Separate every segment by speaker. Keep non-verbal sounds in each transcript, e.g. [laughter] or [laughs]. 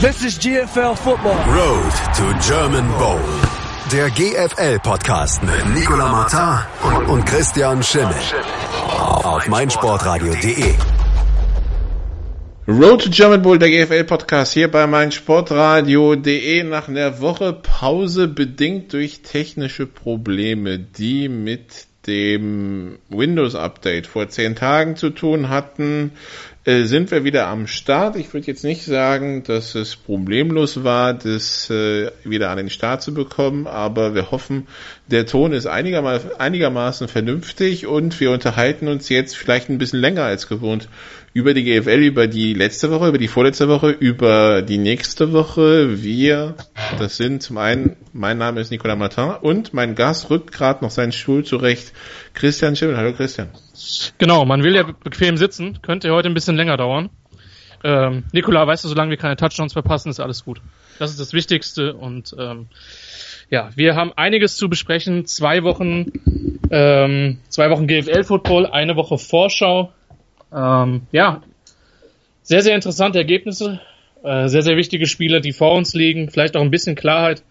Speaker 1: This is GFL Football.
Speaker 2: Road to German Bowl. Der GFL-Podcast mit Nicolas Martin und Christian Schimmel. Auf meinsportradio.de.
Speaker 3: Road to German Bowl, der GFL-Podcast hier bei meinsportradio.de nach einer Woche Pause bedingt durch technische Probleme, die mit dem Windows-Update vor zehn Tagen zu tun hatten, äh, sind wir wieder am Start. Ich würde jetzt nicht sagen, dass es problemlos war, das äh, wieder an den Start zu bekommen, aber wir hoffen, der Ton ist einigermaßen, einigermaßen vernünftig und wir unterhalten uns jetzt vielleicht ein bisschen länger als gewohnt über die GFL, über die letzte Woche, über die vorletzte Woche, über die nächste Woche. Wir, das sind zum einen, mein Name ist Nicolas Martin und mein Gast rückt gerade noch seinen Stuhl zurecht, Christian Schimmel. Hallo Christian.
Speaker 4: Genau, man will ja bequem sitzen, könnte heute ein bisschen länger dauern. Ähm, Nikola, weißt du, solange wir keine Touchdowns verpassen, ist alles gut. Das ist das Wichtigste und ähm, ja, wir haben einiges zu besprechen. Zwei Wochen, ähm, zwei Wochen GFL-Football, eine Woche Vorschau. Ähm, ja, sehr, sehr interessante Ergebnisse. Äh, sehr, sehr wichtige Spiele, die vor uns liegen. Vielleicht auch ein bisschen Klarheit,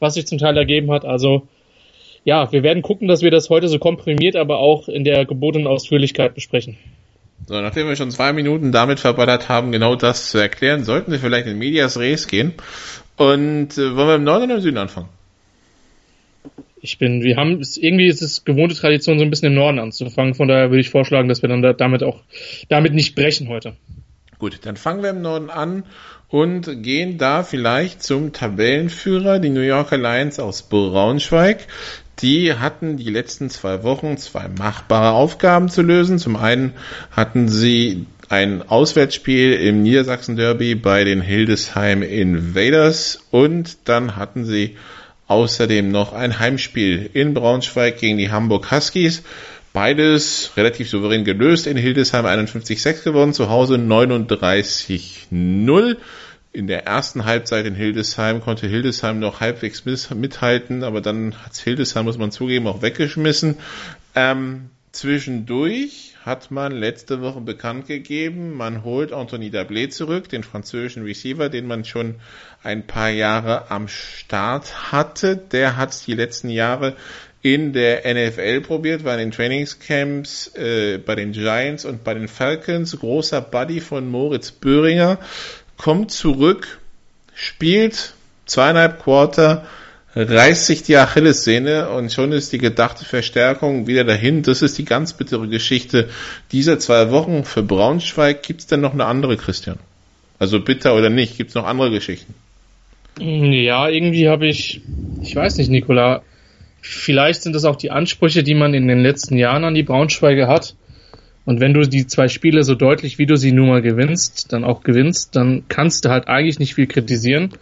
Speaker 4: was sich zum Teil ergeben hat. Also ja, wir werden gucken, dass wir das heute so komprimiert, aber auch in der gebotenen Ausführlichkeit besprechen.
Speaker 3: So, nachdem wir schon zwei Minuten damit verballert haben, genau das zu erklären, sollten wir vielleicht in Medias Res gehen. Und äh, wollen wir im Norden oder im Süden anfangen?
Speaker 4: Ich bin, wir haben, irgendwie ist es gewohnte Tradition, so ein bisschen im Norden anzufangen. Von daher würde ich vorschlagen, dass wir dann da, damit auch, damit nicht brechen heute.
Speaker 3: Gut, dann fangen wir im Norden an und gehen da vielleicht zum Tabellenführer, die New Yorker Lions aus Braunschweig. Die hatten die letzten zwei Wochen zwei machbare Aufgaben zu lösen. Zum einen hatten sie ein Auswärtsspiel im Niedersachsen Derby bei den Hildesheim Invaders und dann hatten sie außerdem noch ein Heimspiel in Braunschweig gegen die Hamburg Huskies. Beides relativ souverän gelöst. In Hildesheim 51-6 gewonnen, zu Hause 39-0. In der ersten Halbzeit in Hildesheim konnte Hildesheim noch halbwegs mithalten, aber dann hat Hildesheim, muss man zugeben, auch weggeschmissen. Ähm, zwischendurch hat man letzte Woche bekannt gegeben, man holt Anthony Dablé zurück, den französischen Receiver, den man schon ein paar Jahre am Start hatte. Der hat die letzten Jahre in der NFL probiert, war in den Trainingscamps äh, bei den Giants und bei den Falcons, großer Buddy von Moritz Böhringer, kommt zurück, spielt zweieinhalb Quarter, reißt sich die Achillessehne und schon ist die gedachte Verstärkung wieder dahin. Das ist die ganz bittere Geschichte dieser zwei Wochen. Für Braunschweig gibt's denn noch eine andere, Christian? Also bitter oder nicht, gibt's noch andere Geschichten?
Speaker 4: Ja, irgendwie habe ich, ich weiß nicht, Nikola, vielleicht sind das auch die Ansprüche, die man in den letzten Jahren an die Braunschweiger hat. Und wenn du die zwei Spiele so deutlich, wie du sie nun mal gewinnst, dann auch gewinnst, dann kannst du halt eigentlich nicht viel kritisieren.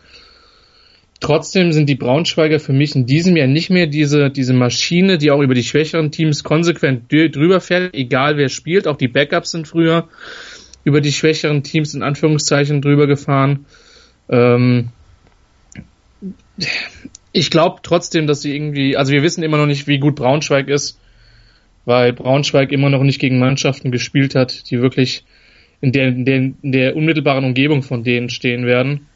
Speaker 4: Trotzdem sind die Braunschweiger für mich in diesem Jahr nicht mehr diese, diese Maschine, die auch über die schwächeren Teams konsequent drüber fährt, egal wer spielt. Auch die Backups sind früher über die schwächeren Teams in Anführungszeichen drüber gefahren. Ähm, ich glaube trotzdem, dass sie irgendwie, also wir wissen immer noch nicht, wie gut Braunschweig ist, weil Braunschweig immer noch nicht gegen Mannschaften gespielt hat, die wirklich in der, in der, in der unmittelbaren Umgebung von denen stehen werden.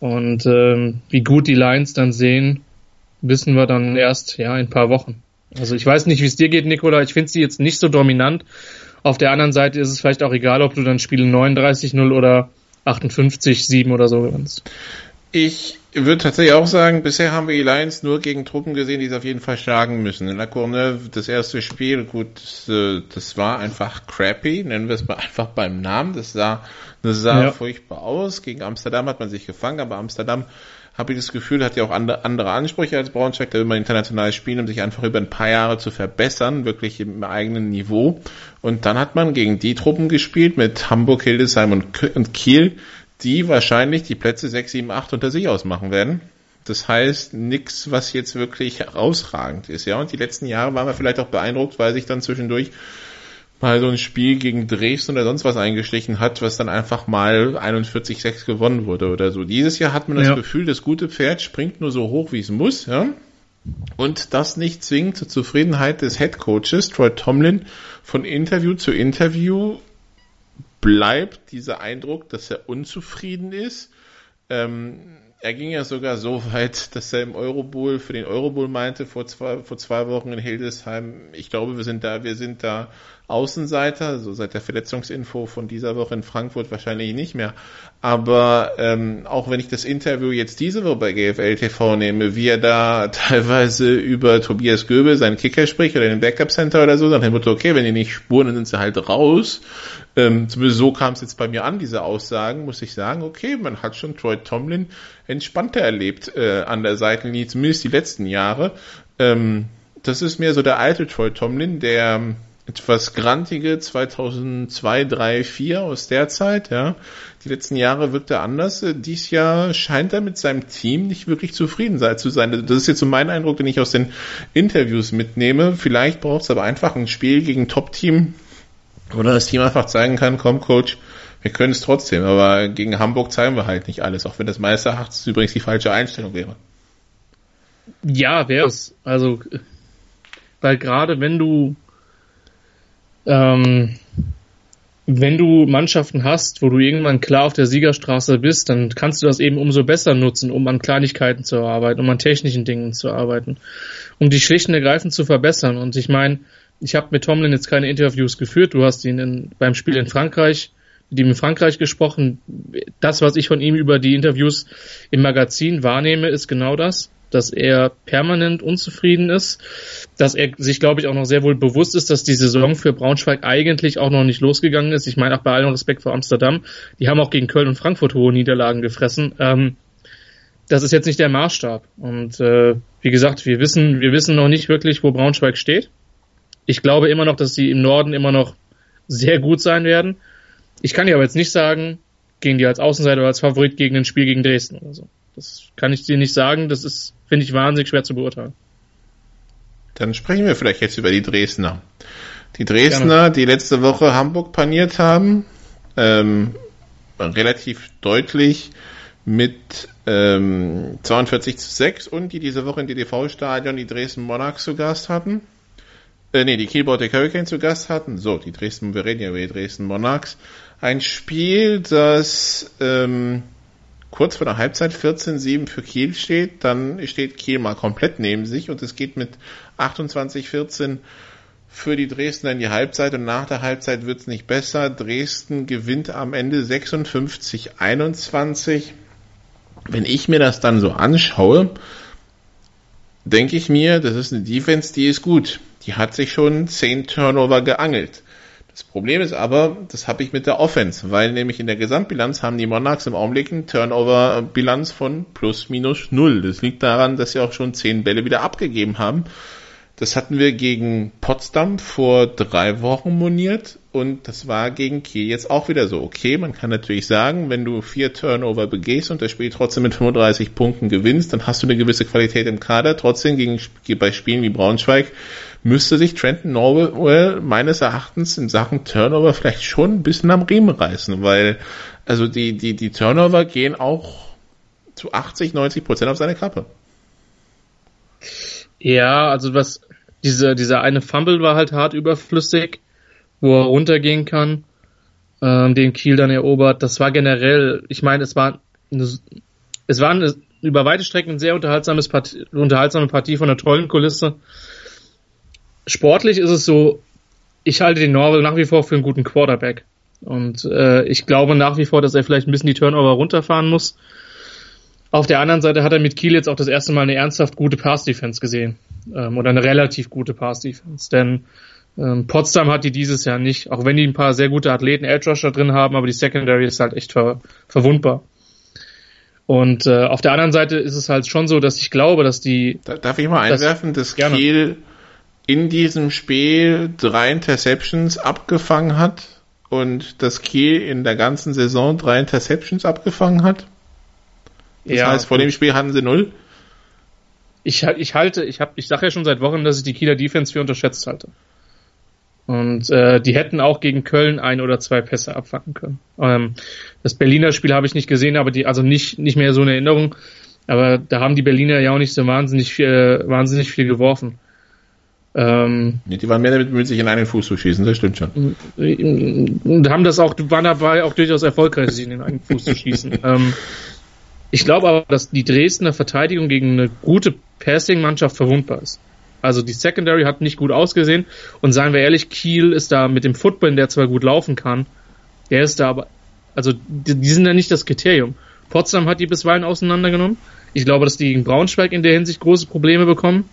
Speaker 4: Und ähm, wie gut die Lions dann sehen, wissen wir dann erst ja in ein paar Wochen. Also ich weiß nicht, wie es dir geht, Nikola. Ich finde sie jetzt nicht so dominant. Auf der anderen Seite ist es vielleicht auch egal, ob du dann Spiele 39-0 oder 58-7 oder so gewinnst.
Speaker 3: Ich würde tatsächlich auch sagen, bisher haben wir die Lions nur gegen Truppen gesehen, die es auf jeden Fall schlagen müssen. In La Courneuve, das erste Spiel, gut, das war einfach crappy, nennen wir es mal [laughs] einfach beim Namen. Das sah, das sah ja. furchtbar aus. Gegen Amsterdam hat man sich gefangen, aber Amsterdam habe ich das Gefühl, hat ja auch andere, andere Ansprüche als Braunschweig. Da will man international spielen, um sich einfach über ein paar Jahre zu verbessern, wirklich im eigenen Niveau. Und dann hat man gegen die Truppen gespielt mit Hamburg, Hildesheim und Kiel die wahrscheinlich die Plätze 6, 7, 8 unter sich ausmachen werden. Das heißt, nichts, was jetzt wirklich herausragend ist, ja. Und die letzten Jahre waren wir vielleicht auch beeindruckt, weil sich dann zwischendurch mal so ein Spiel gegen Dresden oder sonst was eingeschlichen hat, was dann einfach mal 41-6 gewonnen wurde oder so. Dieses Jahr hat man das ja. Gefühl, das gute Pferd springt nur so hoch, wie es muss, ja. Und das nicht zwingend zur Zufriedenheit des Head Coaches, Troy Tomlin, von Interview zu Interview bleibt dieser Eindruck, dass er unzufrieden ist. Ähm, er ging ja sogar so weit, dass er im Eurobowl für den Eurobowl meinte vor zwei, vor zwei Wochen in Hildesheim, ich glaube, wir sind da, wir sind da Außenseiter, so seit der Verletzungsinfo von dieser Woche in Frankfurt wahrscheinlich nicht mehr. Aber ähm, auch wenn ich das Interview jetzt diese Woche bei GFL TV nehme, wie er da [laughs] teilweise über Tobias Göbel, seinen Kicker spricht oder den Backup Center oder so, dann er okay, wenn die nicht spuren, dann sind sie halt raus. Ähm, zumindest so kam es jetzt bei mir an, diese Aussagen, muss ich sagen, okay, man hat schon Troy Tomlin entspannter erlebt äh, an der Seitenlinie, zumindest die letzten Jahre. Ähm, das ist mehr so der alte Troy Tomlin, der etwas grantige 2002, 3, 4 aus der Zeit, ja. Die letzten Jahre wirkt er anders. Dies Jahr scheint er mit seinem Team nicht wirklich zufrieden zu sein. Das ist jetzt so mein Eindruck, den ich aus den Interviews mitnehme. Vielleicht braucht es aber einfach ein Spiel gegen Top-Team, oder das Team einfach zeigen kann, komm Coach, wir können es trotzdem, aber gegen Hamburg zeigen wir halt nicht alles, auch wenn das meines Erachtens übrigens die falsche Einstellung wäre.
Speaker 4: Ja, wäre es. Also, weil gerade wenn du ähm, wenn du Mannschaften hast, wo du irgendwann klar auf der Siegerstraße bist, dann kannst du das eben umso besser nutzen, um an Kleinigkeiten zu arbeiten, um an technischen Dingen zu arbeiten, um die schlicht und ergreifend zu verbessern. Und ich meine, ich habe mit Tomlin jetzt keine Interviews geführt. Du hast ihn in, beim Spiel in Frankreich, mit ihm in Frankreich gesprochen. Das, was ich von ihm über die Interviews im Magazin wahrnehme, ist genau das, dass er permanent unzufrieden ist, dass er sich, glaube ich, auch noch sehr wohl bewusst ist, dass die Saison für Braunschweig eigentlich auch noch nicht losgegangen ist. Ich meine auch bei allem Respekt vor Amsterdam, die haben auch gegen Köln und Frankfurt hohe Niederlagen gefressen. Ähm, das ist jetzt nicht der Maßstab. Und äh, wie gesagt, wir wissen, wir wissen noch nicht wirklich, wo Braunschweig steht. Ich glaube immer noch, dass sie im Norden immer noch sehr gut sein werden. Ich kann dir aber jetzt nicht sagen, gegen die als Außenseiter oder als Favorit gegen ein Spiel gegen Dresden oder so. Das kann ich dir nicht sagen. Das ist, finde ich, wahnsinnig schwer zu beurteilen.
Speaker 3: Dann sprechen wir vielleicht jetzt über die Dresdner. Die Dresdner, Gerne. die letzte Woche Hamburg paniert haben, ähm, relativ deutlich mit ähm, 42 zu 6 und die diese Woche in DDV-Stadion die Dresden Monarchs zu Gast hatten äh, nee, die Kiel Baltic Hurricane zu Gast hatten. So, die Dresden, wir reden ja über die Dresden Monarchs. Ein Spiel, das ähm, kurz vor der Halbzeit 14-7 für Kiel steht. Dann steht Kiel mal komplett neben sich und es geht mit 28-14 für die Dresdner in die Halbzeit und nach der Halbzeit wird es nicht besser. Dresden gewinnt am Ende 56-21. Wenn ich mir das dann so anschaue, denke ich mir, das ist eine Defense, die ist gut die hat sich schon zehn Turnover geangelt. Das Problem ist aber, das habe ich mit der Offense, weil nämlich in der Gesamtbilanz haben die Monarchs im Augenblick eine Turnover-Bilanz von plus minus null. Das liegt daran, dass sie auch schon zehn Bälle wieder abgegeben haben. Das hatten wir gegen Potsdam vor drei Wochen moniert und das war gegen Kiel jetzt auch wieder so. Okay, man kann natürlich sagen, wenn du vier Turnover begehst und das Spiel trotzdem mit 35 Punkten gewinnst, dann hast du eine gewisse Qualität im Kader. Trotzdem gegen, bei Spielen wie Braunschweig müsste sich Trenton Norwell meines Erachtens in Sachen Turnover vielleicht schon ein bisschen am Riemen reißen, weil also die, die, die Turnover gehen auch zu 80, 90 Prozent auf seine Kappe.
Speaker 4: Ja, also was, diese, dieser eine Fumble war halt hart überflüssig, wo er runtergehen kann, ähm, den Kiel dann erobert. Das war generell, ich meine, es war eine, es war eine, über weite Strecken ein sehr unterhaltsames Partie, unterhaltsame Partie von der tollen Kulisse sportlich ist es so, ich halte den Norwell nach wie vor für einen guten Quarterback. Und äh, ich glaube nach wie vor, dass er vielleicht ein bisschen die Turnover runterfahren muss. Auf der anderen Seite hat er mit Kiel jetzt auch das erste Mal eine ernsthaft gute Pass-Defense gesehen. Ähm, oder eine relativ gute Pass-Defense. Denn ähm, Potsdam hat die dieses Jahr nicht, auch wenn die ein paar sehr gute Athleten, Edge Rusher drin haben, aber die Secondary ist halt echt ver verwundbar. Und äh, auf der anderen Seite ist es halt schon so, dass ich glaube, dass die.
Speaker 3: Darf ich mal einwerfen, dass Kiel in diesem Spiel drei Interceptions abgefangen hat und dass Kiel in der ganzen Saison drei Interceptions abgefangen hat. Das ja, heißt, vor dem Spiel hatten sie null.
Speaker 4: Ich, ich halte, ich habe, ich sage ja schon seit Wochen, dass ich die Kieler Defense für unterschätzt halte. Und äh, die hätten auch gegen Köln ein oder zwei Pässe abfangen können. Ähm, das Berliner Spiel habe ich nicht gesehen, aber die, also nicht, nicht mehr so eine Erinnerung. Aber da haben die Berliner ja auch nicht so wahnsinnig viel, wahnsinnig viel geworfen.
Speaker 3: Ähm, die waren mehr damit bemüht, sich in einen Fuß zu schießen, das stimmt schon.
Speaker 4: Und haben das auch, waren dabei auch durchaus erfolgreich, sich in den einen Fuß zu schießen. [laughs] ähm, Ich glaube aber, dass die Dresdner Verteidigung gegen eine gute Passing-Mannschaft verwundbar ist. Also die Secondary hat nicht gut ausgesehen und seien wir ehrlich, Kiel ist da mit dem Football, der zwar gut laufen kann, der ist da aber, also die, die sind ja nicht das Kriterium. Potsdam hat die bisweilen auseinandergenommen. Ich glaube, dass die gegen Braunschweig in der Hinsicht große Probleme bekommen.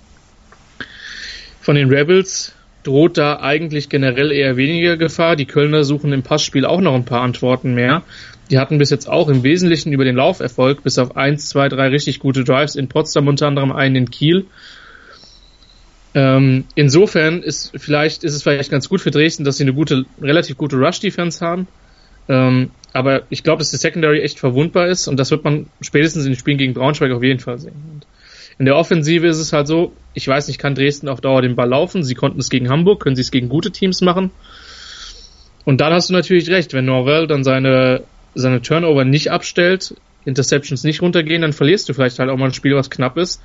Speaker 4: Von den Rebels droht da eigentlich generell eher weniger Gefahr. Die Kölner suchen im Passspiel auch noch ein paar Antworten mehr. Die hatten bis jetzt auch im Wesentlichen über den Lauferfolg, bis auf eins, zwei, drei richtig gute Drives in Potsdam, unter anderem einen in Kiel. Ähm, insofern ist vielleicht, ist es vielleicht ganz gut für Dresden, dass sie eine gute, relativ gute Rush-Defense haben. Ähm, aber ich glaube, dass die Secondary echt verwundbar ist und das wird man spätestens in den Spielen gegen Braunschweig auf jeden Fall sehen. Und in der Offensive ist es halt so, ich weiß nicht, kann Dresden auf Dauer den Ball laufen. Sie konnten es gegen Hamburg, können sie es gegen gute Teams machen. Und dann hast du natürlich recht, wenn Norwell dann seine seine Turnover nicht abstellt, Interceptions nicht runtergehen, dann verlierst du vielleicht halt auch mal ein Spiel, was knapp ist.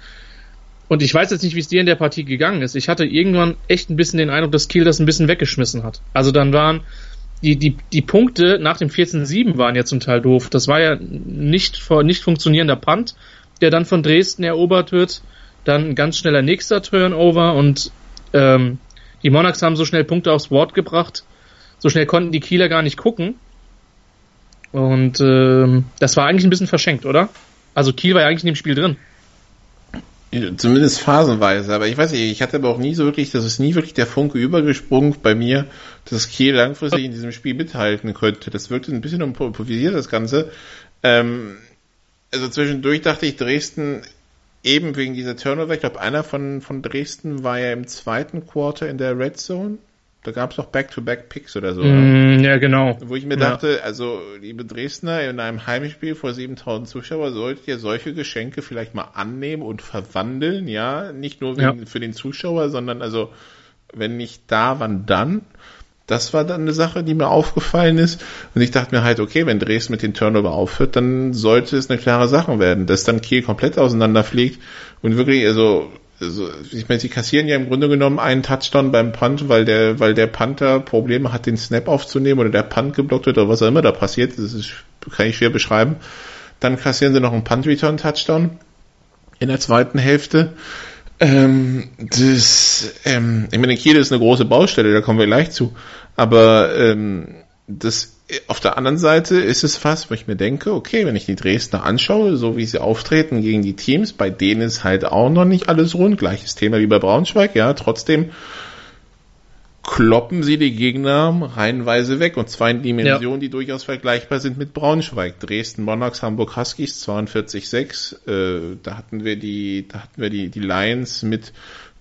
Speaker 4: Und ich weiß jetzt nicht, wie es dir in der Partie gegangen ist. Ich hatte irgendwann echt ein bisschen den Eindruck, dass Kiel das ein bisschen weggeschmissen hat. Also dann waren die, die, die Punkte nach dem 14-7 waren ja zum Teil doof. Das war ja nicht, nicht funktionierender Punt, der dann von Dresden erobert wird. Dann ein ganz schneller nächster Turnover und ähm, die Monarchs haben so schnell Punkte aufs Board gebracht. So schnell konnten die Kieler gar nicht gucken. Und ähm, das war eigentlich ein bisschen verschenkt, oder? Also Kiel war ja eigentlich in dem Spiel drin.
Speaker 3: Zumindest phasenweise, aber ich weiß nicht, ich hatte aber auch nie so wirklich, das ist nie wirklich der Funke übergesprungen bei mir, dass Kiel langfristig in diesem Spiel mithalten könnte. Das wirkte ein bisschen improvisiert, das Ganze. Ähm, also zwischendurch dachte ich, Dresden eben wegen dieser Turnover, ich glaube, einer von, von Dresden war ja im zweiten Quarter in der Red Zone. Da gab es doch Back-to-Back-Picks oder so.
Speaker 4: Mm, ja, genau.
Speaker 3: Wo ich mir ja. dachte, also liebe Dresdner, in einem Heimspiel vor 7000 Zuschauer solltet ihr solche Geschenke vielleicht mal annehmen und verwandeln, ja, nicht nur ja. für den Zuschauer, sondern also wenn nicht da, wann dann? Das war dann eine Sache, die mir aufgefallen ist. Und ich dachte mir halt, okay, wenn Dresden mit den Turnover aufhört, dann sollte es eine klare Sache werden, dass dann Kiel komplett auseinanderfliegt und wirklich, also also, ich meine, sie kassieren ja im Grunde genommen einen Touchdown beim Punt, weil der, weil der Panther Probleme hat, den Snap aufzunehmen oder der Punt geblockt wird oder was auch immer da passiert. Das ist, kann ich schwer beschreiben. Dann kassieren sie noch einen Punt Return Touchdown in der zweiten Hälfte. Ähm, das, ähm, ich meine, Kiel ist eine große Baustelle, da kommen wir gleich zu. Aber ähm, das auf der anderen Seite ist es fast, wo ich mir denke, okay, wenn ich die Dresdner anschaue, so wie sie auftreten gegen die Teams, bei denen ist halt auch noch nicht alles rund, gleiches Thema wie bei Braunschweig, ja, trotzdem kloppen sie die Gegner reihenweise weg und zwar in Dimensionen, ja. die durchaus vergleichbar sind mit Braunschweig. Dresden Monarchs, Hamburg Huskies 42-6, äh, da hatten wir die, da hatten wir die, die Lions mit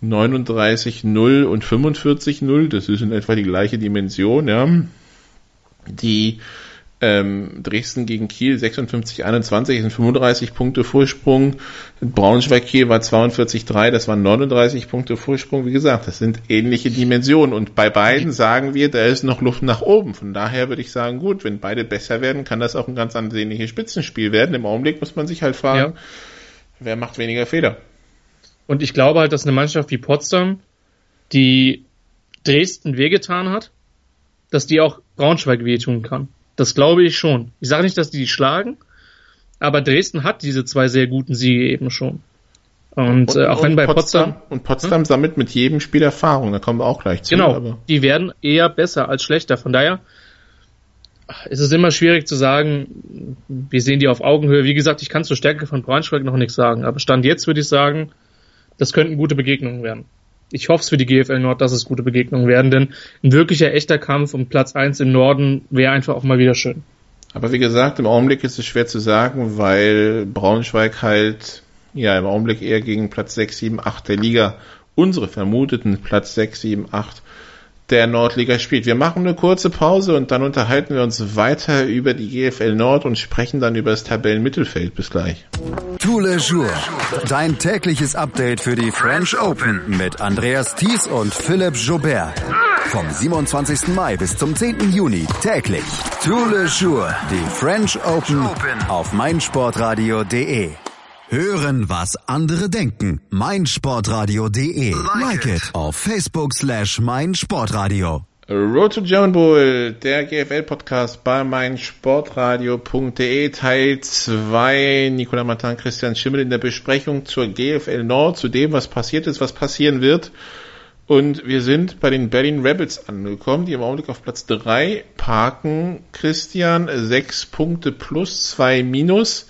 Speaker 3: 39-0 und 45-0, das ist in etwa die gleiche Dimension, ja die ähm, Dresden gegen Kiel 56-21 sind 35 Punkte Vorsprung. Braunschweig-Kiel war 42-3, das waren 39 Punkte Vorsprung. Wie gesagt, das sind ähnliche Dimensionen. Und bei beiden sagen wir, da ist noch Luft nach oben. Von daher würde ich sagen, gut, wenn beide besser werden, kann das auch ein ganz ansehnliches Spitzenspiel werden. Im Augenblick muss man sich halt fragen, ja. wer macht weniger Fehler.
Speaker 4: Und ich glaube halt, dass eine Mannschaft wie Potsdam, die Dresden wehgetan hat, dass die auch Braunschweig wehtun kann. Das glaube ich schon. Ich sage nicht, dass die die schlagen, aber Dresden hat diese zwei sehr guten Siege eben schon. Und, und äh, auch und wenn bei Potsdam, Potsdam
Speaker 3: und Potsdam hm? sammelt mit jedem Spiel Erfahrung, da kommen wir auch gleich zu.
Speaker 4: Genau, aber. die werden eher besser als schlechter. Von daher ist es immer schwierig zu sagen, wir sehen die auf Augenhöhe. Wie gesagt, ich kann zur Stärke von Braunschweig noch nichts sagen, aber Stand jetzt würde ich sagen, das könnten gute Begegnungen werden ich hoffe es für die GFL Nord, dass es gute Begegnungen werden, denn ein wirklicher echter Kampf um Platz 1 im Norden wäre einfach auch mal wieder schön.
Speaker 3: Aber wie gesagt, im Augenblick ist es schwer zu sagen, weil Braunschweig halt ja im Augenblick eher gegen Platz 6, 7, 8 der Liga, unsere vermuteten Platz 6, 7, 8 der Nordliga spielt. Wir machen eine kurze Pause und dann unterhalten wir uns weiter über die GFL Nord und sprechen dann über das Tabellenmittelfeld. Bis gleich.
Speaker 2: Tous les jours. Dein tägliches Update für die French Open mit Andreas Thies und Philipp Jobert. Vom 27. Mai bis zum 10. Juni täglich. Tous les jours. Die French Open auf meinsportradio.de. Hören, was andere denken. meinsportradio.de. Like it auf Facebook slash meinsportradio.
Speaker 3: Road to German Bowl, der GFL-Podcast bei meinsportradio.de, Teil 2. Nicola Martin, Christian Schimmel in der Besprechung zur GFL Nord, zu dem, was passiert ist, was passieren wird. Und wir sind bei den Berlin Rebels angekommen, die im Augenblick auf Platz 3 parken. Christian, 6 Punkte plus, 2 minus.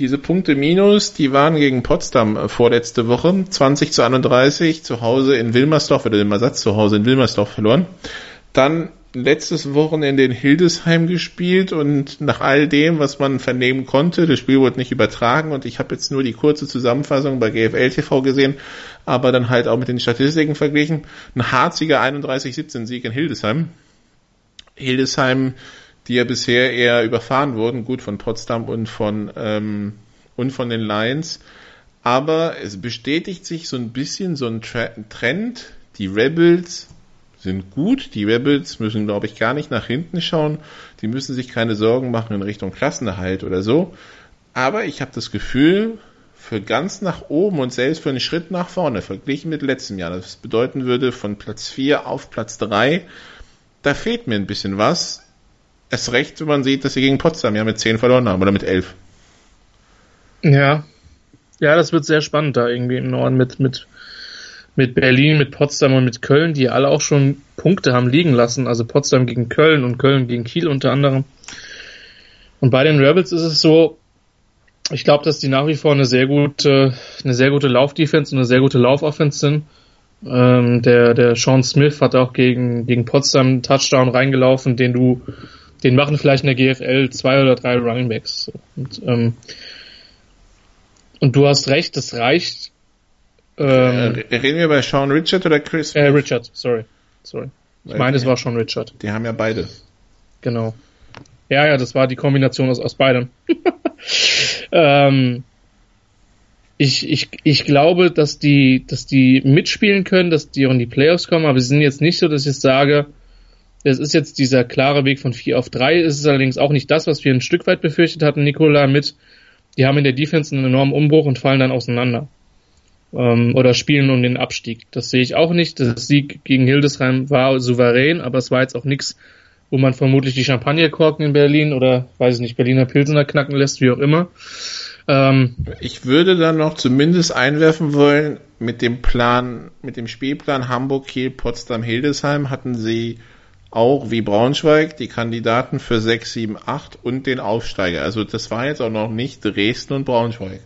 Speaker 3: Diese Punkte minus, die waren gegen Potsdam vorletzte Woche, 20 zu 31, zu Hause in Wilmersdorf, oder dem Ersatz zu Hause in Wilmersdorf verloren. Dann letztes Wochenende in Hildesheim gespielt und nach all dem, was man vernehmen konnte, das Spiel wurde nicht übertragen und ich habe jetzt nur die kurze Zusammenfassung bei GFL TV gesehen, aber dann halt auch mit den Statistiken verglichen. Ein harziger 31-17 Sieg in Hildesheim. Hildesheim, die ja bisher eher überfahren wurden, gut von Potsdam und von ähm, und von den Lions. Aber es bestätigt sich so ein bisschen so ein Trend. Die Rebels sind gut. Die Rebels müssen, glaube ich, gar nicht nach hinten schauen. Die müssen sich keine Sorgen machen in Richtung Klassenerhalt oder so. Aber ich habe das Gefühl, für ganz nach oben und selbst für einen Schritt nach vorne, verglichen mit letztem Jahr, das bedeuten würde von Platz 4 auf Platz 3, da fehlt mir ein bisschen was. Es recht, wenn man sieht, dass sie gegen Potsdam ja mit 10 verloren haben oder mit 11.
Speaker 4: Ja. Ja, das wird sehr spannend da irgendwie im Norden mit, mit mit Berlin, mit Potsdam und mit Köln, die alle auch schon Punkte haben liegen lassen. Also Potsdam gegen Köln und Köln gegen Kiel unter anderem. Und bei den Rebels ist es so, ich glaube, dass die nach wie vor eine sehr gute, eine sehr gute Laufdefense und eine sehr gute Laufoffense sind. Ähm, der, der Sean Smith hat auch gegen, gegen Potsdam einen Touchdown reingelaufen, den du, den machen vielleicht in der GFL zwei oder drei Runningbacks. Und, ähm, und du hast recht, das reicht
Speaker 3: ähm, äh, Reden wir bei Sean Richard oder Chris?
Speaker 4: Äh, Richard, sorry. Sorry. Ich meine, es war Sean Richard.
Speaker 3: Die haben ja beide.
Speaker 4: Genau. Ja, ja, das war die Kombination aus, aus beidem. [laughs] ähm, ich, ich, ich glaube, dass die, dass die mitspielen können, dass die auch in die Playoffs kommen, aber sie sind jetzt nicht so, dass ich sage, es ist jetzt dieser klare Weg von 4 auf 3. Es ist allerdings auch nicht das, was wir ein Stück weit befürchtet hatten, Nikola, mit, die haben in der Defense einen enormen Umbruch und fallen dann auseinander ähm, oder spielen um den Abstieg. Das sehe ich auch nicht. Der Sieg gegen Hildesheim war souverän, aber es war jetzt auch nichts, wo man vermutlich die Champagnerkorken in Berlin oder weiß ich nicht, Berliner Pilsener knacken lässt, wie auch immer.
Speaker 3: Ähm, ich würde dann noch zumindest einwerfen wollen, mit dem Plan, mit dem Spielplan Hamburg, Kiel, Potsdam, Hildesheim hatten sie auch wie Braunschweig die Kandidaten für 6, 7, 8 und den Aufsteiger. Also das war jetzt auch noch nicht Dresden und Braunschweig.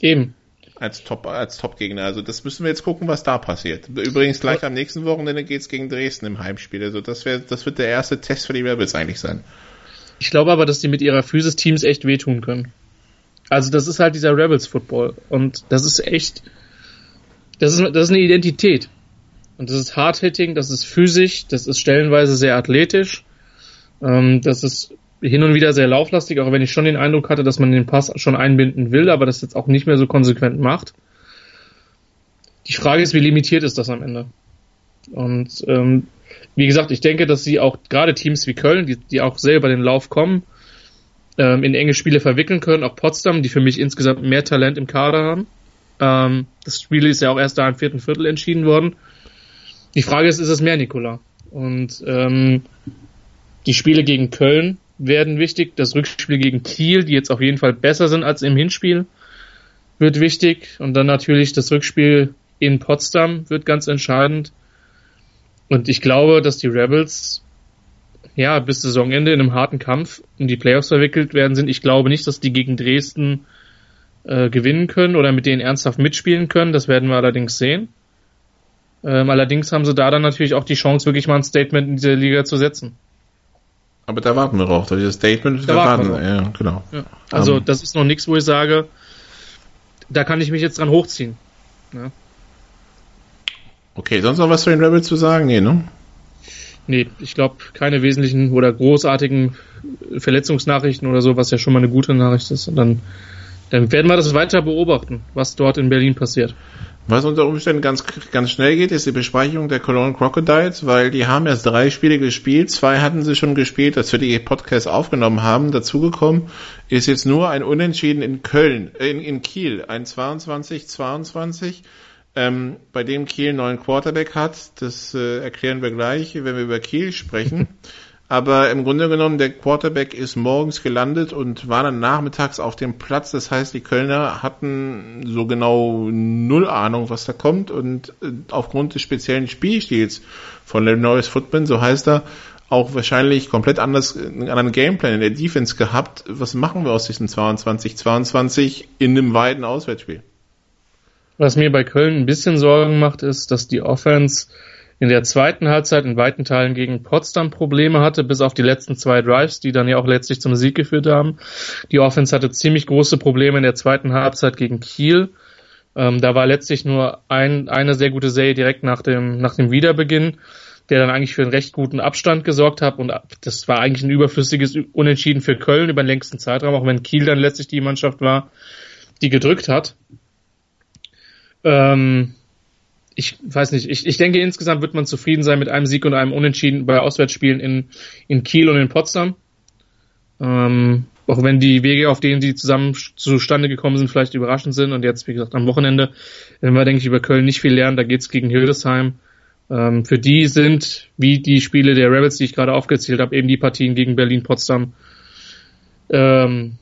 Speaker 4: Eben
Speaker 3: als Top als Top-Gegner. Also das müssen wir jetzt gucken, was da passiert. Übrigens gleich am nächsten Wochenende geht's gegen Dresden im Heimspiel. Also das wäre das wird der erste Test für die Rebels eigentlich sein.
Speaker 4: Ich glaube aber, dass die mit ihrer Physis Teams echt wehtun können. Also das ist halt dieser Rebels Football und das ist echt das ist das ist eine Identität. Und das ist Hard-Hitting, das ist physisch, das ist stellenweise sehr athletisch. Ähm, das ist hin und wieder sehr lauflastig, auch wenn ich schon den Eindruck hatte, dass man den Pass schon einbinden will, aber das jetzt auch nicht mehr so konsequent macht. Die Frage ist, wie limitiert ist das am Ende? Und ähm, wie gesagt, ich denke, dass sie auch gerade Teams wie Köln, die, die auch selber den Lauf kommen, ähm, in enge Spiele verwickeln können, auch Potsdam, die für mich insgesamt mehr Talent im Kader haben. Ähm, das Spiel ist ja auch erst da im vierten Viertel entschieden worden. Die Frage ist, ist es mehr, Nikola? Und ähm, die Spiele gegen Köln werden wichtig. Das Rückspiel gegen Kiel, die jetzt auf jeden Fall besser sind als im Hinspiel, wird wichtig. Und dann natürlich das Rückspiel in Potsdam wird ganz entscheidend. Und ich glaube, dass die Rebels ja bis Saisonende in einem harten Kampf um die Playoffs verwickelt werden sind. Ich glaube nicht, dass die gegen Dresden äh, gewinnen können oder mit denen ernsthaft mitspielen können. Das werden wir allerdings sehen. Ähm, allerdings haben sie da dann natürlich auch die Chance, wirklich mal ein Statement in dieser Liga zu setzen.
Speaker 3: Aber da warten wir drauf, da dieses Statement,
Speaker 4: da warten wir. Ja, genau. Ja. Also um, ähm. das ist noch nichts, wo ich sage, da kann ich mich jetzt dran hochziehen. Ja.
Speaker 3: Okay, sonst noch was zu den Rebels zu sagen? Nee, ne?
Speaker 4: Nee, ich glaube keine wesentlichen oder großartigen Verletzungsnachrichten oder so, was ja schon mal eine gute Nachricht ist. Und dann, dann werden wir das weiter beobachten, was dort in Berlin passiert.
Speaker 3: Was unter Umständen ganz, ganz schnell geht, ist die Besprechung der Cologne Crocodiles, weil die haben erst drei Spiele gespielt. Zwei hatten sie schon gespielt, als wir die Podcasts aufgenommen haben. Dazugekommen ist jetzt nur ein Unentschieden in Köln, in, in Kiel, ein 22-22. ähm, bei dem Kiel einen neuen Quarterback hat. Das äh, erklären wir gleich, wenn wir über Kiel sprechen. [laughs] Aber im Grunde genommen, der Quarterback ist morgens gelandet und war dann nachmittags auf dem Platz. Das heißt, die Kölner hatten so genau null Ahnung, was da kommt. Und äh, aufgrund des speziellen Spielstils von Norris Footman, so heißt er, auch wahrscheinlich komplett anders, einen anderen Gameplan in der Defense gehabt. Was machen wir aus diesem 22-22 in einem weiten Auswärtsspiel?
Speaker 4: Was mir bei Köln ein bisschen Sorgen macht, ist, dass die Offense in der zweiten Halbzeit in weiten Teilen gegen Potsdam Probleme hatte, bis auf die letzten zwei Drives, die dann ja auch letztlich zum Sieg geführt haben. Die Offense hatte ziemlich große Probleme in der zweiten Halbzeit gegen Kiel. Ähm, da war letztlich nur ein, eine sehr gute Serie direkt nach dem, nach dem Wiederbeginn, der dann eigentlich für einen recht guten Abstand gesorgt hat. Und das war eigentlich ein überflüssiges Unentschieden für Köln über den längsten Zeitraum, auch wenn Kiel dann letztlich die Mannschaft war, die gedrückt hat. Ähm, ich weiß nicht, ich, ich denke insgesamt wird man zufrieden sein mit einem Sieg und einem Unentschieden bei Auswärtsspielen in, in Kiel und in Potsdam. Ähm, auch wenn die Wege, auf denen sie zusammen zustande gekommen sind, vielleicht überraschend sind. Und jetzt, wie gesagt, am Wochenende wenn wir, denke ich, über Köln nicht viel lernen. Da geht's gegen Hildesheim. Ähm, für die sind, wie die Spiele der Rebels, die ich gerade aufgezählt habe, eben die Partien gegen Berlin, Potsdam, ähm,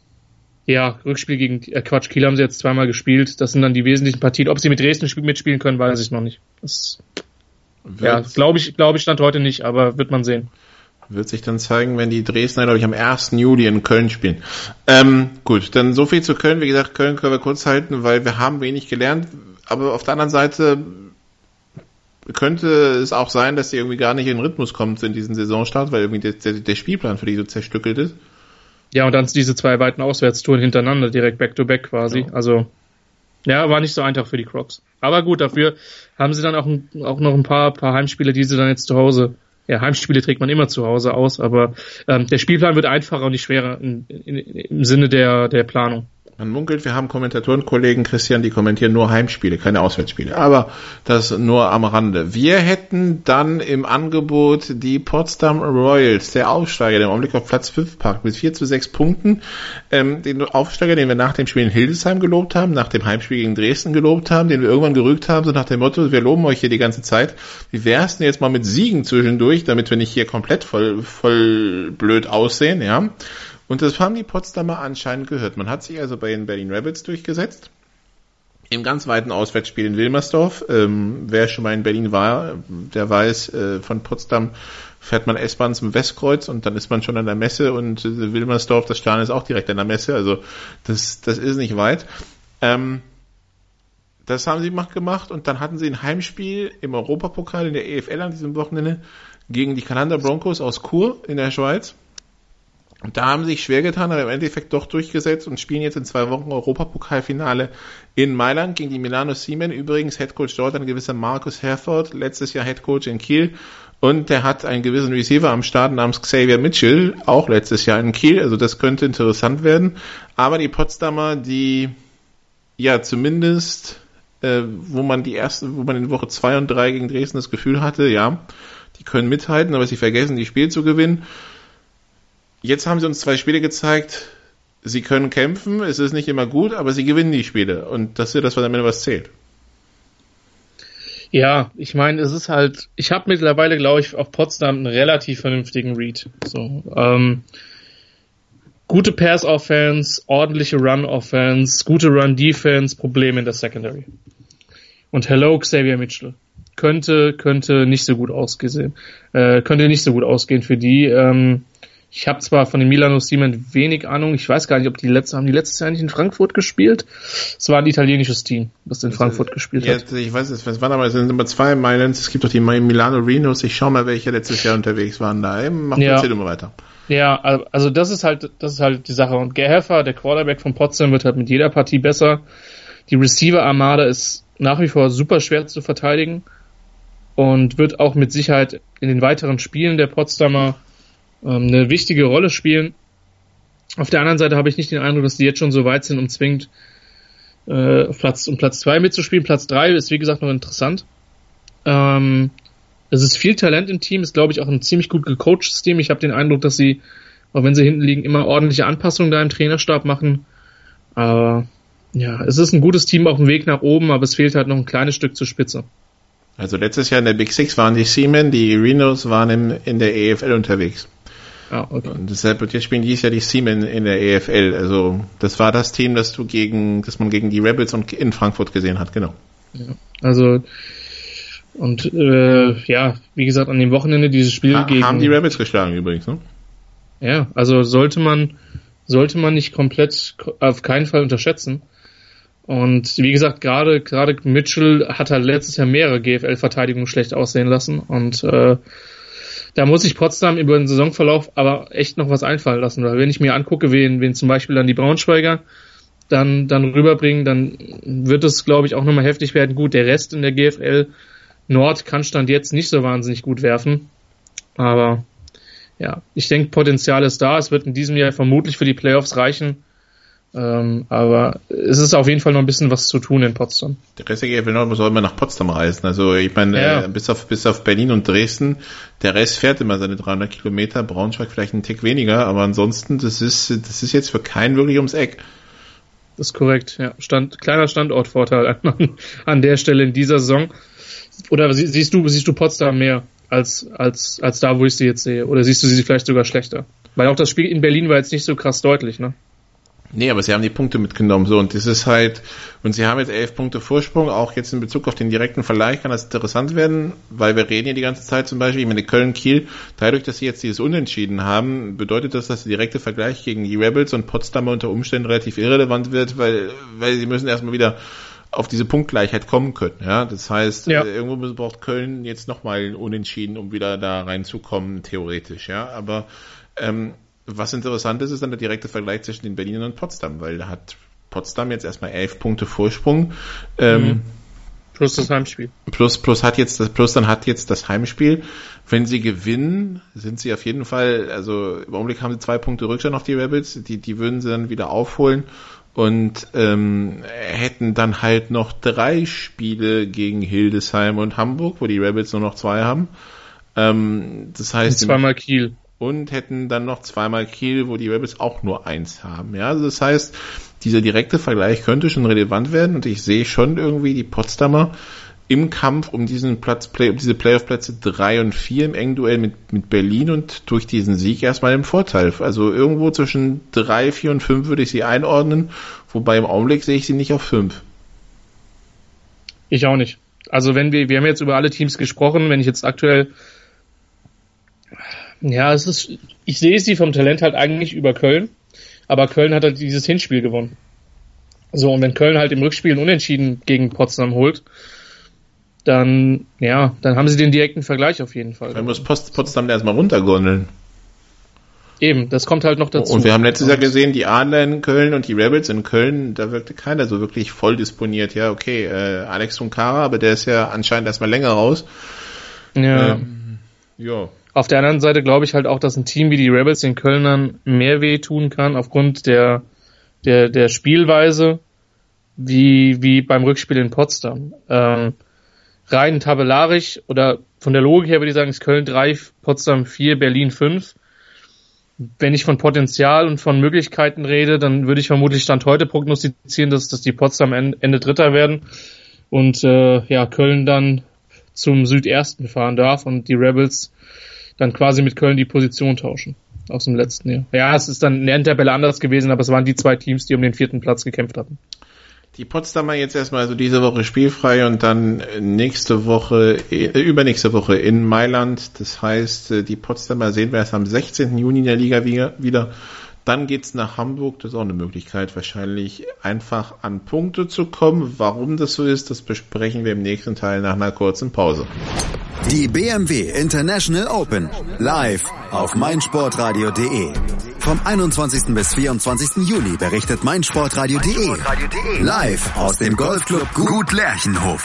Speaker 4: ja, Rückspiel gegen, äh, Quatsch, Kiel haben sie jetzt zweimal gespielt. Das sind dann die wesentlichen Partien. Ob sie mit Dresden mitspielen können, weiß ich noch nicht. Das, ja, glaube ich, glaube ich, stand heute nicht, aber wird man sehen.
Speaker 3: Wird sich dann zeigen, wenn die Dresdner, glaube ich, am 1. Juli in Köln spielen. Ähm, gut, dann so viel zu Köln. Wie gesagt, Köln können wir kurz halten, weil wir haben wenig gelernt. Aber auf der anderen Seite könnte es auch sein, dass sie irgendwie gar nicht in den Rhythmus kommt in diesen Saisonstart, weil irgendwie der, der, der Spielplan für die so zerstückelt ist.
Speaker 4: Ja, und dann diese zwei weiten Auswärtstouren hintereinander, direkt back-to-back -back quasi. Ja. Also, ja, war nicht so einfach für die Crocs. Aber gut, dafür haben sie dann auch, auch noch ein paar, paar Heimspiele, die sie dann jetzt zu Hause ja, Heimspiele trägt man immer zu Hause aus, aber ähm, der Spielplan wird einfacher und nicht schwerer in, in, im Sinne der, der Planung.
Speaker 3: Man munkelt, wir haben Kommentatorenkollegen, Christian, die kommentieren nur Heimspiele, keine Auswärtsspiele. Aber das nur am Rande. Wir hätten dann im Angebot die Potsdam Royals, der Aufsteiger, der im Augenblick auf Platz 5 parkt, mit 4 zu 6 Punkten. Ähm, den Aufsteiger, den wir nach dem Spiel in Hildesheim gelobt haben, nach dem Heimspiel gegen Dresden gelobt haben, den wir irgendwann gerügt haben, so nach dem Motto, wir loben euch hier die ganze Zeit. Wie wär's denn jetzt mal mit Siegen zwischendurch, damit wir nicht hier komplett voll, voll blöd aussehen, ja? Und das haben die Potsdamer anscheinend gehört. Man hat sich also bei den Berlin Rabbits durchgesetzt. Im ganz weiten Auswärtsspiel in Wilmersdorf. Ähm, wer schon mal in Berlin war, der weiß, äh, von Potsdam fährt man S-Bahn zum Westkreuz und dann ist man schon an der Messe und äh, Wilmersdorf, das Stadion ist auch direkt an der Messe. Also das, das ist nicht weit. Ähm, das haben sie gemacht und dann hatten sie ein Heimspiel im Europapokal in der EFL an diesem Wochenende gegen die Kanada Broncos aus Chur in der Schweiz. Und da haben sie sich schwer getan, aber im Endeffekt doch durchgesetzt und spielen jetzt in zwei Wochen Europapokalfinale in Mailand gegen die Milano Siemen. Übrigens Headcoach dort ein gewisser Markus Herford, letztes Jahr Headcoach in Kiel. Und der hat einen gewissen Receiver am Start namens Xavier Mitchell, auch letztes Jahr in Kiel. Also das könnte interessant werden. Aber die Potsdamer, die ja zumindest, äh, wo man die erste, wo man in Woche zwei und drei gegen Dresden das Gefühl hatte, ja, die können mithalten, aber sie vergessen, die Spiel zu gewinnen. Jetzt haben sie uns zwei Spiele gezeigt. Sie können kämpfen, es ist nicht immer gut, aber sie gewinnen die Spiele. Und das ist das, was am Ende was zählt.
Speaker 4: Ja, ich meine, es ist halt, ich habe mittlerweile, glaube ich, auf Potsdam einen relativ vernünftigen Read. So, ähm, gute Pass-Offense, ordentliche Run-Offense, gute Run-Defense, Probleme in der Secondary. Und hello, Xavier Mitchell. Könnte, könnte nicht so gut ausgesehen, äh, könnte nicht so gut ausgehen für die. Ähm, ich habe zwar von den Milano Siemens wenig Ahnung. Ich weiß gar nicht, ob die letzte haben die letztes Jahr nicht in Frankfurt gespielt. Es war ein italienisches Team, das in Frankfurt gespielt
Speaker 3: ja,
Speaker 4: hat.
Speaker 3: Ich weiß es, es waren aber es sind immer zwei Mailands. Es gibt doch die Milano Renos. Ich schau mal, welche letztes Jahr unterwegs waren da. Mach ja. mal weiter.
Speaker 4: Ja, also das ist halt, das ist halt die Sache. Und Gerheffer, der Quarterback von Potsdam, wird halt mit jeder Partie besser. Die Receiver-Armada ist nach wie vor super schwer zu verteidigen und wird auch mit Sicherheit in den weiteren Spielen der Potsdamer ähm, eine wichtige Rolle spielen. Auf der anderen Seite habe ich nicht den Eindruck, dass die jetzt schon so weit sind, um zwingend äh, Platz, um Platz zwei mitzuspielen. Platz drei ist, wie gesagt, noch interessant. Ähm, es ist viel Talent im Team, ist, glaube ich, auch ein ziemlich gut gecoachtes Team. Ich habe den Eindruck, dass sie, auch wenn sie hinten liegen, immer ordentliche Anpassungen da im Trainerstab machen. Aber ja, es ist ein gutes Team auf dem Weg nach oben, aber es fehlt halt noch ein kleines Stück zur Spitze.
Speaker 3: Also letztes Jahr in der Big Six waren die Seamen, die Rhinos waren in, in der EFL unterwegs. Ah, okay. Und deshalb wird jetzt spielen dieses Jahr die Seamen in der EFL. Also das war das Team, das du gegen, das man gegen die Rebels und in Frankfurt gesehen hat, genau.
Speaker 4: Ja, also und äh, ja, wie gesagt, an dem Wochenende dieses Spiel
Speaker 3: ha,
Speaker 4: gegen.
Speaker 3: Haben die Rebels geschlagen übrigens, ne?
Speaker 4: Ja, also sollte man sollte man nicht komplett auf keinen Fall unterschätzen. Und wie gesagt, gerade gerade Mitchell hat halt letztes Jahr mehrere GFL-Verteidigungen schlecht aussehen lassen und äh, da muss ich Potsdam über den Saisonverlauf aber echt noch was einfallen lassen, weil wenn ich mir angucke, wen, wen zum Beispiel dann die Braunschweiger dann, dann rüberbringen, dann wird es, glaube ich, auch nochmal heftig werden. Gut, der Rest in der GFL Nord kann Stand jetzt nicht so wahnsinnig gut werfen, aber ja, ich denke, Potenzial ist da. Es wird in diesem Jahr vermutlich für die Playoffs reichen. Ähm, aber es ist auf jeden Fall noch ein bisschen was zu tun in Potsdam.
Speaker 3: Der Rest der GFL Nord muss auch immer nach Potsdam reisen. Also ich meine, ja. äh, bis, auf, bis auf Berlin und Dresden, der Rest fährt immer seine 300 Kilometer, Braunschweig vielleicht einen Tick weniger, aber ansonsten, das ist, das ist jetzt für keinen wirklich ums Eck.
Speaker 4: Das ist korrekt, ja. Stand, kleiner Standortvorteil an, an der Stelle in dieser Saison. Oder siehst du, siehst du Potsdam mehr? als, als, als da, wo ich sie jetzt sehe? Oder siehst du sie vielleicht sogar schlechter? Weil auch das Spiel in Berlin war jetzt nicht so krass deutlich, ne?
Speaker 3: Nee, aber sie haben die Punkte mitgenommen, so, und das ist halt, und sie haben jetzt elf Punkte Vorsprung, auch jetzt in Bezug auf den direkten Vergleich kann das interessant werden, weil wir reden ja die ganze Zeit zum Beispiel, ich meine, Köln-Kiel, dadurch, dass sie jetzt dieses Unentschieden haben, bedeutet das, dass der direkte Vergleich gegen die Rebels und Potsdamer unter Umständen relativ irrelevant wird, weil, weil sie müssen erstmal wieder auf diese Punktgleichheit kommen können. Ja, das heißt, ja. Äh, irgendwo braucht Köln jetzt nochmal Unentschieden, um wieder da reinzukommen, theoretisch. Ja, aber ähm, was interessant ist, ist dann der direkte Vergleich zwischen den Berlinern und Potsdam, weil da hat Potsdam jetzt erstmal elf Punkte Vorsprung. Ähm, mhm.
Speaker 4: Plus das Heimspiel.
Speaker 3: Plus, plus hat jetzt das, plus dann hat jetzt das Heimspiel. Wenn sie gewinnen, sind sie auf jeden Fall, also im Augenblick haben sie zwei Punkte Rückstand auf die Rebels, die, die würden sie dann wieder aufholen und ähm, hätten dann halt noch drei Spiele gegen Hildesheim und Hamburg, wo die Rebels nur noch zwei haben. Ähm, das heißt
Speaker 4: und zweimal Kiel
Speaker 3: und hätten dann noch zweimal Kiel, wo die Rebels auch nur eins haben. Ja, also das heißt, dieser direkte Vergleich könnte schon relevant werden und ich sehe schon irgendwie die Potsdamer im Kampf um diesen Platz, Play, um diese Playoff-Plätze drei und vier im engen Duell mit, mit Berlin und durch diesen Sieg erstmal im Vorteil. Also irgendwo zwischen drei, vier und fünf würde ich sie einordnen, wobei im Augenblick sehe ich sie nicht auf fünf.
Speaker 4: Ich auch nicht. Also wenn wir, wir haben jetzt über alle Teams gesprochen, wenn ich jetzt aktuell, ja, es ist, ich sehe sie vom Talent halt eigentlich über Köln, aber Köln hat halt dieses Hinspiel gewonnen. So, und wenn Köln halt im Rückspiel ein Unentschieden gegen Potsdam holt, dann, ja, dann haben sie den direkten Vergleich auf jeden Fall.
Speaker 3: Dann muss Post, Potsdam erstmal runtergondeln.
Speaker 4: Eben, das kommt halt noch dazu.
Speaker 3: Und wir haben letztes Jahr gesehen, die Adler in Köln und die Rebels in Köln, da wirkte keiner so wirklich voll disponiert. Ja, okay, äh, Alex Tunkara, aber der ist ja anscheinend erstmal länger raus.
Speaker 4: Ja. Ähm, ja. Auf der anderen Seite glaube ich halt auch, dass ein Team wie die Rebels den Kölnern mehr weh tun kann aufgrund der, der, der Spielweise wie, wie beim Rückspiel in Potsdam. Ähm, rein tabellarisch oder von der Logik her würde ich sagen, ist Köln 3, Potsdam 4, Berlin 5. Wenn ich von Potenzial und von Möglichkeiten rede, dann würde ich vermutlich Stand heute prognostizieren, dass, dass die Potsdam Ende Dritter werden und äh, ja, Köln dann zum Südersten fahren darf und die Rebels dann quasi mit Köln die Position tauschen aus dem letzten Jahr. Ja, es ist dann in der Tabelle anders gewesen, aber es waren die zwei Teams, die um den vierten Platz gekämpft hatten.
Speaker 3: Die Potsdamer jetzt erstmal also diese Woche spielfrei und dann nächste Woche, äh, übernächste Woche in Mailand. Das heißt, äh, die Potsdamer sehen wir erst am 16. Juni in der Liga wieder. Dann geht's nach Hamburg. Das ist auch eine Möglichkeit, wahrscheinlich einfach an Punkte zu kommen. Warum das so ist, das besprechen wir im nächsten Teil nach einer kurzen Pause.
Speaker 2: Die BMW International Open live auf meinsportradio.de. Vom 21. bis 24. Juli berichtet meinsportradio.de live aus dem Golfclub Gut Lerchenhof.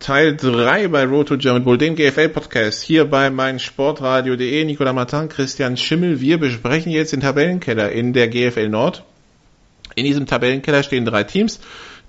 Speaker 3: Teil 3 bei Roto German Bull, dem GFL-Podcast, hier bei meinsportradio.de. Nicola Martin, Christian Schimmel. Wir besprechen jetzt den Tabellenkeller in der GFL Nord. In diesem Tabellenkeller stehen drei Teams.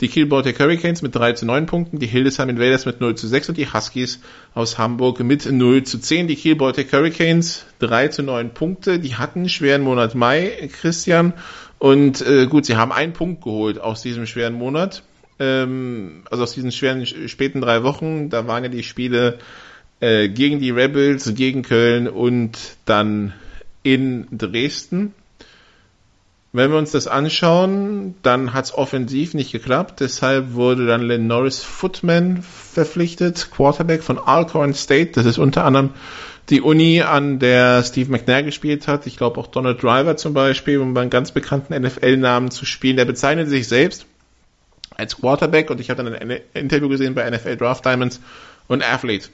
Speaker 3: Die Kiel Baltic Hurricanes mit 3 zu 9 Punkten, die Hildesheim Invaders mit 0 zu 6 und die Huskies aus Hamburg mit 0 zu 10. Die Kiel Baltic Hurricanes 3 zu 9 Punkte. Die hatten einen schweren Monat Mai, Christian. Und äh, gut, sie haben einen Punkt geholt aus diesem schweren Monat ähm, also aus diesen schweren späten drei Wochen, da waren ja die Spiele äh, gegen die Rebels, gegen Köln und dann in Dresden. Wenn wir uns das anschauen, dann hat es offensiv nicht geklappt. Deshalb wurde dann Len Norris Footman verpflichtet, Quarterback von Alcorn State. Das ist unter anderem die Uni, an der Steve McNair gespielt hat. Ich glaube auch Donald Driver zum Beispiel, um einen ganz bekannten NFL-Namen zu spielen. Der bezeichnet sich selbst als Quarterback und ich habe dann ein Interview gesehen bei NFL Draft Diamonds und Athlete.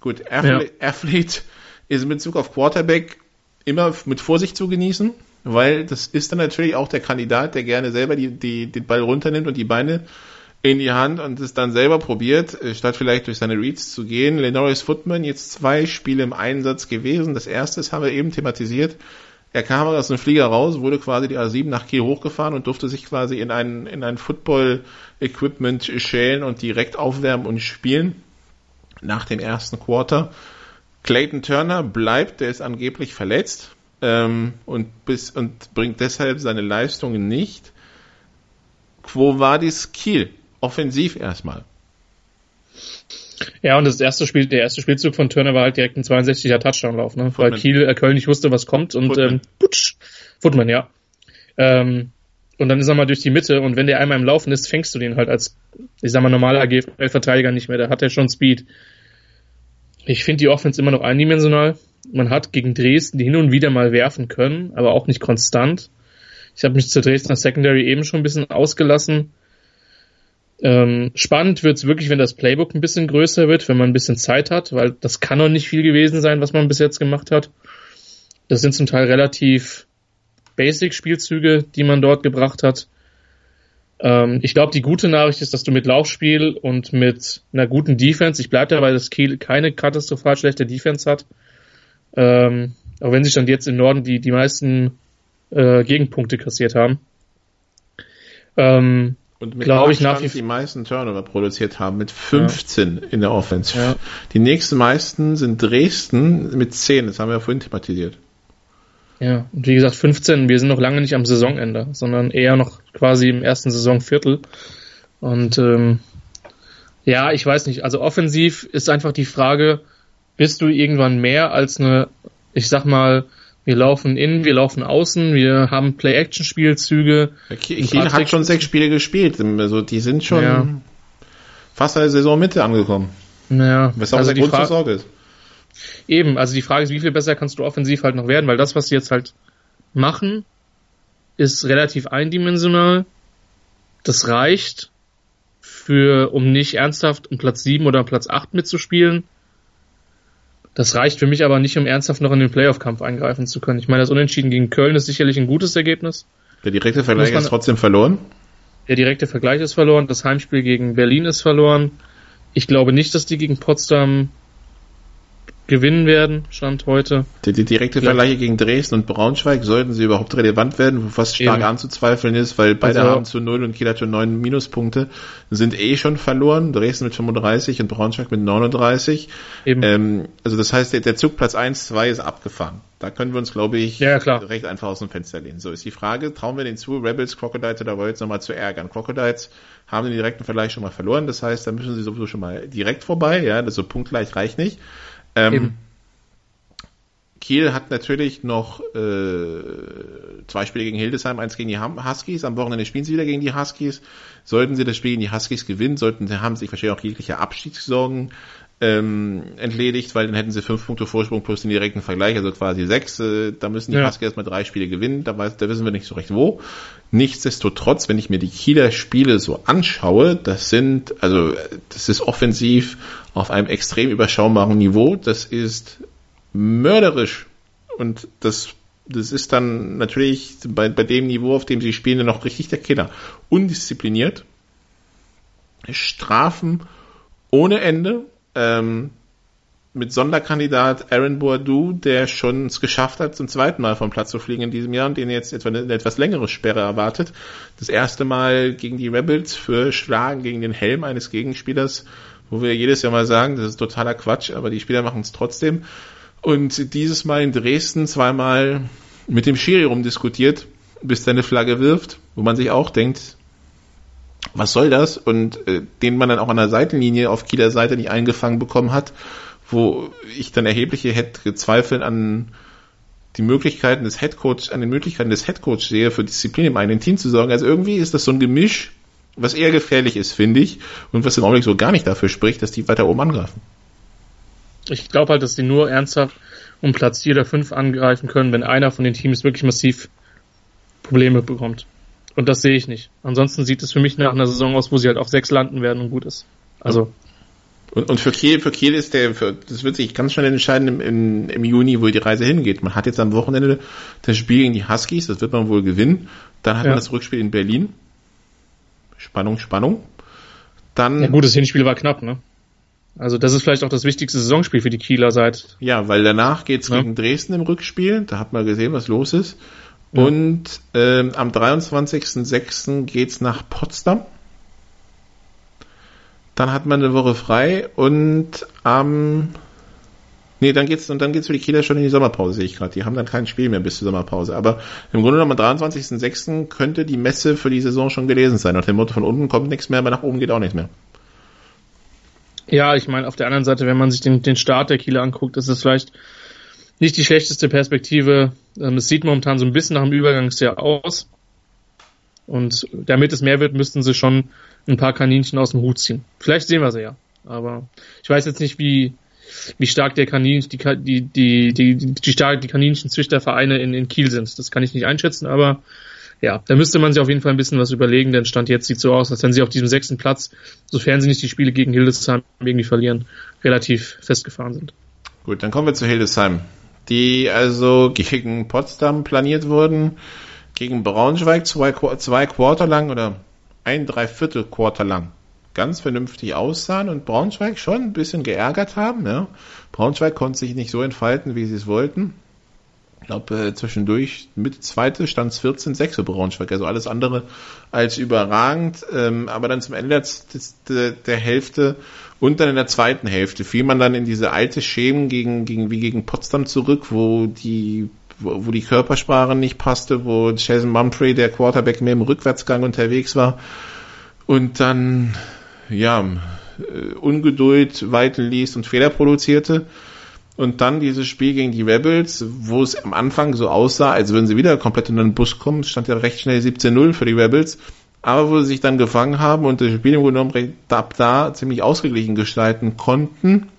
Speaker 3: Gut, Athlete, ja. Athlete ist in Bezug auf Quarterback immer mit Vorsicht zu genießen, weil das ist dann natürlich auch der Kandidat, der gerne selber die, die, den Ball runternimmt und die Beine in die Hand und es dann selber probiert, äh, statt vielleicht durch seine Reads zu gehen. Lenoris Footman jetzt zwei Spiele im Einsatz gewesen. Das erste das haben wir eben thematisiert. Er kam aus dem Flieger raus, wurde quasi die A7 nach Kiel hochgefahren und durfte sich quasi in ein, in ein Football-Equipment schälen und direkt aufwärmen und spielen. Nach dem ersten Quarter. Clayton Turner bleibt, der ist angeblich verletzt ähm, und, bis, und bringt deshalb seine Leistungen nicht. Quo vadis Kiel? Offensiv erstmal.
Speaker 4: Ja, und das erste Spiel, der erste Spielzug von Turner war halt direkt ein 62er Touchdown-Lauf, ne? Weil Kiel, äh, Köln nicht wusste, was kommt und Footman. ähm, putsch, Footman, ja. Ähm, und dann ist er mal durch die Mitte und wenn der einmal im Laufen ist, fängst du den halt als, ich sag mal, normaler GFL-Verteidiger nicht mehr, da hat er schon Speed. Ich finde die Offense immer noch eindimensional. Man hat gegen Dresden die hin und wieder mal werfen können, aber auch nicht konstant. Ich habe mich zur Dresdner Secondary eben schon ein bisschen ausgelassen. Ähm, spannend wird's wirklich, wenn das Playbook ein bisschen größer wird, wenn man ein bisschen Zeit hat, weil das kann noch nicht viel gewesen sein, was man bis jetzt gemacht hat. Das sind zum Teil relativ Basic-Spielzüge, die man dort gebracht hat. Ähm, ich glaube, die gute Nachricht ist, dass du mit Laufspiel und mit einer guten Defense, ich bleibe dabei, dass Kiel keine katastrophal schlechte Defense hat, ähm, auch wenn sie dann jetzt im Norden die, die meisten äh, Gegenpunkte kassiert haben.
Speaker 3: Ähm, und mit glaube ich nach wie die meisten Turnover produziert haben mit 15 ja. in der Offense. Ja. Die nächsten meisten sind Dresden mit 10, das haben wir ja vorhin thematisiert.
Speaker 4: Ja, und wie gesagt 15, wir sind noch lange nicht am Saisonende, sondern eher noch quasi im ersten Saisonviertel. Und ähm, ja, ich weiß nicht, also offensiv ist einfach die Frage, bist du irgendwann mehr als eine, ich sag mal, wir laufen innen, wir laufen außen, wir haben Play-Action-Spielzüge.
Speaker 3: Kiel, hat schon sechs Spiele gespielt, also die sind schon ja. fast an der Saisonmitte angekommen.
Speaker 4: Ja,
Speaker 3: was auch also Grund zur Sorge ist.
Speaker 4: Eben, also die Frage ist, wie viel besser kannst du offensiv halt noch werden, weil das, was sie jetzt halt machen, ist relativ eindimensional. Das reicht für, um nicht ernsthaft um Platz 7 oder Platz 8 mitzuspielen. Das reicht für mich aber nicht, um ernsthaft noch in den Playoff-Kampf eingreifen zu können. Ich meine, das Unentschieden gegen Köln ist sicherlich ein gutes Ergebnis.
Speaker 3: Der direkte Vergleich ist trotzdem verloren?
Speaker 4: Der direkte Vergleich ist verloren. Das Heimspiel gegen Berlin ist verloren. Ich glaube nicht, dass die gegen Potsdam gewinnen werden, Stand heute.
Speaker 3: Die, die direkte ja. Vergleiche gegen Dresden und Braunschweig, sollten sie überhaupt relevant werden, wo fast stark Eben. anzuzweifeln ist, weil beide also, haben zu 0 und Kiel hat schon 9 Minuspunkte, sind eh schon verloren, Dresden mit 35 und Braunschweig mit 39. Ähm, also das heißt, der, der Zug Platz 1, 2 ist abgefahren. Da können wir uns, glaube ich,
Speaker 4: ja,
Speaker 3: recht einfach aus dem Fenster lehnen. So ist die Frage, trauen wir den zu, Rebels, Crocodiles oder Royals nochmal zu ärgern? Crocodiles haben den direkten Vergleich schon mal verloren, das heißt, da müssen sie sowieso schon mal direkt vorbei, ja, das so punktgleich reicht nicht. Ähm, Kiel hat natürlich noch äh, zwei Spiele gegen Hildesheim, eins gegen die Huskies. Am Wochenende spielen sie wieder gegen die Huskies. Sollten sie das Spiel gegen die Huskies gewinnen, sollten sie haben sich wahrscheinlich auch jegliche Abstiegssorgen ähm, entledigt, weil dann hätten sie fünf Punkte Vorsprung plus den direkten Vergleich, also quasi sechs. Äh, da müssen die ja. Huskies erstmal drei Spiele gewinnen. Da, weiß, da wissen wir nicht so recht wo. Nichtsdestotrotz, wenn ich mir die Kieler Spiele so anschaue, das sind, also das ist offensiv auf einem extrem überschaubaren Niveau. Das ist mörderisch. Und das Das ist dann natürlich bei, bei dem Niveau, auf dem sie spielen, dann noch richtig der Killer. Undiszipliniert. Strafen ohne Ende. Ähm, mit Sonderkandidat Aaron Boadu, der schon es geschafft hat, zum zweiten Mal vom Platz zu fliegen in diesem Jahr und den jetzt etwa eine, etwas längere Sperre erwartet. Das erste Mal gegen die Rebels für Schlagen gegen den Helm eines Gegenspielers, wo wir jedes Jahr mal sagen, das ist totaler Quatsch, aber die Spieler machen es trotzdem. Und dieses Mal in Dresden zweimal mit dem Schiri rumdiskutiert, bis er eine Flagge wirft, wo man sich auch denkt, was soll das? Und äh, den man dann auch an der Seitenlinie auf Kieler Seite nicht eingefangen bekommen hat wo ich dann erhebliche Zweifel an die Möglichkeiten des Headcoach, an den Möglichkeiten des Headcoach sehe, für Disziplin im eigenen Team zu sorgen. Also irgendwie ist das so ein Gemisch, was eher gefährlich ist, finde ich, und was im Augenblick so gar nicht dafür spricht, dass die weiter oben angreifen.
Speaker 4: Ich glaube halt, dass die nur ernsthaft um Platz 4 oder 5 angreifen können, wenn einer von den Teams wirklich massiv Probleme bekommt. Und das sehe ich nicht. Ansonsten sieht es für mich nach einer Saison aus, wo sie halt auf 6 landen werden und gut ist. Also
Speaker 3: und, und für Kiel, für Kiel ist der, für, das wird sich ganz schnell entscheiden im, im, im Juni, wo die Reise hingeht. Man hat jetzt am Wochenende das Spiel gegen die Huskies, das wird man wohl gewinnen. Dann hat ja. man das Rückspiel in Berlin. Spannung, Spannung. Dann.
Speaker 4: Ja gut, das Hinspiel war knapp, ne? Also das ist vielleicht auch das wichtigste Saisonspiel für die Kieler seit.
Speaker 3: Ja, weil danach geht's ja. gegen Dresden im Rückspiel. Da hat man gesehen, was los ist. Ja. Und ähm, am 23.06. geht's nach Potsdam. Dann hat man eine Woche frei und am ähm, Nee, dann geht's und dann geht's für die Kieler schon in die Sommerpause, sehe ich gerade. Die haben dann kein Spiel mehr bis zur Sommerpause. Aber im Grunde genommen am 23.06. könnte die Messe für die Saison schon gelesen sein. Nach dem Motto von unten kommt nichts mehr, aber nach oben geht auch nichts mehr.
Speaker 4: Ja, ich meine, auf der anderen Seite, wenn man sich den, den Start der Kieler anguckt, ist es vielleicht nicht die schlechteste Perspektive. Ähm, es sieht momentan so ein bisschen nach dem Übergangsjahr aus. Und damit es mehr wird, müssten sie schon ein paar Kaninchen aus dem Hut ziehen. Vielleicht sehen wir sie ja. Aber ich weiß jetzt nicht, wie, wie stark der Kaninchen, die, die, die, die, stark die Kaninchenzüchtervereine in, in Kiel sind. Das kann ich nicht einschätzen, aber ja, da müsste man sich auf jeden Fall ein bisschen was überlegen, denn Stand jetzt sieht so aus, als wenn sie auf diesem sechsten Platz, sofern sie nicht die Spiele gegen Hildesheim irgendwie verlieren, relativ festgefahren sind.
Speaker 3: Gut, dann kommen wir zu Hildesheim, die also gegen Potsdam planiert wurden, gegen Braunschweig zwei, zwei Quarter lang oder ein Dreiviertel Quarter lang ganz vernünftig aussahen und Braunschweig schon ein bisschen geärgert haben. Ja. Braunschweig konnte sich nicht so entfalten, wie sie es wollten. Ich glaube, äh, zwischendurch mit zweite stand es 14-6 für Braunschweig, also alles andere als überragend. Ähm, aber dann zum Ende der, der, Hälfte und dann in der zweiten Hälfte fiel man dann in diese alte Schemen gegen, gegen, wie gegen Potsdam zurück, wo die wo, wo die Körpersprache nicht passte, wo Jason Mumfrey, der Quarterback, mehr im Rückwärtsgang unterwegs war und dann, ja, äh, Ungeduld weiten ließ und Fehler produzierte. Und dann dieses Spiel gegen die Rebels, wo es am Anfang so aussah, als würden sie wieder komplett in den Bus kommen, stand ja recht schnell 17-0 für die Rebels, aber wo sie sich dann gefangen haben und das Spiel im Grunde genommen ab da ziemlich ausgeglichen gestalten konnten.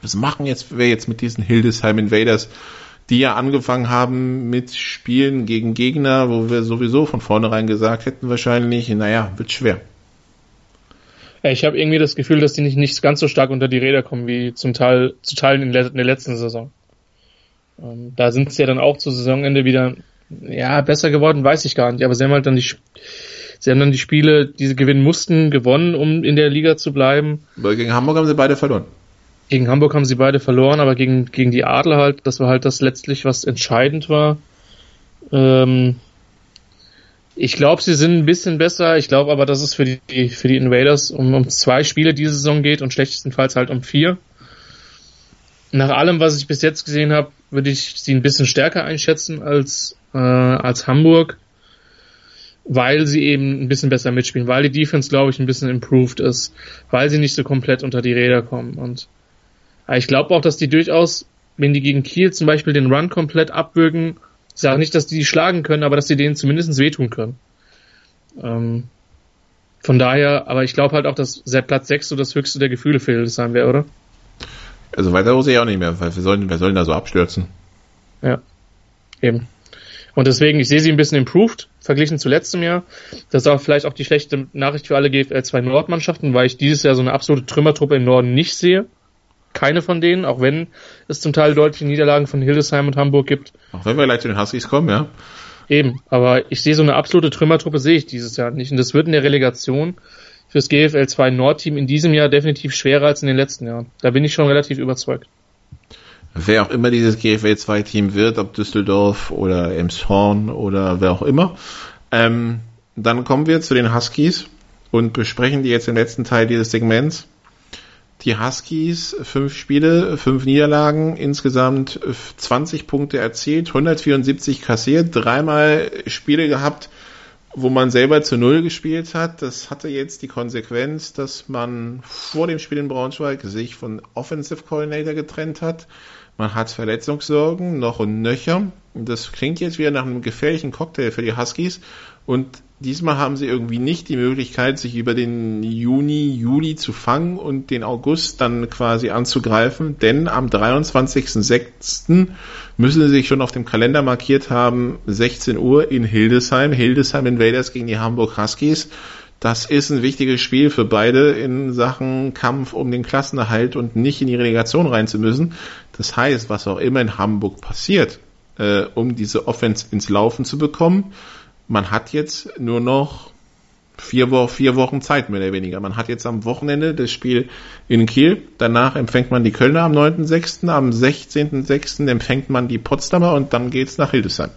Speaker 3: Was machen jetzt wir jetzt mit diesen Hildesheim Invaders? die ja angefangen haben mit Spielen gegen Gegner, wo wir sowieso von vornherein gesagt hätten, wahrscheinlich, naja, wird schwer.
Speaker 4: Ich habe irgendwie das Gefühl, dass die nicht, nicht ganz so stark unter die Räder kommen wie zum Teil zu Teilen in, der letzten Saison. Ähm, da sind sie ja dann auch zu Saisonende wieder ja besser geworden, weiß ich gar nicht. Aber sie haben halt dann die sie haben dann die Spiele, die sie gewinnen mussten, gewonnen, um in der Liga zu bleiben.
Speaker 3: Aber gegen Hamburg haben sie beide verloren.
Speaker 4: Gegen Hamburg haben sie beide verloren, aber gegen, gegen die Adler halt, das war halt das letztlich, was entscheidend war. Ähm, ich glaube, sie sind ein bisschen besser. Ich glaube aber, dass es für die, für die Invaders um, um zwei Spiele diese Saison geht und schlechtestenfalls halt um vier. Nach allem, was ich bis jetzt gesehen habe, würde ich sie ein bisschen stärker einschätzen als, äh, als Hamburg, weil sie eben ein bisschen besser mitspielen, weil die Defense, glaube ich, ein bisschen improved ist, weil sie nicht so komplett unter die Räder kommen und aber ich glaube auch, dass die durchaus, wenn die gegen Kiel zum Beispiel den Run komplett abwürgen, ich sage nicht, dass die die schlagen können, aber dass sie denen zumindest wehtun können. Ähm, von daher, aber ich glaube halt auch, dass seit Platz 6 so das höchste der Gefühle für Hildesheim wäre, oder?
Speaker 3: Also weiter muss ich auch nicht mehr, weil wir sollen, wir sollen da so abstürzen.
Speaker 4: Ja, eben. Und deswegen, ich sehe sie ein bisschen improved, verglichen zu letztem Jahr. Das ist auch vielleicht auch die schlechte Nachricht für alle GFL 2 Nordmannschaften, weil ich dieses Jahr so eine absolute Trümmertruppe im Norden nicht sehe. Keine von denen, auch wenn es zum Teil deutliche Niederlagen von Hildesheim und Hamburg gibt.
Speaker 3: Auch wenn wir gleich zu den Huskies kommen, ja.
Speaker 4: Eben, aber ich sehe so eine absolute Trümmertruppe sehe ich dieses Jahr nicht. Und das wird in der Relegation fürs GFL 2 Nordteam in diesem Jahr definitiv schwerer als in den letzten Jahren. Da bin ich schon relativ überzeugt.
Speaker 3: Wer auch immer dieses GFL 2 Team wird, ob Düsseldorf oder Emshorn oder wer auch immer. Ähm, dann kommen wir zu den Huskies und besprechen die jetzt im letzten Teil dieses Segments. Die Huskies, fünf Spiele, fünf Niederlagen, insgesamt 20 Punkte erzielt, 174 kassiert, dreimal Spiele gehabt, wo man selber zu Null gespielt hat. Das hatte jetzt die Konsequenz, dass man vor dem Spiel in Braunschweig sich von Offensive Coordinator getrennt hat. Man hat Verletzungssorgen, noch und nöcher. Das klingt jetzt wieder nach einem gefährlichen Cocktail für die Huskies. Und diesmal haben sie irgendwie nicht die Möglichkeit, sich über den Juni, Juli zu fangen und den August dann quasi anzugreifen, denn am 23.06. müssen sie sich schon auf dem Kalender markiert haben, 16 Uhr in Hildesheim, Hildesheim Invaders gegen die Hamburg Huskies. Das ist ein wichtiges Spiel für beide in Sachen Kampf um den Klassenerhalt und nicht in die Relegation rein zu müssen. Das heißt, was auch immer in Hamburg passiert, äh, um diese Offense ins Laufen zu bekommen, man hat jetzt nur noch vier, Wo vier Wochen Zeit, mehr oder weniger. Man hat jetzt am Wochenende das Spiel in Kiel. Danach empfängt man die Kölner am 9.6., am 16.6. empfängt man die Potsdamer und dann geht's nach Hildesheim.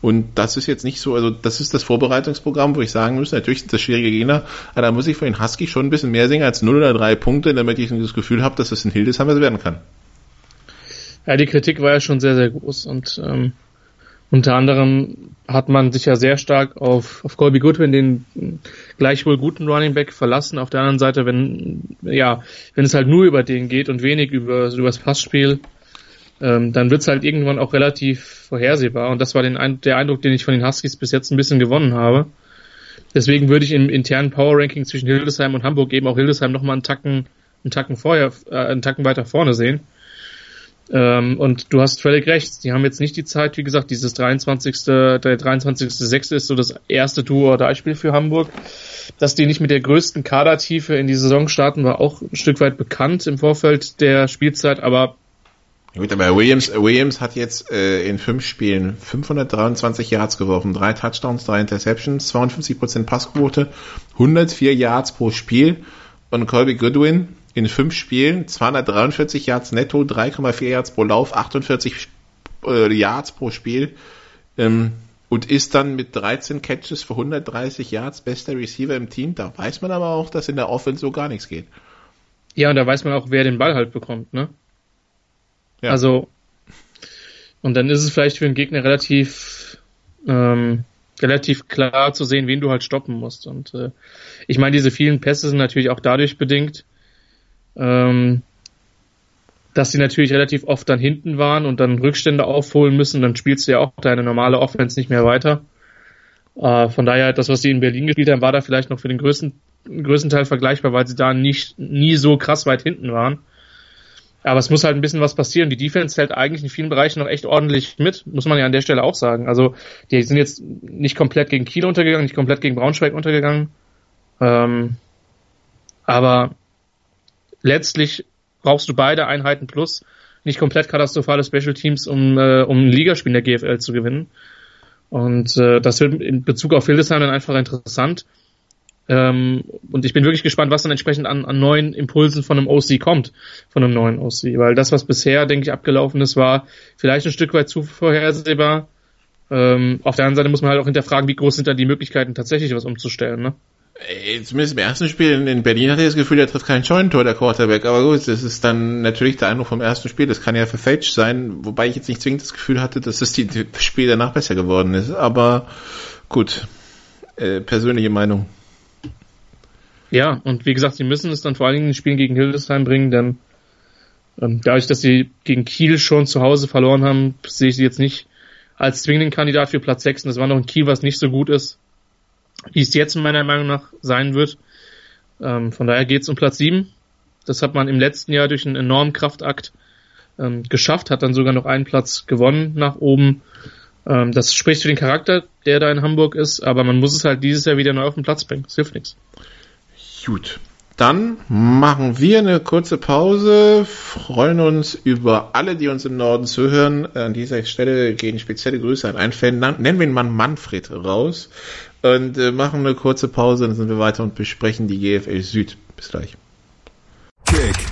Speaker 3: Und das ist jetzt nicht so, also das ist das Vorbereitungsprogramm, wo ich sagen muss, natürlich sind das schwierige Gegner, aber da muss ich für den Husky schon ein bisschen mehr singen als 0 oder 3 Punkte, damit ich das Gefühl habe, dass es in Hildesheim was werden kann.
Speaker 4: Ja, die Kritik war ja schon sehr, sehr groß und ähm, unter anderem hat man sich ja sehr stark auf, auf Colby Goodwin, den gleichwohl guten Running Back, verlassen. Auf der anderen Seite, wenn, ja, wenn es halt nur über den geht und wenig über, über das Passspiel, ähm, dann wird es halt irgendwann auch relativ vorhersehbar. Und das war den, der Eindruck, den ich von den Huskies bis jetzt ein bisschen gewonnen habe. Deswegen würde ich im internen Power Ranking zwischen Hildesheim und Hamburg eben auch Hildesheim nochmal einen Tacken, einen Tacken vorher, äh, einen Tacken weiter vorne sehen. Ähm, und du hast völlig recht. Die haben jetzt nicht die Zeit, wie gesagt, dieses 23. Der 23.6. ist so das erste Tour oder Spiel für Hamburg. Dass die nicht mit der größten Kadertiefe in die Saison starten, war auch ein Stück weit bekannt im Vorfeld der Spielzeit, aber
Speaker 3: Gut, aber Williams, Williams hat jetzt äh, in fünf Spielen 523 Yards geworfen, drei Touchdowns, drei Interceptions, 52% Passquote, 104 Yards pro Spiel und Colby Goodwin in fünf Spielen 243 Yards netto, 3,4 Yards pro Lauf, 48 äh, Yards pro Spiel ähm, und ist dann mit 13 Catches für 130 Yards bester Receiver im Team. Da weiß man aber auch, dass in der Offense so gar nichts geht.
Speaker 4: Ja, und da weiß man auch, wer den Ball halt bekommt, ne? Ja. Also, und dann ist es vielleicht für den Gegner relativ, ähm, relativ klar zu sehen, wen du halt stoppen musst. Und äh, ich meine, diese vielen Pässe sind natürlich auch dadurch bedingt, ähm, dass sie natürlich relativ oft dann hinten waren und dann Rückstände aufholen müssen, dann spielst du ja auch deine normale Offense nicht mehr weiter. Äh, von daher, das, was sie in Berlin gespielt haben, war da vielleicht noch für den größten, größten Teil vergleichbar, weil sie da nicht, nie so krass weit hinten waren. Aber es muss halt ein bisschen was passieren. Die Defense hält eigentlich in vielen Bereichen noch echt ordentlich mit, muss man ja an der Stelle auch sagen. Also, die sind jetzt nicht komplett gegen Kiel untergegangen, nicht komplett gegen Braunschweig untergegangen. Ähm, aber letztlich brauchst du beide Einheiten plus nicht komplett katastrophale Special Teams, um, äh, um ein Ligaspiel in der GFL zu gewinnen. Und äh, das wird in Bezug auf Hildesheim dann einfach interessant. Ähm, und ich bin wirklich gespannt, was dann entsprechend an, an neuen Impulsen von einem OC kommt, von einem neuen OC. Weil das, was bisher, denke ich, abgelaufen ist, war vielleicht ein Stück weit zu vorhersehbar. Ähm, auf der anderen Seite muss man halt auch hinterfragen, wie groß sind dann die Möglichkeiten, tatsächlich was umzustellen. Ne?
Speaker 3: Zumindest im ersten Spiel in Berlin hatte ich das Gefühl, der trifft kein Scheunentor, der Quarterback. Aber gut, das ist dann natürlich der Eindruck vom ersten Spiel. Das kann ja verfälscht sein, wobei ich jetzt nicht zwingend das Gefühl hatte, dass das die, das Spiel danach besser geworden ist. Aber gut, äh, persönliche Meinung.
Speaker 4: Ja, und wie gesagt, sie müssen es dann vor allen Dingen in Spielen gegen Hildesheim bringen, denn ähm, dadurch, dass sie gegen Kiel schon zu Hause verloren haben, sehe ich sie jetzt nicht als zwingenden Kandidat für Platz 6. Und das war noch ein Kiel, was nicht so gut ist wie es jetzt meiner Meinung nach sein wird. Ähm, von daher geht es um Platz 7. Das hat man im letzten Jahr durch einen enormen Kraftakt ähm, geschafft, hat dann sogar noch einen Platz gewonnen nach oben. Ähm, das spricht für den Charakter, der da in Hamburg ist, aber man muss es halt dieses Jahr wieder neu auf den Platz bringen. Das hilft nichts.
Speaker 3: Gut. dann machen wir eine kurze Pause, freuen uns über alle, die uns im Norden zuhören. An dieser Stelle gehen spezielle Grüße an einen Fan, nennen wir ihn Mann Manfred raus und äh, machen eine kurze Pause, dann sind wir weiter und besprechen die GFL Süd. Bis gleich.
Speaker 2: Kick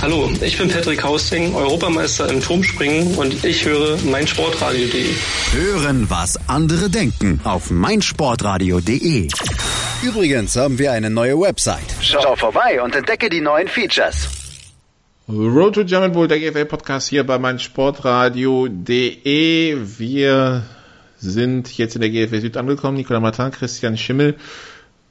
Speaker 1: Hallo, ich bin Patrick Hausting, Europameister im Turmspringen und ich höre meinsportradio.de.
Speaker 2: Hören, was andere denken auf meinsportradio.de. Übrigens haben wir eine neue Website. Schau vorbei und entdecke die neuen Features.
Speaker 3: Road to German Bowl, der GFL Podcast hier bei meinsportradio.de. Wir sind jetzt in der GFL Süd angekommen. Nicola Martin, Christian Schimmel.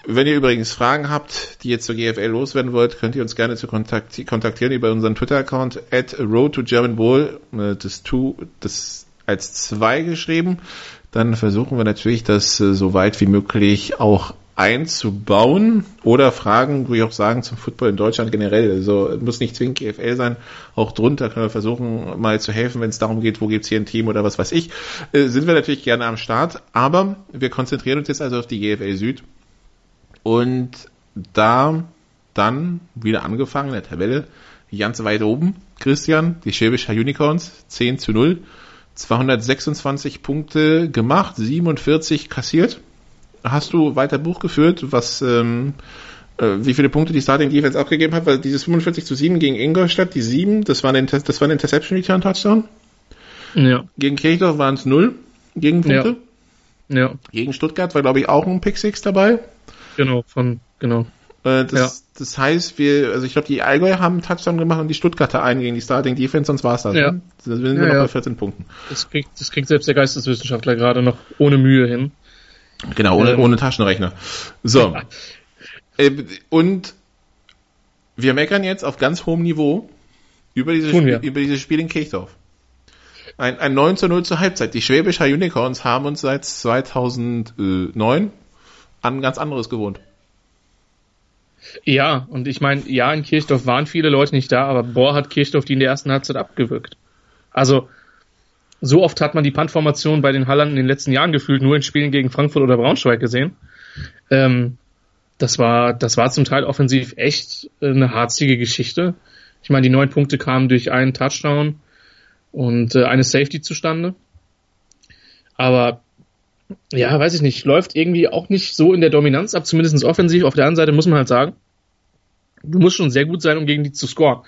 Speaker 3: Wenn ihr übrigens Fragen habt, die ihr zur GFL loswerden wollt, könnt ihr uns gerne zu kontaktieren über unseren Twitter-Account at Road to German Bowl, äh, das two, das als zwei geschrieben. Dann versuchen wir natürlich, das äh, so weit wie möglich auch einzubauen oder Fragen, ich auch sagen, zum Football in Deutschland generell. Also muss nicht zwingend GFL sein, auch drunter können wir versuchen, mal zu helfen, wenn es darum geht, wo gibt's hier ein Team oder was weiß ich. Äh, sind wir natürlich gerne am Start, aber wir konzentrieren uns jetzt also auf die GFL Süd und da dann wieder angefangen in der Tabelle, ganz weit oben, Christian, die Schwäbischer Unicorns, 10 zu 0, 226 Punkte gemacht, 47 kassiert. Hast du weiter Buch geführt, was, ähm, äh, wie viele Punkte die Starting Defense abgegeben hat? Weil dieses 45 zu 7 gegen Ingolstadt, die 7, das war ein, das war ein Interception Return Touchdown. Ja. Gegen Kirchdorf waren es 0 Gegenpunkte. Ja. ja. Gegen Stuttgart war, glaube ich, auch ein Pick 6 dabei.
Speaker 4: Genau, von, genau.
Speaker 3: Äh, das, ja. das heißt, wir, also ich glaube, die Allgäu haben einen Touchdown gemacht und die Stuttgarter einen gegen die Starting Defense, sonst war es das. Ja. Ne? Wir sind ja, noch bei 14 Punkten.
Speaker 4: Das kriegt, das kriegt selbst der Geisteswissenschaftler gerade noch ohne Mühe hin.
Speaker 3: Genau, ohne, ähm. ohne Taschenrechner. So. [laughs] äh, und wir meckern jetzt auf ganz hohem Niveau über dieses, Spiel, über dieses Spiel in Kirchdorf. Ein, ein 9 zu 0 zur Halbzeit. Die Schwäbischer Unicorns haben uns seit 2009 an ganz anderes gewohnt.
Speaker 4: Ja, und ich meine, ja, in Kirchdorf waren viele Leute nicht da, aber boah, hat Kirchdorf die in der ersten Halbzeit abgewürgt. Also, so oft hat man die Puntformation bei den Hallern in den letzten Jahren gefühlt nur in Spielen gegen Frankfurt oder Braunschweig gesehen. Ähm, das war, das war zum Teil offensiv echt eine harzige Geschichte. Ich meine, die neun Punkte kamen durch einen Touchdown und äh, eine Safety zustande. Aber ja, weiß ich nicht, läuft irgendwie auch nicht so in der Dominanz ab, zumindest offensiv. Auf der anderen Seite muss man halt sagen, du musst schon sehr gut sein, um gegen die zu scoren.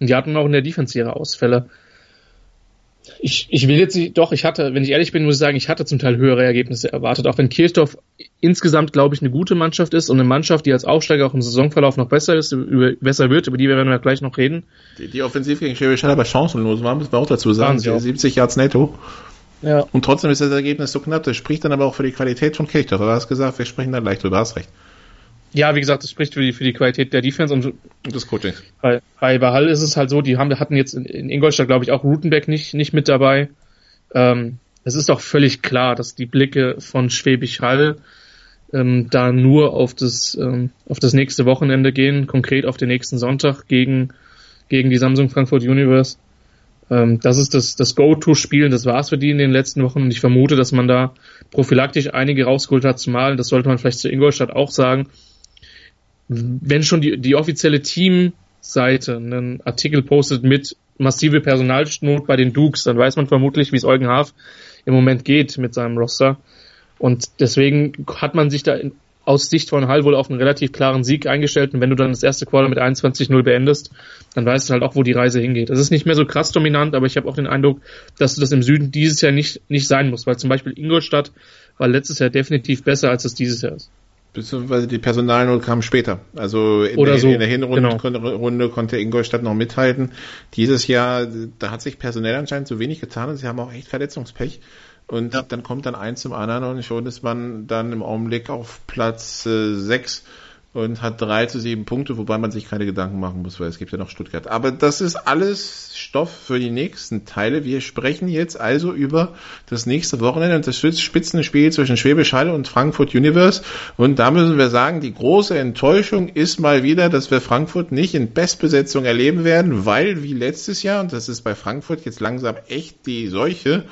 Speaker 4: Und die hatten auch in der Defense ihre Ausfälle. Ich, ich will jetzt nicht, doch, ich hatte, wenn ich ehrlich bin, muss ich sagen, ich hatte zum Teil höhere Ergebnisse erwartet, auch wenn Kirchdorf insgesamt, glaube ich, eine gute Mannschaft ist und eine Mannschaft, die als Aufsteiger auch im Saisonverlauf noch besser ist, über, besser wird, über die werden wir gleich noch reden.
Speaker 3: Die, die Offensiv gegen Schwäbisch aber chancenlos waren, müssen wir auch dazu sagen. 70 Yards netto. Ja. Und trotzdem ist das Ergebnis so knapp. Das spricht dann aber auch für die Qualität von Kirchdorf. Du hast gesagt, wir sprechen da gleich drüber, hast recht.
Speaker 4: Ja, wie gesagt, das spricht für die, für die Qualität der Defense und,
Speaker 3: des Coachings.
Speaker 4: Bei, bei, Hall ist es halt so, die haben, hatten jetzt in, in Ingolstadt, glaube ich, auch Rutenbeck nicht, nicht mit dabei. Ähm, es ist doch völlig klar, dass die Blicke von Schwäbisch Hall ähm, da nur auf das, ähm, auf das nächste Wochenende gehen, konkret auf den nächsten Sonntag gegen, gegen die Samsung Frankfurt Universe. Ähm, das ist das, das Go-To-Spiel, das war's für die in den letzten Wochen und ich vermute, dass man da prophylaktisch einige rausgeholt hat, zumal, das sollte man vielleicht zu Ingolstadt auch sagen, wenn schon die, die offizielle Teamseite einen Artikel postet mit massive Personalnot bei den Dukes, dann weiß man vermutlich, wie es Eugen Haaf im Moment geht mit seinem Roster. Und deswegen hat man sich da aus Sicht von Hall wohl auf einen relativ klaren Sieg eingestellt. Und wenn du dann das erste Quarter mit 21-0 beendest, dann weißt du halt auch, wo die Reise hingeht. Das ist nicht mehr so krass dominant, aber ich habe auch den Eindruck, dass du das im Süden dieses Jahr nicht, nicht sein musst, weil zum Beispiel Ingolstadt war letztes Jahr definitiv besser, als es dieses Jahr ist.
Speaker 3: Beziehungsweise die Personalnot kam später. Also in,
Speaker 4: der,
Speaker 3: so. in der Hinrunde genau. konnte, Ingolstadt noch mithalten. Dieses Jahr, da hat sich personell anscheinend so wenig getan und sie haben auch echt Verletzungspech. Und ja. dann kommt dann eins zum anderen und schon ist man dann im Augenblick auf Platz äh, 6 und hat drei zu sieben Punkte, wobei man sich keine Gedanken machen muss, weil es gibt ja noch Stuttgart. Aber das ist alles Stoff für die nächsten Teile. Wir sprechen jetzt also über das nächste Wochenende und das Spitzenspiel zwischen Schwäbisch Hall und Frankfurt Universe. Und da müssen wir sagen, die große Enttäuschung ist mal wieder, dass wir Frankfurt nicht in Bestbesetzung erleben werden, weil wie letztes Jahr, und das ist bei Frankfurt jetzt langsam echt die Seuche,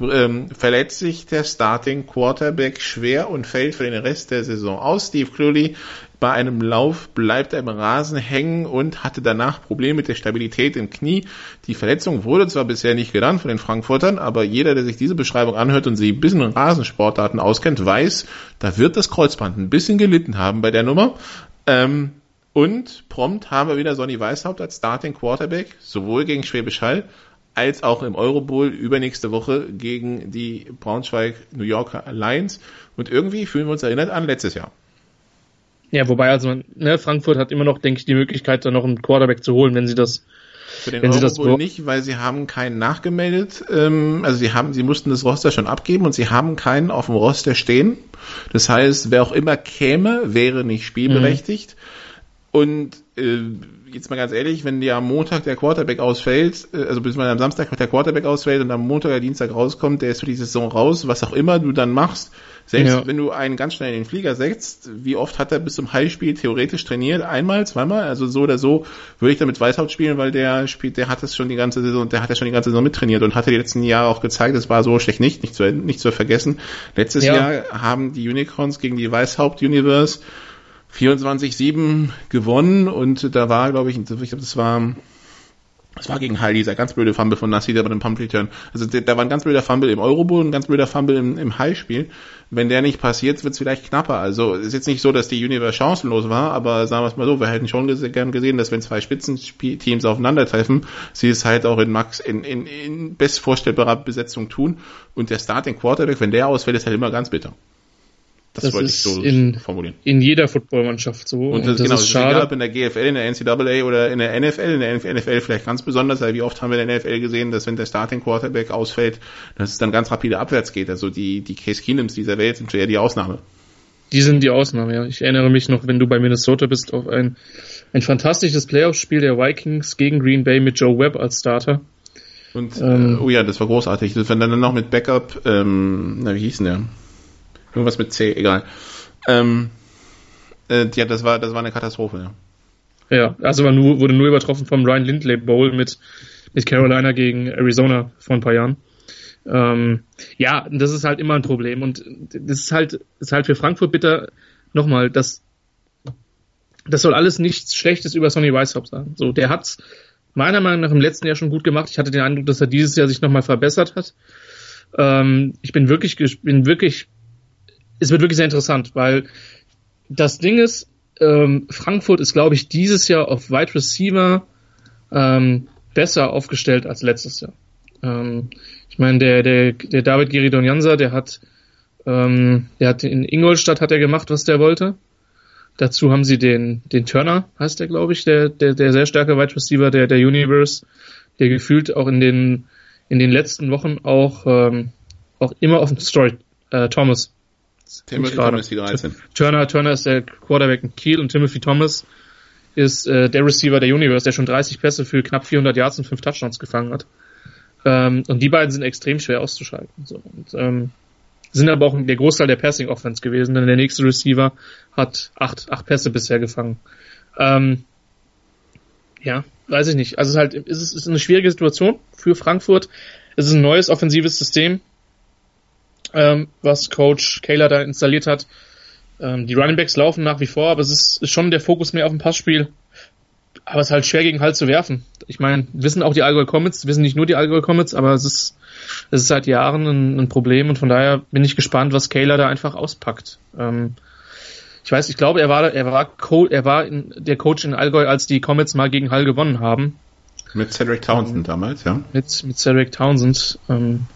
Speaker 3: ähm, verletzt sich der Starting Quarterback schwer und fällt für den Rest der Saison aus. Steve Cluley bei einem Lauf bleibt er im Rasen hängen und hatte danach Probleme mit der Stabilität im Knie. Die Verletzung wurde zwar bisher nicht genannt von den Frankfurtern, aber jeder, der sich diese Beschreibung anhört und sich ein bisschen in Rasensportdaten auskennt, weiß, da wird das Kreuzband ein bisschen gelitten haben bei der Nummer. Ähm, und prompt haben wir wieder Sonny Weishaupt als Starting Quarterback, sowohl gegen Schwäbisch Hall als auch im Eurobowl übernächste Woche gegen die Braunschweig New Yorker Lions. Und irgendwie fühlen wir uns erinnert an letztes Jahr.
Speaker 4: Ja, wobei also ne, Frankfurt hat immer noch, denke ich, die Möglichkeit, da noch einen Quarterback zu holen, wenn sie das
Speaker 3: für den wenn Euro sie das wohl nicht, weil sie haben keinen nachgemeldet. Ähm, also sie haben, sie mussten das Roster schon abgeben und sie haben keinen auf dem Roster stehen. Das heißt, wer auch immer käme, wäre nicht spielberechtigt. Mhm. Und äh, jetzt mal ganz ehrlich, wenn dir am Montag der Quarterback ausfällt, äh, also bis man am Samstag der Quarterback ausfällt und am Montag der Dienstag rauskommt, der ist für die Saison raus, was auch immer du dann machst, selbst ja. wenn du einen ganz schnell in den Flieger setzt, wie oft hat er bis zum Heilspiel theoretisch trainiert? Einmal, zweimal? Also so oder so würde ich damit Weißhaupt spielen, weil der spielt, der hat es schon die ganze Saison, der hat ja schon die ganze Saison mittrainiert und hatte die letzten Jahre auch gezeigt, es war so schlecht nicht, nicht zu, nicht zu vergessen. Letztes ja. Jahr haben die Unicorns gegen die Weißhaupt Universe 24-7 gewonnen und da war, glaube ich, ich glaube, das war das war gegen Hall, dieser ganz blöde Fumble von Nassi, der bei dem Pump Return. Also da war ein ganz blöder Fumble im Eurobowl und ein ganz blöder Fumble im, im High-Spiel. Wenn der nicht passiert, wird es vielleicht knapper. Also ist jetzt nicht so, dass die Universe chancenlos war, aber sagen wir es mal so, wir hätten schon gern gesehen, dass wenn zwei Spitzenteams aufeinandertreffen, sie es halt auch in Max in, in, in best vorstellbarer Besetzung tun. Und der Starting Quarterback, wenn der ausfällt, ist halt immer ganz bitter.
Speaker 4: Das, das wollte ich so in, formulieren. In jeder Footballmannschaft so.
Speaker 3: Und das, und das genau, ist schade. Egal, ob in der GFL, in der NCAA oder in der NFL, in der NFL vielleicht ganz besonders, weil wie oft haben wir in der NFL gesehen, dass wenn der Starting Quarterback ausfällt, dass es dann ganz rapide abwärts geht. Also die, die Case Keenums dieser Welt sind eher die Ausnahme.
Speaker 4: Die sind die Ausnahme, ja. Ich erinnere mich noch, wenn du bei Minnesota bist, auf ein, ein fantastisches Playoff-Spiel der Vikings gegen Green Bay mit Joe Webb als Starter.
Speaker 3: Und, ähm, äh, oh ja, das war großartig. Wenn dann noch mit Backup, ähm, na, wie hieß denn der? Irgendwas mit C, egal. Ähm, äh, ja, das war, das war eine Katastrophe,
Speaker 4: ja. Ja, also war nur, wurde nur übertroffen vom Ryan Lindley Bowl mit, mit Carolina gegen Arizona vor ein paar Jahren. Ähm, ja, das ist halt immer ein Problem und das ist halt, ist halt für Frankfurt bitter, nochmal, das, das soll alles nichts Schlechtes über Sonny Weishaupt sagen. So, der hat's meiner Meinung nach im letzten Jahr schon gut gemacht. Ich hatte den Eindruck, dass er dieses Jahr sich nochmal verbessert hat. Ähm, ich bin wirklich, bin wirklich es wird wirklich sehr interessant, weil das Ding ist, ähm, Frankfurt ist, glaube ich, dieses Jahr auf Wide Receiver ähm, besser aufgestellt als letztes Jahr. Ähm, ich meine, der, der, der David Geridon Jansa, der hat, ähm, der hat in Ingolstadt hat er gemacht, was der wollte. Dazu haben sie den, den Turner, heißt der, glaube ich, der, der, der sehr starke Wide Receiver der, der Universe, der gefühlt auch in den, in den letzten Wochen auch, ähm, auch immer auf dem Story, äh, Thomas Timothy Thomas, die 13. Turner, Turner ist der Quarterback in Kiel und Timothy Thomas ist äh, der Receiver der Universe, der schon 30 Pässe für knapp 400 Yards und 5 Touchdowns gefangen hat. Ähm, und die beiden sind extrem schwer auszuschalten. So. Und, ähm, sind aber auch der Großteil der Passing Offense gewesen, denn der nächste Receiver hat acht, acht Pässe bisher gefangen. Ähm, ja, weiß ich nicht. Also es ist halt, es ist, es ist eine schwierige Situation für Frankfurt. Es ist ein neues offensives System ähm, was Coach Kayla da installiert hat. Ähm, die Running Backs laufen nach wie vor, aber es ist, ist schon der Fokus mehr auf dem Passspiel. Aber es ist halt schwer gegen Halt zu werfen. Ich meine, wissen auch die Allgäu Comets, wissen nicht nur die Allgäu Comets, aber es ist, es ist seit Jahren ein, ein Problem und von daher bin ich gespannt, was Kayla da einfach auspackt. Ähm, ich weiß, ich glaube, er war, er war, Co er war in, der Coach in Allgäu, als die Comets mal gegen Hall gewonnen haben.
Speaker 3: Mit Cedric Townsend ähm, damals, ja.
Speaker 4: Mit, mit Cedric Townsend. Ähm,